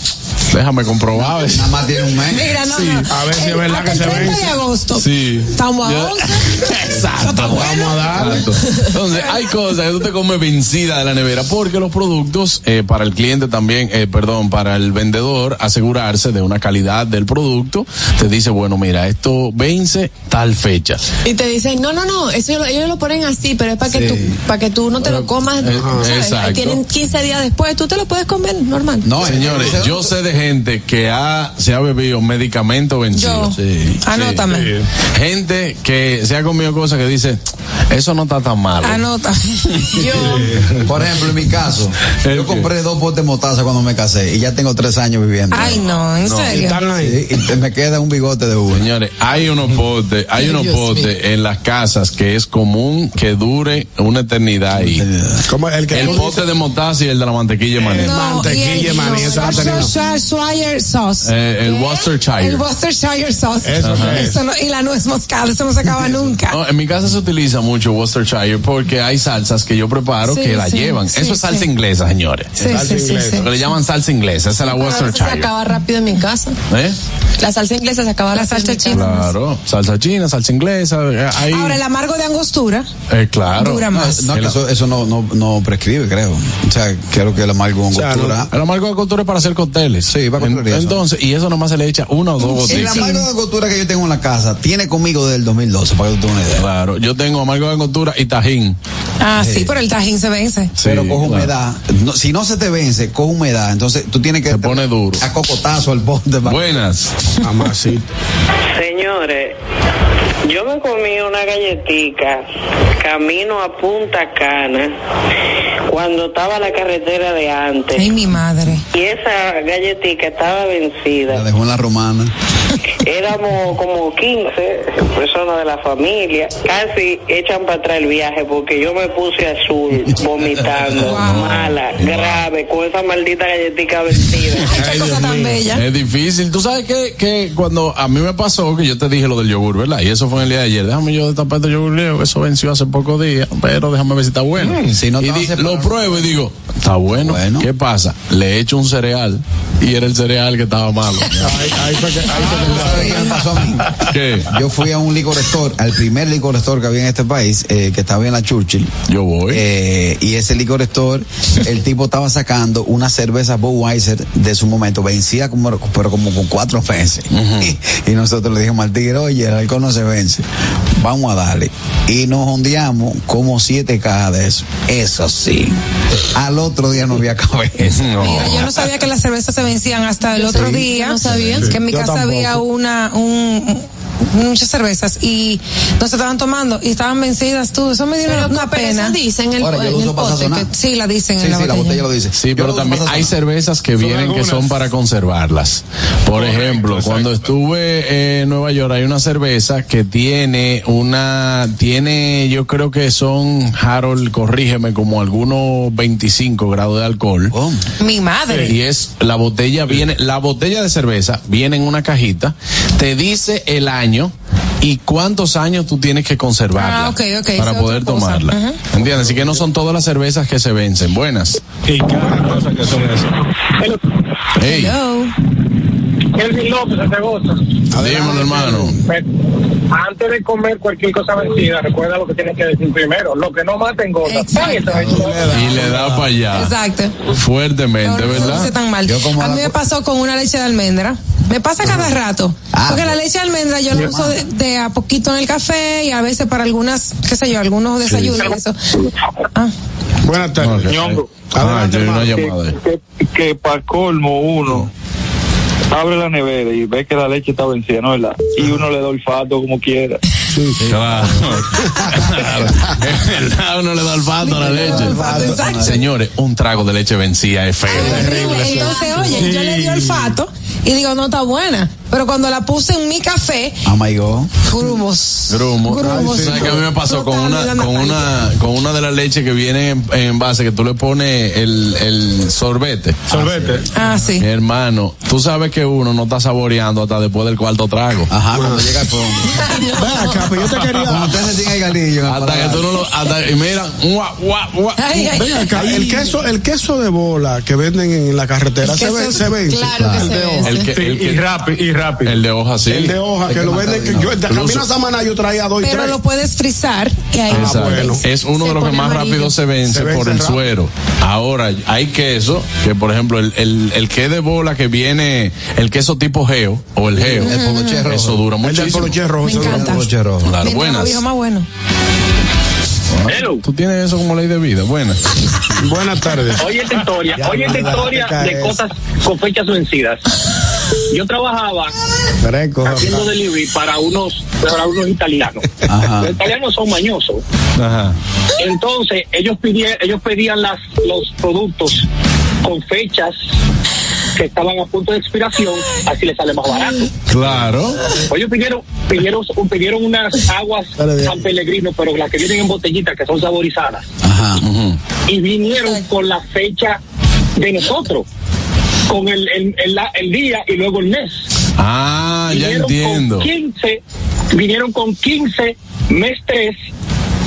déjame comprobar. Nada más tiene un mes. Mira, no, Sí. no. A ver si es verdad hasta que se el 30 vence. de agosto. Sí. Estamos a Ya. 11. Exacto. Vamos a. Exacto. Entonces, hay cosas que tú te comes vencida de la nevera porque los productos, eh, para el cliente también, eh, perdón, para el vendedor, asegurarse de una calidad del producto, te dice, bueno, mira, esto vence tal fecha. Y te dicen, no, no, no, eso lo- ellos lo ponen así, pero es para que Sí. tú, para que tú no te lo comas. Eh, ¿sabes? exacto. Tienen 15 días después, tú te lo puedes comer normal. No, señores, yo sé de gente que ha, se ha bebido medicamentos vencidos. Yo. Sí. Anótame. Sí. Gente que se ha comido cosas que dice, eso no está tan malo. Anota. Por ejemplo, en mi caso, yo compré dos potes de mostaza cuando me casé y ya tengo tres años viviendo. Ay, no, ¿en serio? Sí, y te- me queda un bigote de uno. Señores, hay unos potes, hay unos potes en las casas que es común que dure una eternidad ahí. Como el que El pote de mostaza y el de la mantequilla de maní. Mantequilla de maní, esa. Worcestershire sauce. Eh, el Worcestershire. El Worcestershire sauce. Eso. Eso no- y la nuez moscada, eso no se acaba nunca. No, en mi casa se utiliza mucho Worcestershire porque hay salsas que yo preparo Sí, que la sí, llevan. sí, Eso es salsa sí. inglesa, señores. Sí, sí, sí, sí. Lo que le llaman salsa inglesa, esa es la veces se Worcestershire. acaba rápido en mi casa. ¿Eh? La salsa inglesa se acaba la salsa china. Claro, salsa china, salsa inglesa, eh, Ahora, el amargo de angostura eh, claro. dura más. No, que eso, eso no, no, no prescribe, creo. O sea, creo que el amargo con cultura. El amargo de costura es para hacer cócteles. Sí, para En-. Entonces, y eso nomás se le echa una o dos El gotitas. amargo de costura que yo tengo en la casa tiene conmigo desde el 2012, para que tú tengas una idea. Claro, yo tengo amargo de costura y tajín. Ah, sí, pero el tajín se vence. Pero coge claro. humedad. No, si no se te vence, coge humedad. Entonces tú tienes que. Se pone duro. A cocotazo al bote. Buenas. Amasito. Señores, yo me comí una galletica camino a Punta Cana cuando estaba la carretera de antes. Ay, mi madre. Y esa galletica estaba vencida. La dejó en la romana. Éramos como 15 personas de la familia. Casi echan para atrás el viaje porque yo me puse azul, vomitando, mala, grave, con esa maldita galletica vencida. Qué cosa tan bella. Es difícil. Tú sabes que, que cuando a mí me pasó, que yo te dije lo del yogur, ¿verdad? Y eso fue en el día de ayer. Déjame yo destapar este yogur griego, que eso venció hace pocos días, pero déjame ver si está bueno. Mm, si no y di- lo pruebo y digo, está bueno. ¿Qué pasa? Le echo un cereal y era el cereal que estaba malo. ¿Sabes qué me pasó a mí? ¿Qué? Yo fui a un licor store, al primer licor store que había en este país, eh, que estaba en la Churchill. Yo voy. Eh, y ese licor store, el tipo estaba sacando una cerveza Budweiser de su momento, vencida como, pero como con cuatro meses. y, y nosotros le dijimos al tigre, oye, el alcohol no se Vamos a darle. Y nos ondeamos como siete cajas de eso. Eso sí. Al otro día no había cabeza. Mira, yo no sabía que las cervezas se vencían hasta el otro Sí. día. No sabía. Que en mi Yo casa tampoco. había una, un, muchas cervezas y no se estaban tomando y estaban vencidas tú. Eso me dio Pero, una pena. eso dicen en el, Ahora, yo en el pote, que- Sí, la dicen Sí, en la sí, la botella. botella lo dice. Sí, Yo pero también hay cervezas que vienen que son para conservarlas. Por ejemplo, cuando estuve en Nueva York hay una cerveza que tiene una, tiene, yo creo que son, Harold, corrígeme, como algunos 25 grados de alcohol. Mi madre. Y es, la botella viene, la botella de cerveza viene en una cajita, te dice el año y cuántos años tú tienes que conservarla Ah, para poder tomarla. Ujú. ¿Entiendes? Así que no son todas las cervezas que se vencen. Buenas. Y cada cosa que son esas. Hey, Elvin López, de Agosto. dímelo, hermano. Antes de comer cualquier cosa vencida, recuerda lo que tienes que decir primero. Lo que no mata engorda. Y le da para allá. Exacto. Fuertemente, No, no ¿verdad? tan mal. A mí me pasó con una leche de almendra. Me pasa cada rato. Ah. porque la leche de almendra yo la uso de, de a poquito en el café y a veces para algunas, qué sé yo, algunos desayunos y eso. Ah. Buenas tardes. Ñongo. Ah, yo una llamada. que, que para colmo uno abre la nevera y ve que la leche está vencida, ¿no? ¿verdad? Y uno le da olfato como quiera. Claro. Claro. Es verdad, uno le da olfato a la leche. Señores, un trago de leche vencida es feo. Entonces, oye, yo le di olfato y digo, no está buena. Pero cuando la puse en mi café, Oh my God. grumos. Grumo. Grumos. ¿Sabes qué a mí me pasó con una, con una, con una de las leches que viene en, en base, que tú le pones el, el sorbete? Sorbete. Ah, sí. Mi hermano, tú sabes que uno no está saboreando hasta después del cuarto trago. Ajá, cuando llega el fondo. Ven acá, pero yo te quería. Usted el galillo. Hasta que tú no lo, hasta, y mira, guau, guau, guau. Ay, ay, Ven acá, el queso, el queso de bola que venden en la carretera se, ve, se vence. claro que se El de hoja. vence. El que, el Y que, rápido, y rápido. El de hoja, sí. El de hoja, que lo venden. Que yo, de camino a Samaná yo traía dos y Pero tres. lo puedes frizar y ahí Exacto. bueno. Es uno Se de los que más amarillo. rápido se vence, Se vence por el rápido. suero. Ahora, hay queso, que por ejemplo, el, el, el que de bola que viene, el queso tipo geo, o el geo, El poloche rojo. eso dura El muchísimo. poloche rojo. Me encanta. Rojo. Claro, Mi buenas. dijo más bueno. Hello. Tú tienes eso como ley de vida, buenas. Buenas tardes. Oye esta historia, Ya, oye esta historia de cosas con fechas vencidas. Yo trabajaba haciendo delivery para unos para unos italianos. Ajá. Los italianos son mañosos. Ajá. Entonces, ellos pidían, ellos pedían las, los productos con fechas que estaban a punto de expiración, así les sale más barato. Claro. Ellos pidieron, pidieron, pidieron unas aguas San Pellegrino, pero las que vienen en botellitas, que son saborizadas. Ajá. Y vinieron con la fecha de nosotros, con el, el, el, el día y luego el mes. Ah, ya Vinieron entiendo. Con 15, vinieron con 15 mes 3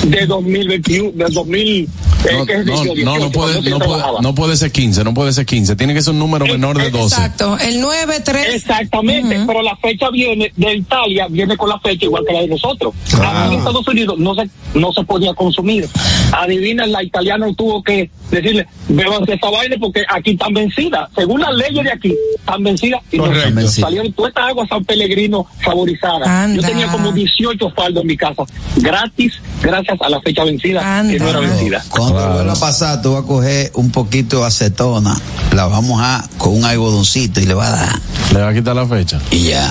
de 2021, de 2000. Eh, No, no, 18, no, no puede, no, puede, no puede ser 15, no puede ser 15. Tiene que ser un número menor de 12. Exacto. El 9, 3. Exactamente, pero la fecha viene de Italia, viene con la fecha igual que la de nosotros. Aquí en Estados Unidos no se, no se podía consumir. Adivina, la italiana tuvo que decirle, bebanse esa vaina porque aquí están vencidas. Según las leyes de aquí, están vencidas. Y nos Correcto. salieron todas estas aguas San Pellegrino saborizadas. Anda. Yo tenía como 18 faldos en mi casa, gratis, gracias a la fecha vencida, que no era vencida. Cuando te vuelva a pasar, tú vas a coger un poquito de acetona, la vamos a con un algodoncito y le va a dar. Le va a quitar la fecha. Y ya.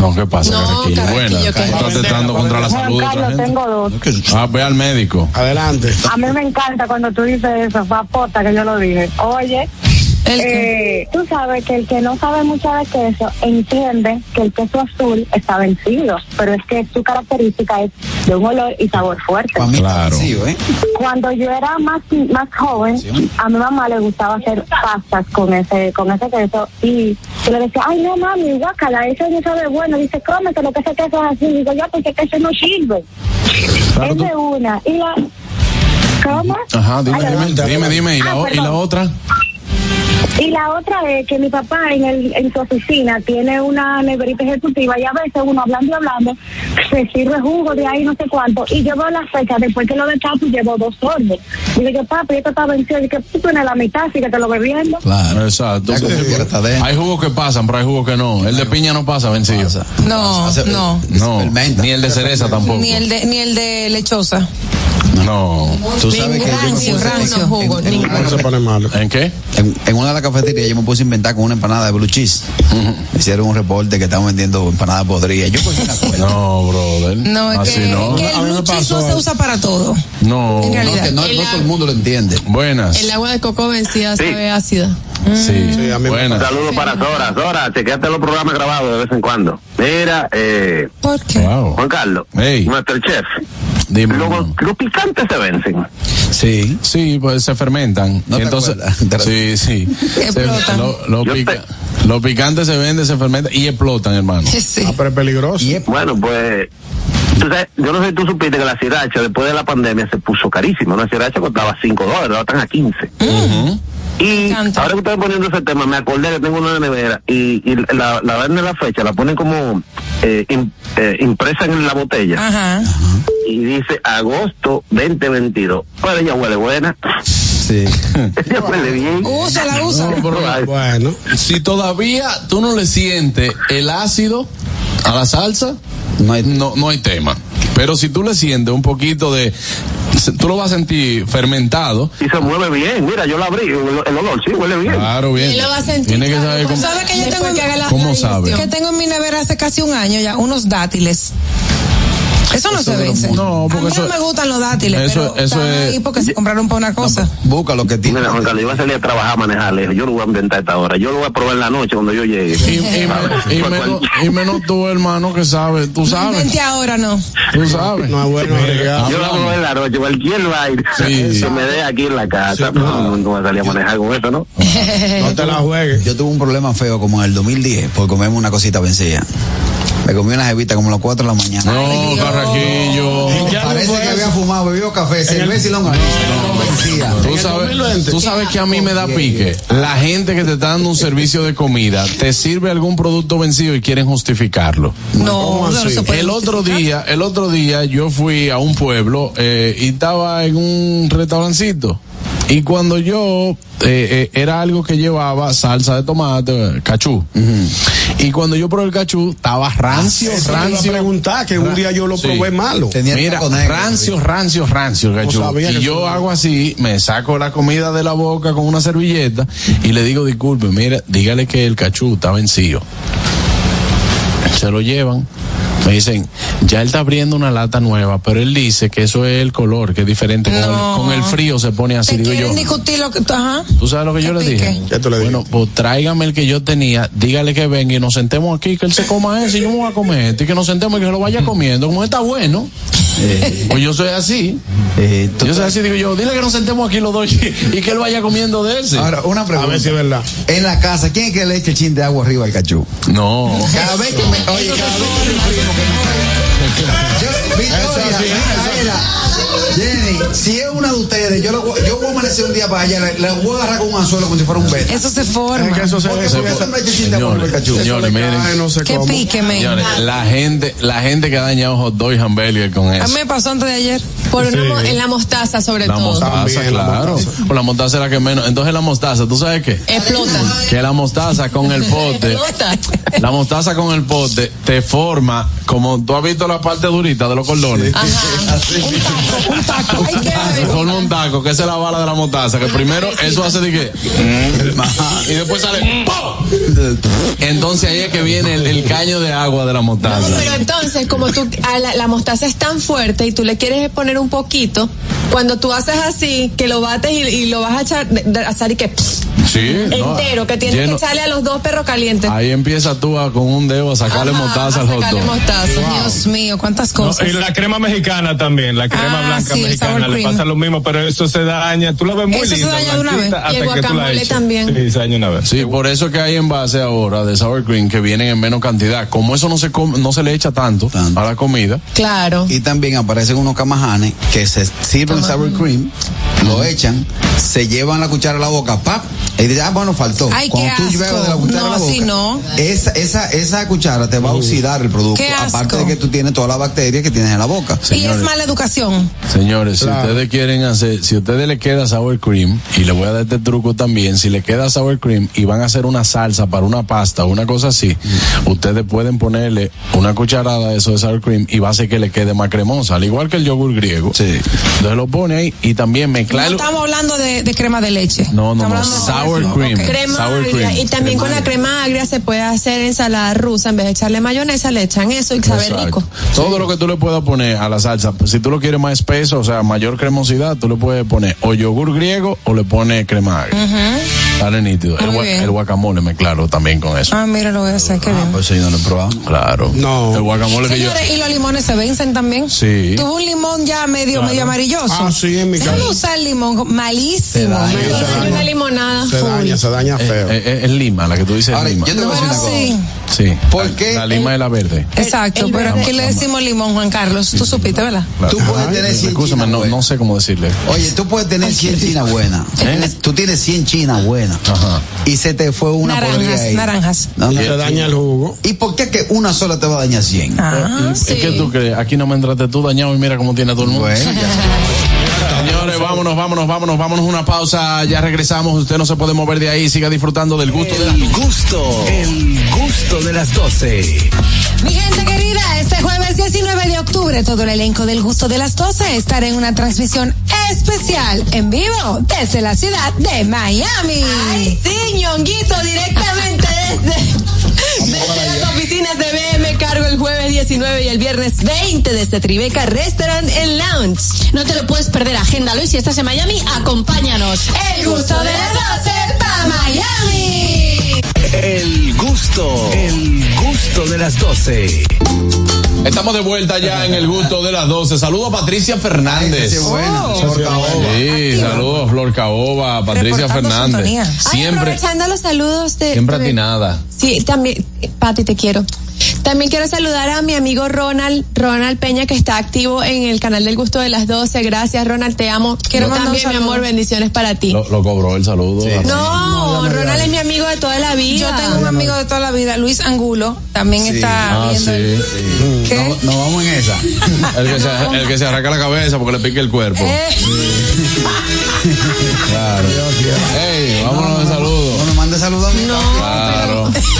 No, ¿qué pasa, No, Carraquillo? Carraquillo, Bueno, estás tratando contra la Juan salud de otra Carlos, gente. tengo dos. Ah, ve al médico. Adelante. A mí me encanta cuando tú dices eso, papota, que yo lo dije. Oye, eh, tú sabes que el que no sabe mucho de queso entiende que el queso azul está vencido, pero es que su característica es de un olor y sabor fuerte. Claro. ¿eh? Cuando yo era más más joven, a mi mamá le gustaba hacer pastas con ese con ese queso y yo le decía, ay no mami, guácala, eso no sabe bueno. Dice, cómete lo que ese queso es así. Digo, ya, porque queso no sirve. Claro, es de una. Y la... ¿Cómo? Ajá, dime, dime, dime, dime. ¿Y la, Ah, y la otra? Y la otra es que mi papá en, el, en su oficina tiene una neverita ejecutiva y a veces uno hablando y hablando se sirve jugo de ahí no sé cuánto y yo veo la fecha después que lo destapo y llevo dos sorbos. Digo yo, papi, esto está vencido. Y que tú tienes la mitad, así que te lo bebiendo. Claro. Exacto. Hay jugos que pasan, pero hay jugos que no. El de piña no pasa vencido. No, no. No, ni el de cereza tampoco. Ni el de, ni el de lechosa. No. Tú sabes que yo me rancio, puse rancio, en- jugo, en- en ni- una- No se pone malo. ¿En qué? En, en una de las cafeterías yo me puse a inventar con una empanada de blue cheese. Me hicieron un reporte que estaban vendiendo empanadas podridas. Yo cogí una cuenta. No, brother. No, es Así que, no. el blue cheese no se usa para todo. No. En realidad. No, que no, no todo el mundo lo entiende. Buenas. El agua de coco vencida Sí. sabe ácida. Sí. Sí, a mí me Un saludo para Zora. Zora, chequeate los programas grabados de vez en cuando. Mira, eh, ¿Por qué? Wow. Juan Carlos, Hey. nuestro chef. Dime. Los, los picantes se vencen. Sí. Sí, pues se fermentan. No entonces, sí, sí. Se- lo- lo Yo pica- te- Los picantes se venden, se fermentan y explotan, hermano. Sí. Ah, pero es peligroso. Y es- Bueno, pues, sabes, yo no sé si tú supiste que la sriracha después de la pandemia se puso carísima. Una sriracha costaba 5 dólares, ahora están a 15. Y ahora que estoy poniendo ese tema, me acordé que tengo una nevera y, y la, la ven de la fecha, la ponen como eh, eh, impresa en la botella Ajá. y dice agosto 2022. Pero ella huele buena, Sí. ella huele bien. Úsala, úsala. No, pero- Ay, Bueno. si todavía tú no le sientes el ácido a la salsa, No hay- no, no hay tema. Pero si tú le sientes un poquito de, tú lo vas a sentir fermentado. Y se mueve bien, mira, yo la abrí, el, el olor, sí, huele bien. Claro, bien. Y lo va a sentir, Tiene que saber pues, cómo. ¿Sabe que yo tengo, que la- ¿Cómo la sabe? que tengo en mi nevera hace casi un año ya? Unos dátiles. Eso no se vence. No, porque a mí eso- no me gustan los dátiles, eso- pero eso están es- ahí porque se compraron para una cosa. Busca lo que tiene. Mira, Juan Carlos, yo voy a salir a trabajar a manejar, le dije, yo lo voy a inventar esta hora, yo lo voy a probar en la noche cuando yo llegue. Y, y me- y menos, y menos tú, hermano, que sabes, tú sabes, Vente ahora no. tú sabes. No es bueno. Yo lo voy a probar en la noche, cualquier baile Sí. que me dé aquí en la casa, Sí, no, no voy a salir a manejar con eso, ¿no? No te la juegues. Yo tuve un problema feo como en el 2010 por comerme una cosita vencida. Me comí una jevita como a las 4 de la mañana. No, carraquillo. Parece que había fumado, bebido café, cerveza y longaniza. No, vencía. Tú sabes, tú sabes que a mí me da pique. La gente que te está dando un servicio de comida te sirve algún producto vencido y quieren justificarlo. No, no se puede El otro día, el otro día yo fui a un pueblo eh, y estaba en un restaurancito. Y cuando yo eh, eh, era algo que llevaba salsa de tomate, cachú. Y cuando yo probé el cachú, estaba rancio, Eso te iba a rancio. preguntar, que un día yo lo Sí. probé malo. Tenía Mira, negro, rancio, rancio, rancio, cachú. sabía Y yo hago así, me saco la comida de la boca con una servilleta y le digo, disculpe, mira, dígale que el cachú está vencido. Se lo llevan. Me dicen, ya él está abriendo una lata nueva, pero él dice que eso es el color, que es diferente. Con, el, con el frío se pone así. Te Digo yo, discutir lo que ajá. ¿Tú sabes lo que yo ¿Qué le dije? pique? Ya tú le bueno, pues tráigame el que yo tenía, dígale que venga y nos sentemos aquí, que él se coma ese y yo me voy a comer este, y que nos sentemos y que se lo vaya comiendo, como está bueno. pues yo soy así. Eh, Yo soy así, digo yo, dile que nos sentemos aquí los dos y, y que él vaya comiendo de ese. Ahora, una A pregunta. ver si es verdad. En la casa, ¿quién es que le echa el chin de agua arriba al cachú? no. Cada vez que me. Oye, cada vez que mi primo que me Yo, Victoria, mira, mira. Jenny, si es una de ustedes, yo, lo voy- yo voy a amanecer un día para allá, le, le voy a agarrar con un anzuelo como si fuera un beto. Eso se forma. Es que eso se Porque ¿por Señores, miren. cae, no sé Qué cómo. pique, men. Señores, la gente, la gente que ha dañado hot dog y hamburger con A eso. mí me pasó antes de ayer. Por Sí. en la mostaza sobre La todo. mostaza, También la claro. mostaza. Pues la mostaza es la que menos. Entonces la mostaza, ¿tú sabes qué? Explota. Que la mostaza con el pote, Explota. la mostaza con el pote te forma como tú has visto la parte durita de los cordones. Un taco. Ay, Se ave. forma un taco, que esa es la bala de la mostaza, que primero eso hace de que y después sale ¡pum! Entonces ahí es que viene el, el caño de agua de la mostaza. No, pero entonces, como tú, a la, la mostaza es tan fuerte y tú le quieres poner un poquito, cuando tú haces así, que lo bates y, y lo vas a echar, asar y que Sí, no, entero, que tienes lleno- que echarle a los dos perros calientes. Ahí empieza tú a, con un dedo a sacarle Ajá, mostaza a al hot sacarle dog. mostaza. Dios mío, cuántas No, cosas. y la crema mexicana también, la crema Ah, blanca sí, mexicana sour le cream. pasa lo mismo, pero eso se daña, tú lo ves muy Eso se daña de una vez. Y el guacamole también. Sí, se daña una vez. Sí, por eso que hay envase ahora de sour cream que vienen en menos cantidad. Como eso no se come- no se le echa tanto, Tanto. a la comida. Claro. Y también aparecen unos camajanes que se sirven sour cream, lo echan, se llevan la cuchara a la boca, ¡pap! Y dicen, ah, bueno, faltó. Ay, Cuando qué tú asco. llevas de la cuchara No, a la así boca, no. Esa, esa, esa cuchara te va a oxidar el producto. Qué asco. Aparte de que tú tienes todas las bacterias que tienes en la boca. Y es mala educación. Señores, Claro. si ustedes quieren hacer, si a ustedes le queda sour cream, y le voy a dar este truco también, si le queda sour cream y van a hacer una salsa para una pasta o una cosa así, ustedes pueden ponerle una cucharada de eso de sour cream y va a hacer que le quede más cremosa, al igual que el yogur griego. Sí. Entonces lo pone ahí y también No mezclarlo. estamos hablando de, de crema de leche. No, no, no, de- sour cream. Crema Sour agria. cream. Y también con la crema agria se puede hacer ensalada rusa. En vez de echarle mayonesa, le echan eso y sabe Exacto. rico. Todo lo que tú le puedas poner a la salsa, si tú lo quieres más espeso, o sea, mayor cremosidad, tú le puedes poner o yogur griego o le pones crema agria. Sale nítido. El, el guacamole mezclarlo también con eso. Ah, mira, lo voy a hacer, qué bien. Pues sí, no lo he probado. Claro. No. El guacamole que yo. Y los limones se vencen también. Sí. Tuvo un limón ya medio, Claro. medio amarilloso. Ah, sí, en mi casa. usar el limón, malísimo. daña, Me- se daña. Una limonada. Se daña, se daña Eh, feo. eh, eh, es lima, la que tú dices Ahora, es lima. yo te voy a decir una cosa. sí. Sí. ¿Por La- qué La lima es la verde. Exacto, el pero verde. aquí le decimos limón, Juan Carlos. Tú supiste, ¿verdad? Claro. Tú puedes tener 100 Escúchame, chinas no, buenas. no sé cómo decirle. Oye, tú puedes tener 100 chinas buenas. Tú tienes- Tú tienes 100 chinas buenas. Ajá. Y se te fue una por Naranjas, ahí. naranjas. No, no. Te daña el jugo. ¿Y por qué que una sola te va a dañar 100? Ah, ¿Es que tú crees? Aquí no me entraste tú dañado y mira cómo tiene todo el mundo. Bueno, ya vámonos, vámonos, vámonos, vámonos una pausa, ya regresamos, usted no se puede mover de ahí, siga disfrutando del gusto de la... El gusto, el gusto de las 12. Mi gente querida, este jueves 19 de octubre todo el elenco del gusto de las 12 estará en una transmisión especial en vivo desde la ciudad de Miami. Ay, sí, ñonguito, directamente desde, desde las oficinas de BM El jueves 19 y el viernes 20 desde Tribeca Restaurant and Lounge. No te lo puedes perder, agéndalo y si estás en Miami, acompáñanos. El gusto de las 12 para Miami. El gusto, el gusto de las 12. Estamos de vuelta ya en el gusto de las 12. Saludos a Patricia Fernández. Oh. Flor Caoba. Sí, saludos Flor Caoba, Patricia Reportando Fernández. sintonía. Ay, Siempre, aprovechando los saludos de... siempre atinada. Sí, también, Pati, te quiero. También quiero saludar a mi amigo Ronald, Ronald Peña, que está activo en el canal del gusto de las 12. Gracias, Ronald, te amo. Quiero también, mi amor, bendiciones para ti. Lo, lo cobró el saludo. No, Ronald es mi amigo de toda la vida. Yo tengo un amigo de toda la vida, Luis Angulo, también Sí. está Ah, viendo. sí. ¿Qué? No, no vamos en esa. El que, se, el que se arranca la cabeza porque le pique el cuerpo. Eh, Claro. Ey, vámonos de saludo. No me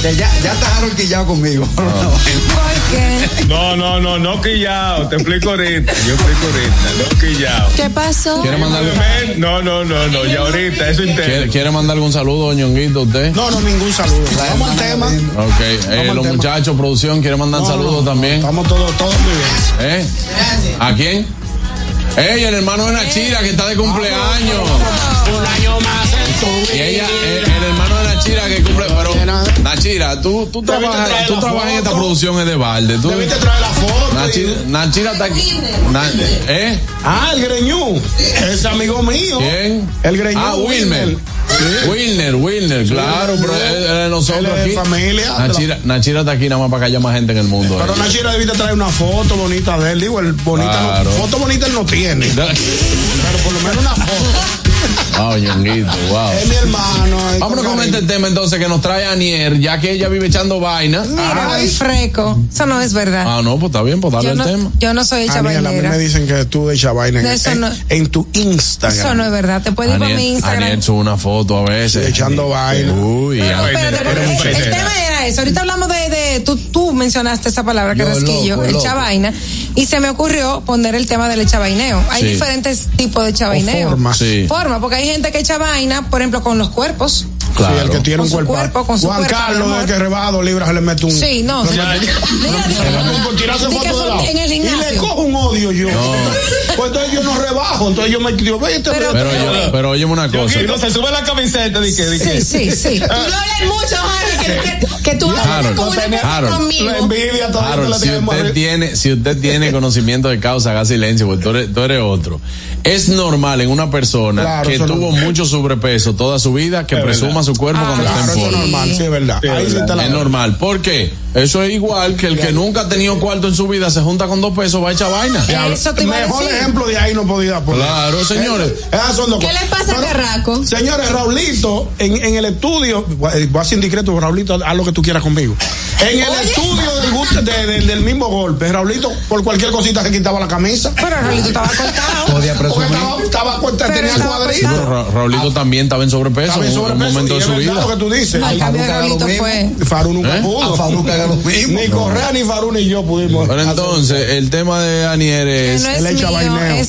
Ya, ya, está arroquillado conmigo. ¿Por qué? No, no, no, no quillao. Te explico ahorita. Yo explico ahorita. No quillao. ¿Qué pasó? ¿Quiere mandar, Ven, No, no, no, no. Ya ahorita, eso ¿quiere, interno. quiere mandar algún saludo, Ñonguito, usted? No, no, ningún saludo. Vamos al tema. Ok, eh, los tema. muchachos, producción, ¿quiere mandar No, saludos no, también? Estamos todos, todos muy bien. ¿Eh? ¿A quién? Ey, el hermano de Nachira que está de cumpleaños. Un año más en tu Y ella, el, el hermano de Nachira que cumple, pero Nachira, tú, tú trabajas, tú trabajas en esta producción es de balde. Tú, Debiste traer la foto. Nachira, Nachira está aquí. ¿Eh? Ah, el Greñú. Es amigo mío. ¿Quién? El Greñú. Ah, Wilmer. Wilner, Wilner, claro, pero nosotros Él de aquí. familia. Nachira, Nachira está aquí nada más para que haya más gente en el mundo. Pero eh. Nachira debiste traer una foto bonita de él. Digo, el bonita Claro. no, foto bonita él no tiene. Pero por lo menos una foto. Wow, Ñonguito, wow. Es mi hermano. es Vámonos con este tema entonces que nos trae Anier, ya que ella vive echando vaina. Mira, el freco. Eso no es verdad. Ah, no, pues está bien, pues dale yo, el no, tema. yo no soy hecha Aniel, a mí me dicen que tú echas vaina en, Eso en- no- en tu Instagram. Eso no es verdad. Te puedes ir para mi Instagram. Aniel sube una foto a veces. Echando vaina. Uy, Pero, ah, espérate, el, tema era eso. Ahorita hablamos de, de tú, tú mencionaste esa palabra, Yo carrasquillo, loco, el loco. chavaina, y se me ocurrió poner el tema del chavaineo. Hay Sí. diferentes tipos de chavaineo. formas. Sí. Forma, porque hay gente que echa vaina, por ejemplo, con los cuerpos. Claro. Sí, el que tiene Con un cuerpo. cuerpo, con su Juan cuerpo, Carlos, el que rebaba dos libras, se le mete un. Sí, no. Foto de lado. el Y le cojo un odio yo. Pues entonces yo no rebajo. Entonces yo me digo, vete, Pero- Pero, yo, pero óyeme una cosa. Yo, no se sube la camiseta de que, de que. Sí, sí, sí. Tú lo mucho, Harold, que, que, que tú hablas como una conmigo. La envidia todavía la si usted tiene, si usted tiene conocimiento de causa, haga silencio, porque tú eres, tú eres otro. Es normal en una persona Claro, que tuvo no- mucho sobrepeso toda su vida que Es verdad. su cuerpo cuando Claro, está en eso es forma. normal, sí, es verdad. Sí, Ahí es está la Es normal. ¿Por qué? Eso es igual que el que nunca ha tenido cuarto en su vida se junta con dos pesos, va a echar vaina. Eso te iba a Mejor decir. ejemplo de ahí no podía poner. Claro, señores. Esas son dos ¿Qué le pasa a Carraco? Señores, Raulito, en, en el estudio, voy a ser indiscreto, Raulito, los lo que tú quieras conmigo. En el estudio del, gusto- de- de- del mismo golpe, Raulito por cualquier cosita se quitaba la camisa. Pero Raulito estaba cortado. Podía Porque presumir. estaba, estaba Pero tenía estaba cuadrito. Raulito también estaba en sobrepeso Estaba en sobrepeso, su vida. lo que tú dices. Cambio de fue. Farú nunca ¿Eh? pudo. A Farú que haga lo mismo. Ni Correa, ni Farú, ni yo pudimos. Pero entonces, el tema de Anier Que es... no es mío,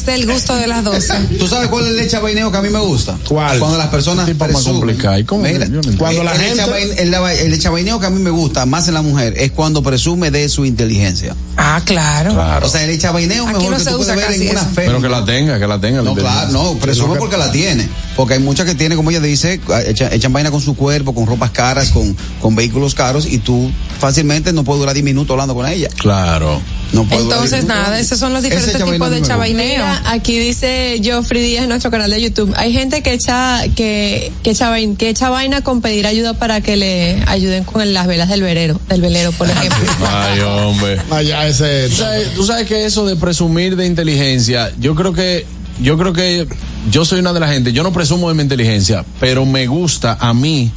del gusto de las 12. ¿Tú sabes cuál es el leche vaineo que a mí me gusta? ¿Cuál? Cuando las personas Tipo más complicado. ¿Y cómo? Mira. Cuando la el, gente- el, el echabaineo que a mí me gusta más en la mujer es cuando presume de su inteligencia. Ah, claro. Claro. O sea, el echabaineo Aquí mejor no que se tú puedes ver en una fe. Pero que la tenga, que la tenga. la No, claro, no, presume porque la tiene. Porque hay muchas que tienen, como ella dice, echan, vaina con su cuerpo, con ropas caras, con, con vehículos caros, y tú fácilmente no puedes durar 10 minutos hablando con ella. Claro. No puedes durar Entonces, 10 minutos. nada, esos son los diferentes tipos de chabaineo. Mira, aquí dice Joffrey Díaz en nuestro canal de YouTube. Hay gente que echa, que, que echa, vain- que echa vaina con pedir ayuda para que le ayuden con las velas del velero, del velero, por ejemplo. Ay, hombre. Allá ese. Tú sabes, tú sabes que eso de presumir de inteligencia, yo creo que, yo creo que yo soy una de la gente, yo no presumo de mi inteligencia, pero me gusta a mí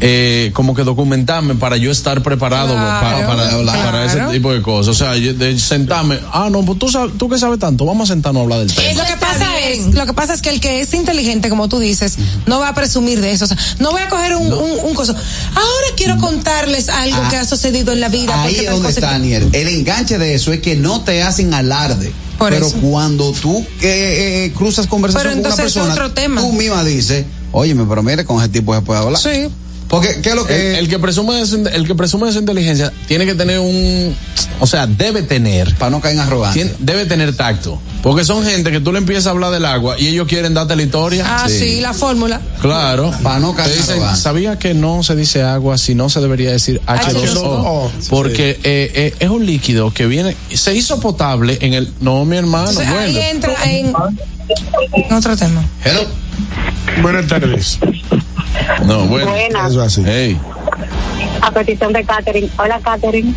eh, como que documentarme para yo estar preparado Claro, para, claro. para ese tipo de cosas. O sea, yo- de sentarme, ah, no, pues tú, sabes, tú que sabes tanto, vamos a sentarnos a hablar del tema. Lo que pasa es, lo que pasa es que el que es inteligente, como tú dices, no va a presumir de eso. O sea, no voy a coger un, un, un coso. Ahora quiero contarles algo Ah, que ha sucedido en la vida. Ahí es donde está, Aniel. El enganche de eso es que no te hacen alarde. Por pero eso. cuando tú eh, eh, cruzas conversación Pero con una entonces es persona, otro tema. tú misma dices, óyeme, pero mire, con ese tipo se puede hablar. Sí. Porque, ¿qué es lo que...? El, el que presume de su, el que presume de su inteligencia tiene que tener un, o sea, debe tener, para no caer en arrogancia. tiene- debe tener tacto, porque son gente que tú le empiezas a hablar del agua y ellos quieren darte la historia. Ah, sí, la fórmula. Claro. Pa' no caer Te en dicen, arrogancia. ¿sabía que no se dice agua si no se debería decir H2O? H2O. Porque eh, eh, es un líquido que viene, se hizo potable en el, no mi hermano, Entonces, ahí bueno. entra en, en otro tema. Hello. Buenas tardes. No, bueno. Buenas. Eso así. Hey. A petición de Catherine. Hola, Catherine.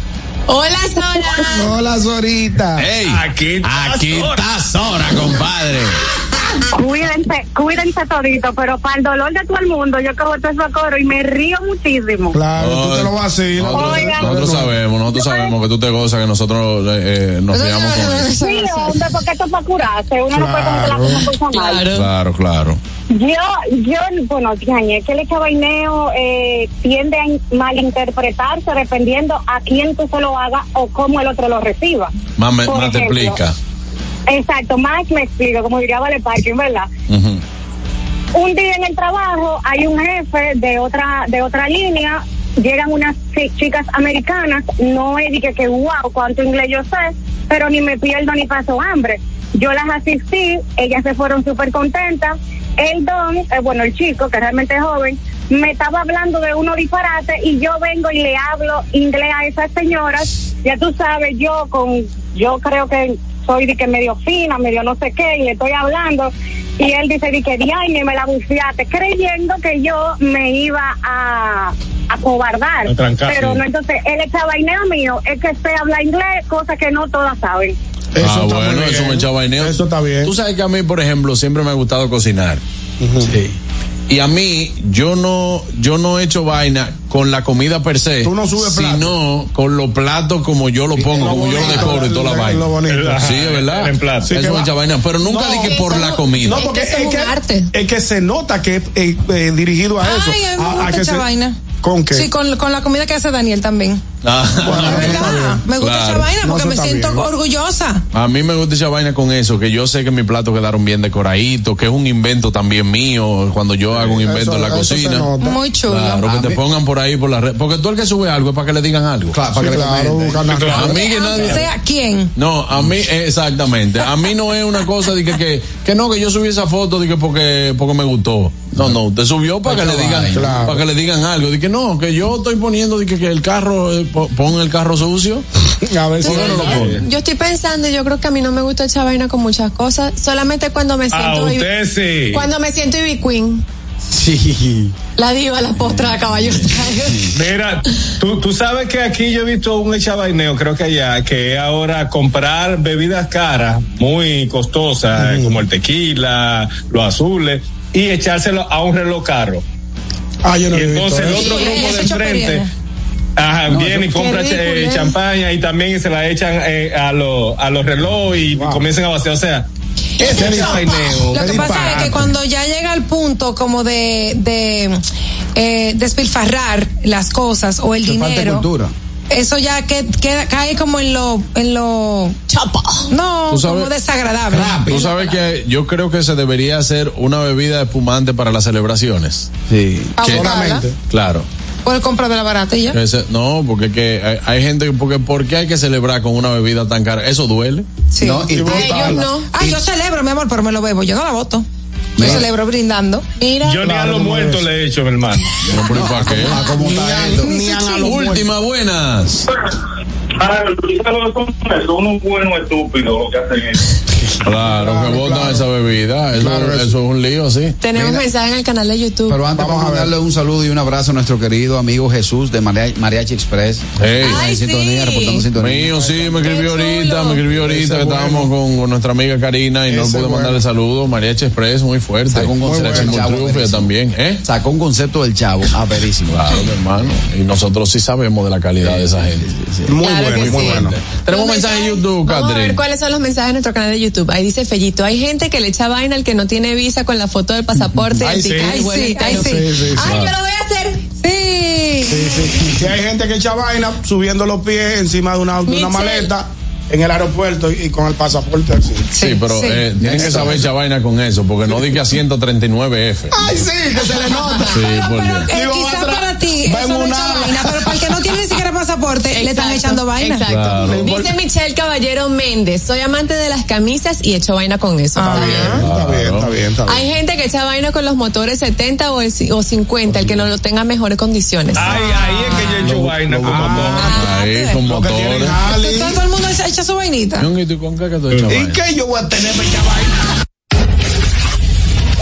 Hola, Sora. Hola, Zorita. Hey, Aquí está aquí Sora. está Sora, compadre. Cuídense, cuídense todito, pero para el dolor de todo el mundo, yo cojo todo eso coro y me río muchísimo. Claro, tú te lo vas a decir. Nosotros, Oigan. nosotros sabemos, nosotros sabemos que tú te gozas, que nosotros eh, eh, nos riamos con eso. Sí, hombre, porque esto es para curarse. Uno no puede coger la cosa personal. Claro, claro. Yo, yo, bueno, Tiañe, que el echabaineo eh, tiende a malinterpretarse dependiendo a quién tú se lo hagas o cómo el otro lo reciba. Más, me- Por más te explica. Exacto, más me explico, como diría Vale Parking, ¿verdad? Un día en el trabajo hay un jefe de otra de otra línea, llegan unas chi- chicas americanas, no es de que, que wow, cuánto inglés yo sé, pero ni me pierdo ni paso hambre. Yo las asistí, ellas se fueron súper contentas. El don, eh, bueno, el chico, que realmente es joven, me estaba hablando de uno disparate y yo vengo y le hablo inglés a esas señoras. Ya tú sabes, yo con, yo creo que soy de que medio fina, medio no sé qué, y le estoy hablando. Y él dice, di que diañe me la bufiaste, creyendo que yo me iba a, a cobardar. A trancar, Pero no, entonces, él echa vaineo mío, es que sé hablar inglés, cosa que no todas saben. Eso ah, está bueno, eso bien. me vaineo. Eso está bien. Tú sabes que a mí, por ejemplo, siempre me ha gustado cocinar. Sí. Y a mí, yo no, yo no he hecho vaina con la comida per se. Tú no subes plato. Sino con los platos como yo lo pongo, lo como yo lo bonito, decoro y toda la vaina. bonito. Sí, es verdad. En plato. Sí, eso me va- echa vaina. Pero nunca No, dije por eso la comida. No, porque Es que es es que, es que se nota que es eh, eh, dirigido a eso. Ay, a a- a que esa se- vaina. ¿Con qué? Sí, con, con la comida que hace Daniel también. Ah. Verdad. Me gusta Claro. esa vaina porque me siento bien. orgullosa. A mí me gusta esa vaina con eso, que yo sé que mis platos quedaron bien decoraditos, que es un invento también mío, cuando yo hago un invento Eso- en la cocina. Muy chulo. Claro, que te pongan por ahí por la red. Porque tú el que sube algo es para que le digan algo. Claro, Sí, para que le claro, comenten. ganas- A mí que nadie. sea quién. No, a mí, exactamente. A mí no es una cosa de que, que, que no, que yo subí esa foto de que porque, porque me gustó. No, no, usted subió para que le digan, Claro. para que le digan algo. De que no, que yo estoy poniendo que, que el carro, eh, po- pon el carro sucio. A ver si ¿Por qué no lo pone? Yo estoy pensando, yo creo que a mí no me gusta echar vaina con muchas cosas, solamente cuando me A siento Ivy- usted sí. cuando me siento Ivy Queen, Sí. la diva, la postra de caballo. Mira, tú, tú sabes que aquí yo he visto un echabaineo, creo que allá, que es ahora comprar bebidas caras, muy costosas, como el tequila, los azules, y echárselo a un reloj caro. Ah, yo no y entonces el otro grupo de chopería. Ajá, No, viene y compra eh, ¿eh? champaña y también se la echan eh, a, los a los relojes y comienzan a vaciar. O sea, es el. Lo que pasa es que cuando ya llega al punto como de, de eh, despilfarrar las cosas o el de dinero, cultura. Eso ya que, queda, cae como en lo, en lo chapa. No, sabes- como desagradable. Tú sabes que yo creo que se debería hacer una bebida espumante para las celebraciones. Sí. Que- Abocada. Claro. Por compra de la barata y ya. Ese- no, porque que hay, hay gente que, porque ¿por qué hay que celebrar con una bebida tan cara? Eso duele. Sí. No, y- A ellos no. Ah, yo celebro, mi amor, pero me lo bebo. Yo no la voto. Yo Mira. celebro brindando. Mira. Yo ni a los muertos le he hecho, mi hermano. No, pero ¿y para qué? Ah, ¿cómo está esto? Última, buenas. Ah, son unos buenos estúpidos lo que hacen eso. Claro, que votan esa bebida. Eso, Claro, eso eso. es un lío, sí. Tenemos Mira. mensaje en el canal de YouTube. Pero antes Vamos vamos a darle un saludo y un abrazo a nuestro querido amigo Jesús de Maria- Mariachi Express. Hey. Ay, sintonía, sí. reportando sintonía. Mío, sí, me escribió ahorita, me escribió ahorita Ese que bueno. estábamos con, con nuestra amiga Karina y no Ese pude bueno. mandarle saludos. Mariachi Express, muy fuerte. Sacó un concepto del chavo, también, ¿eh? Sacó un concepto del chavo, averísimo. Claro, mi hermano. Y nosotros sí sabemos de la calidad de esa gente. Muy Claro bueno, muy sí. bueno. Tenemos mensaje en YouTube, Vamos a ver Catherine. cuáles son los mensajes en nuestro canal de YouTube. Ahí dice Fellito, hay gente que le echa vaina al que no tiene visa con la foto del pasaporte. Ay, sí. Ay, y sí, ay, sí. Ay, yo lo voy a hacer. Sí. Sí, sí. Que hay gente que echa vaina subiendo los pies encima de una, de una maleta en el aeropuerto y, con el pasaporte así. Sí, pero sí. eh, tienen que saber echar vaina con eso, porque no diga 139F. Ay, sí, que se le nota. Sí, por Pero Dios. eh, Digo, quizá otra- para ti eso no una vaina, pero para el que no tiene ni siquiera pasaporte, le están Exacto, echando vaina. Exacto. Claro. Dice Michelle Caballero Méndez, soy amante de las camisas y echo vaina con eso. Está bien, está bien, está bien, está bien. Hay gente que echa vaina con los motores 70 o, el o 50, el que no lo tenga en mejores condiciones. Ay, ahí es que yo he hecho vaina con motor. Ahí, con motores. Echa, su vainita. ¿Y tú con qué que tú echas ¿Y vaina? qué yo voy a tener vaina?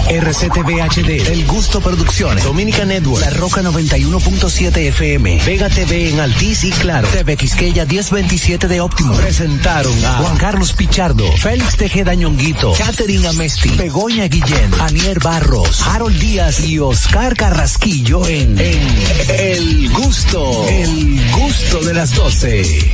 RCTV HD, El Gusto Producciones, Dominica Network, La Roca 91.7 FM, Vega TV en Altiz y Claro, TV Quisqueya 1027 de Óptimo. Presentaron a Juan Carlos Pichardo, Félix Tejeda Ñonguito, Catherine Amesti, Begoña Guillén, Anier Barros, Harold Díaz y Oscar Carrasquillo en, en El Gusto, El Gusto de las 12.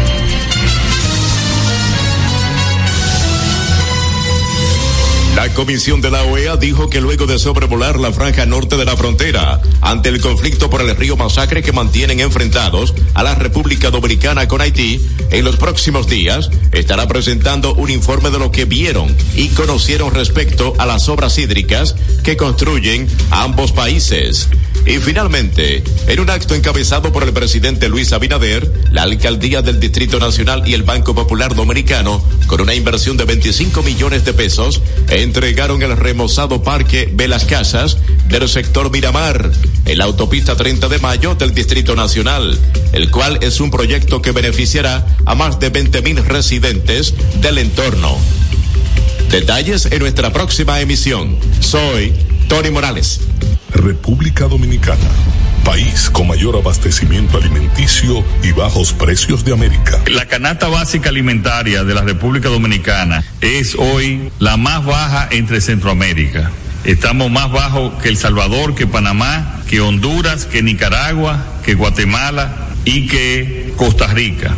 La Comisión de la OEA dijo que luego de sobrevolar la franja norte de la frontera, ante el conflicto por el río Masacre que mantienen enfrentados a la República Dominicana con Haití, en los próximos días estará presentando un informe de lo que vieron y conocieron respecto a las obras hídricas que construyen ambos países. Y finalmente, en un acto encabezado por el presidente Luis Abinader, la alcaldía del Distrito Nacional y el Banco Popular Dominicano, con una inversión de 25 millones de pesos, entregaron el remozado parque de las casas del sector Miramar, en la autopista 30 de mayo del Distrito Nacional, el cual es un proyecto que beneficiará a más de 20 mil residentes del entorno. Detalles en nuestra próxima emisión. Soy Tony Morales. República Dominicana, país con mayor abastecimiento alimenticio y bajos precios de América. La canasta básica alimentaria de la República Dominicana es hoy la más baja entre Centroamérica. Estamos más bajos que El Salvador, que Panamá, que Honduras, que Nicaragua, que Guatemala y que Costa Rica.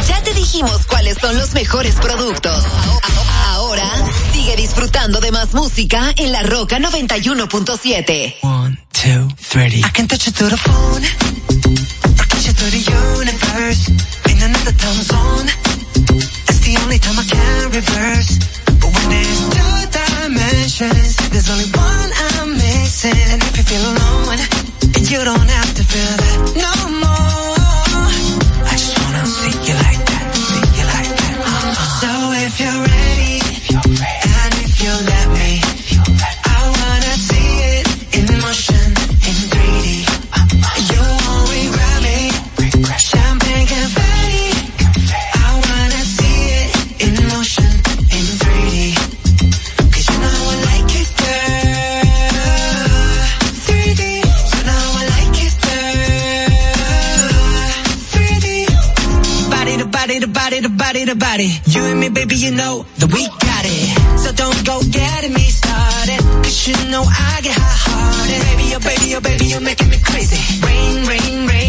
Dijimos cuáles son los mejores productos. Ahora sigue disfrutando de más música en La Roca 91.7. One, two, three. I can touch you through the phone. Or kiss you through the universe. In another time zone. It's the only time I can reverse. But when there's two dimensions, there's only one I'm missing. And if you feel alone, and you don't body. You and me, baby, you know that we got it. So don't go getting me started. Cause you know I get hot hearted. Baby, oh baby, oh baby, you're making me crazy. Rain, rain, rain,